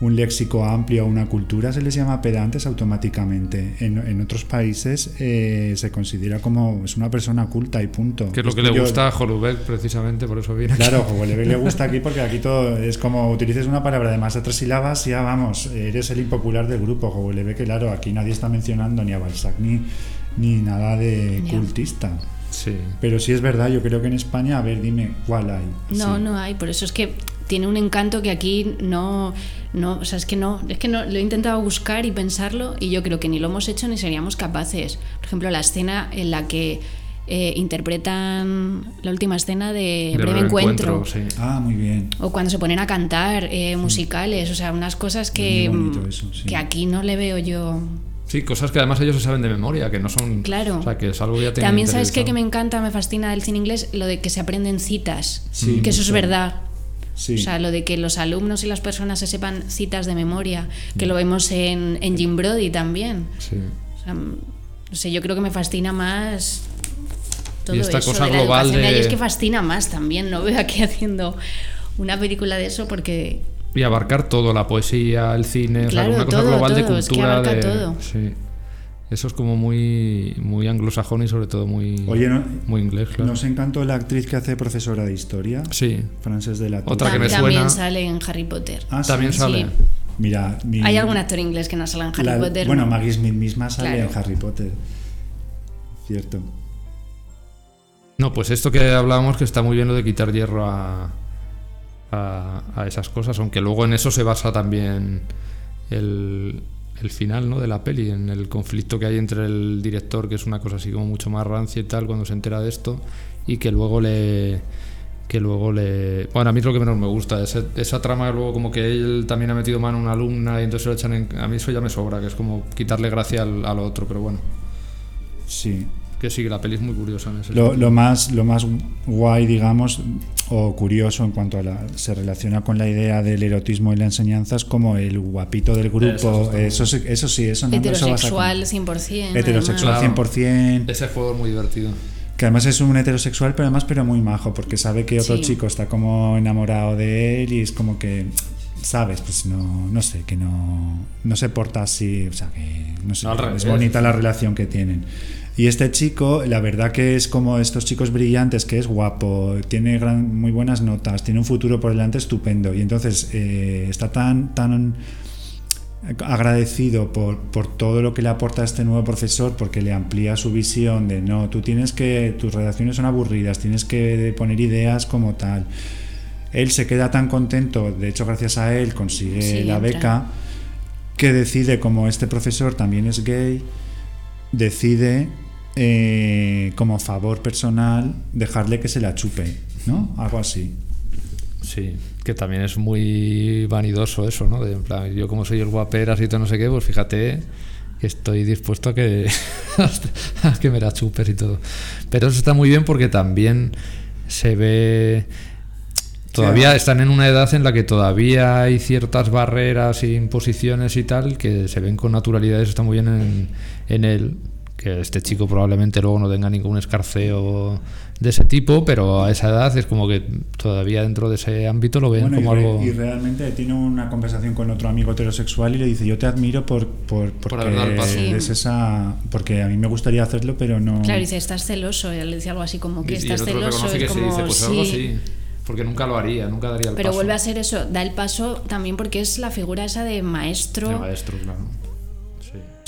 un léxico amplio o una cultura, se les llama pedantes automáticamente. En, en otros países eh, se considera como es una persona culta y punto. Que es lo que le yo- gusta a Holubeck precisamente, por eso viene. Claro, a Huelebec le gusta aquí porque aquí todo es como utilices una palabra de más de tres sílabas y ya vamos, eres el impopular del grupo. Huelebec, claro, aquí nadie está mencionando ni a Balzac ni, ni nada de cultista. Sí. Pero sí es verdad, yo creo que en España, a ver, dime cuál hay. No, Sí. no hay, por eso es que tiene un encanto que aquí no, no, o sea, es que no, es que no, lo he intentado buscar y pensarlo y yo creo que ni lo hemos hecho ni seríamos capaces. Por ejemplo, la escena en la que eh, interpretan la última escena de, De Breve Breve Encuentro. Encuentro, sí. Ah, muy bien. O cuando se ponen a cantar eh, musicales, o sea, unas cosas que, mm, eso, sí. que aquí no le veo yo. Sí, cosas que además ellos se saben de memoria, que no son. Claro. O sea, que es algo que ya También sabes qué? interiorizado. que me encanta, me fascina del cine inglés, lo de que se aprenden citas, Sí, que eso es verdad. Sí. O sea, lo de que los alumnos y las personas se sepan citas de memoria, que lo vemos en, en Jim Brody también. Sí. O sea, no sé, yo creo que me fascina más todo Y esta eso cosa de la global de de- Es que fascina más también, no veo aquí haciendo una película de eso porque Y abarcar todo, la poesía, el cine, o sea, Claro, una cosa todo, global de todo, es que cultura. abarca de- todo. Sí. Eso es como muy, muy anglosajón y sobre todo muy, Oye, ¿no, muy inglés, claro. ¿nos encantó la actriz que hace profesora de historia? Sí. Frances de la Tour. Otra que me también suena. sale en Harry Potter. Ah, sí. También sale. Sí. Mira, mi- Hay algún actor inglés que no sale en Harry la- Potter. Bueno, ¿no? Maggie Smith misma sale Claro. en Harry Potter. Cierto. No, pues esto que hablábamos que está muy bien lo de quitar hierro a, a, a esas cosas, aunque luego en eso se basa también el, el final ¿no? de la peli, en el conflicto que hay entre el director, que es una cosa así como mucho más rancia y tal, cuando se entera de esto, y que luego le que luego le... Bueno, a mí es lo que menos me gusta, ese- esa trama luego como que él también ha metido mano a una alumna y entonces lo echan en... A mí eso ya me sobra, que es como quitarle gracia al, al otro, pero bueno, Sí. Que sí, la peli es muy curiosa en ese Lo, sentido. lo más, lo más guay, digamos, o curioso en cuanto a la. se relaciona con la idea del erotismo y la enseñanza es como el guapito del grupo. Eso, sí- eso sí, eso no eso vas a- Heterosexual 100%. Heterosexual Claro. 100%. Ese juego es muy divertido. Que además es un heterosexual, pero además pero muy majo, porque sabe que otro Sí. chico está como enamorado de él y es como que, ¿sabes? Pues no, no sé, que no, no se porta así, o sea, que no sé, No, es bonita la relación que tienen. Y este chico, la verdad que es como estos chicos brillantes, que es guapo, tiene gran, muy buenas notas, tiene un futuro por delante estupendo. Y entonces eh, está tan, tan agradecido por, por todo lo que le aporta este nuevo profesor, porque le amplía su visión de no, tú tienes que, tus redacciones son aburridas, tienes que poner ideas como tal. Él se queda tan contento, de hecho gracias a él consigue Sí, la entra. beca, que decide, como este profesor también es gay, decide eh, como favor personal dejarle que se la chupe, ¿no? Algo así. Sí, que también es muy vanidoso eso, ¿no? De, en plan, yo como soy el guaperas y todo no sé qué, pues fíjate que estoy dispuesto a que, a que me la chupes y todo. Pero eso está muy bien porque también se ve... Todavía están en una edad en la que todavía hay ciertas barreras e imposiciones y tal que se ven con naturalidad. Eso está muy bien en, en él. Que este chico probablemente luego no tenga ningún escarceo de ese tipo, pero a esa edad es como que todavía dentro de ese ámbito lo ven Bueno, y, como re- algo. y realmente tiene una conversación con otro amigo heterosexual y le dice, yo te admiro por, por, porque haber dado el paso. eres esa... Porque a mí me gustaría hacerlo, pero no... Claro, dice, estás celoso. Él le dice algo así como que Y- y el estás otro celoso. que sí, como, dice, pues sí. algo sí, porque nunca lo haría, nunca daría el Pero paso. vuelve a ser eso, da el paso también porque es la figura esa de maestro. De maestro, claro.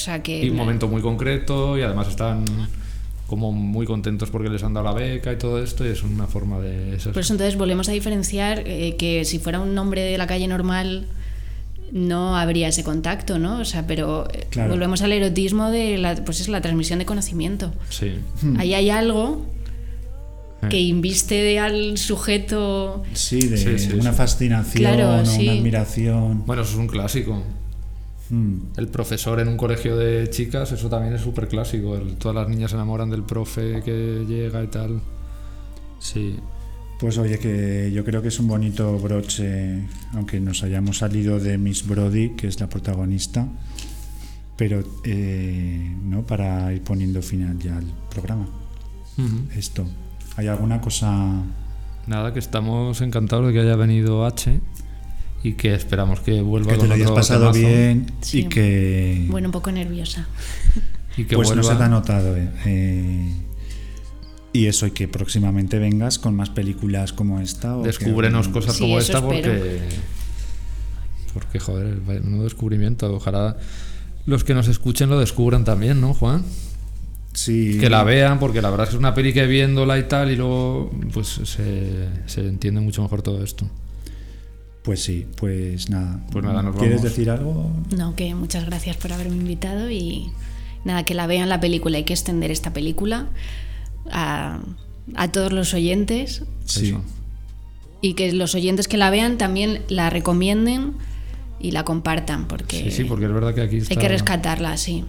Sí. O sea que. Y un momento muy concreto y además están como muy contentos porque les han dado la beca y todo esto y es una forma de eso. Por eso entonces volvemos a diferenciar eh, que si fuera un nombre de la calle normal no habría ese contacto, ¿no? O sea, pero eh, Claro. volvemos al erotismo de la, pues es la transmisión de conocimiento. Sí. Ahí hay algo Eh. que inviste al sujeto. Sí, de Sí, sí, una sí. fascinación Claro, o sí. una admiración. Bueno, eso es un clásico. Mm. El profesor en un colegio de chicas, eso también es súper clásico. Todas las niñas se enamoran del profe que llega y tal. Sí. Pues oye, que yo creo que es un bonito broche, aunque nos hayamos salido de Miss Brody, que es la protagonista, pero eh, no para ir poniendo final ya al programa. Esto. ¿Hay alguna cosa? Nada, que estamos encantados de que haya venido H y que esperamos que vuelva Que te lo hayas pasado temazo bien Sí. y que. Bueno, un poco nerviosa. y que pues no vuelva. se te ha notado. eh. Eh, y eso, y que próximamente vengas con más películas como esta. O que- Descúbrenos cosas Sí, como esta espero. porque. Porque, joder, menudo descubrimiento. Ojalá los que nos escuchen lo descubran también, ¿no, Juan? Sí. Que la vean, porque la verdad es que es una peli que viéndola y tal, y luego pues se, se entiende mucho mejor todo esto. Pues sí, pues nada. Pues nada, nos ¿Quieres vamos. decir algo? No, que muchas gracias por haberme invitado y nada, que la vean la película. Hay que extender esta película a, a todos los oyentes Sí. Eso. y que los oyentes que la vean también la recomienden y la compartan porque, Sí, sí, porque es verdad que aquí está... hay que rescatarla, sí.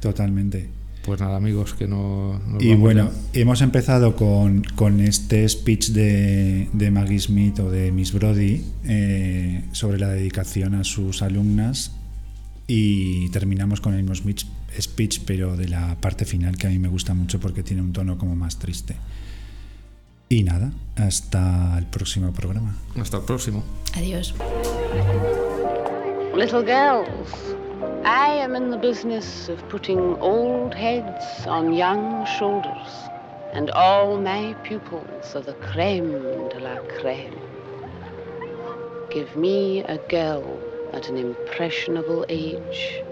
Totalmente. Pues nada, amigos, que no... nos Y vamos bueno, ya. hemos empezado con, con este speech de, de Maggie Smith o de Miss Brody eh, sobre la dedicación a sus alumnas y terminamos con el mismo speech, speech, pero de la parte final que a mí me gusta mucho porque tiene un tono como más triste. Y nada, hasta el próximo programa. Hasta el próximo. Adiós. Little girls, I am in the business of putting old heads on young shoulders, and all my pupils are the creme de la creme. Give me a girl at an impressionable age,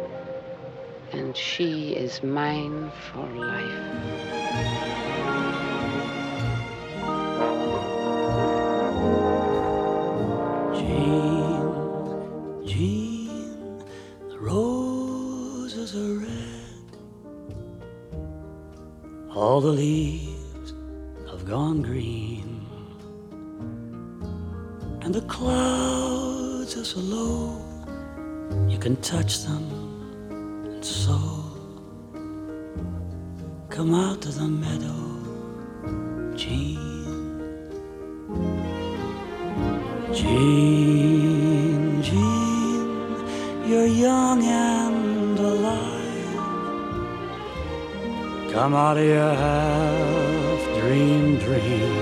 and she is mine for life. Jean, All the leaves have gone green. And the clouds are so low, you can touch them. And so, come out to the meadow, Jean. Jean, Jean, you're young and Come out of your half dream dream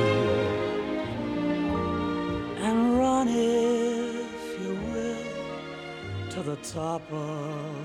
and run if you will to the top of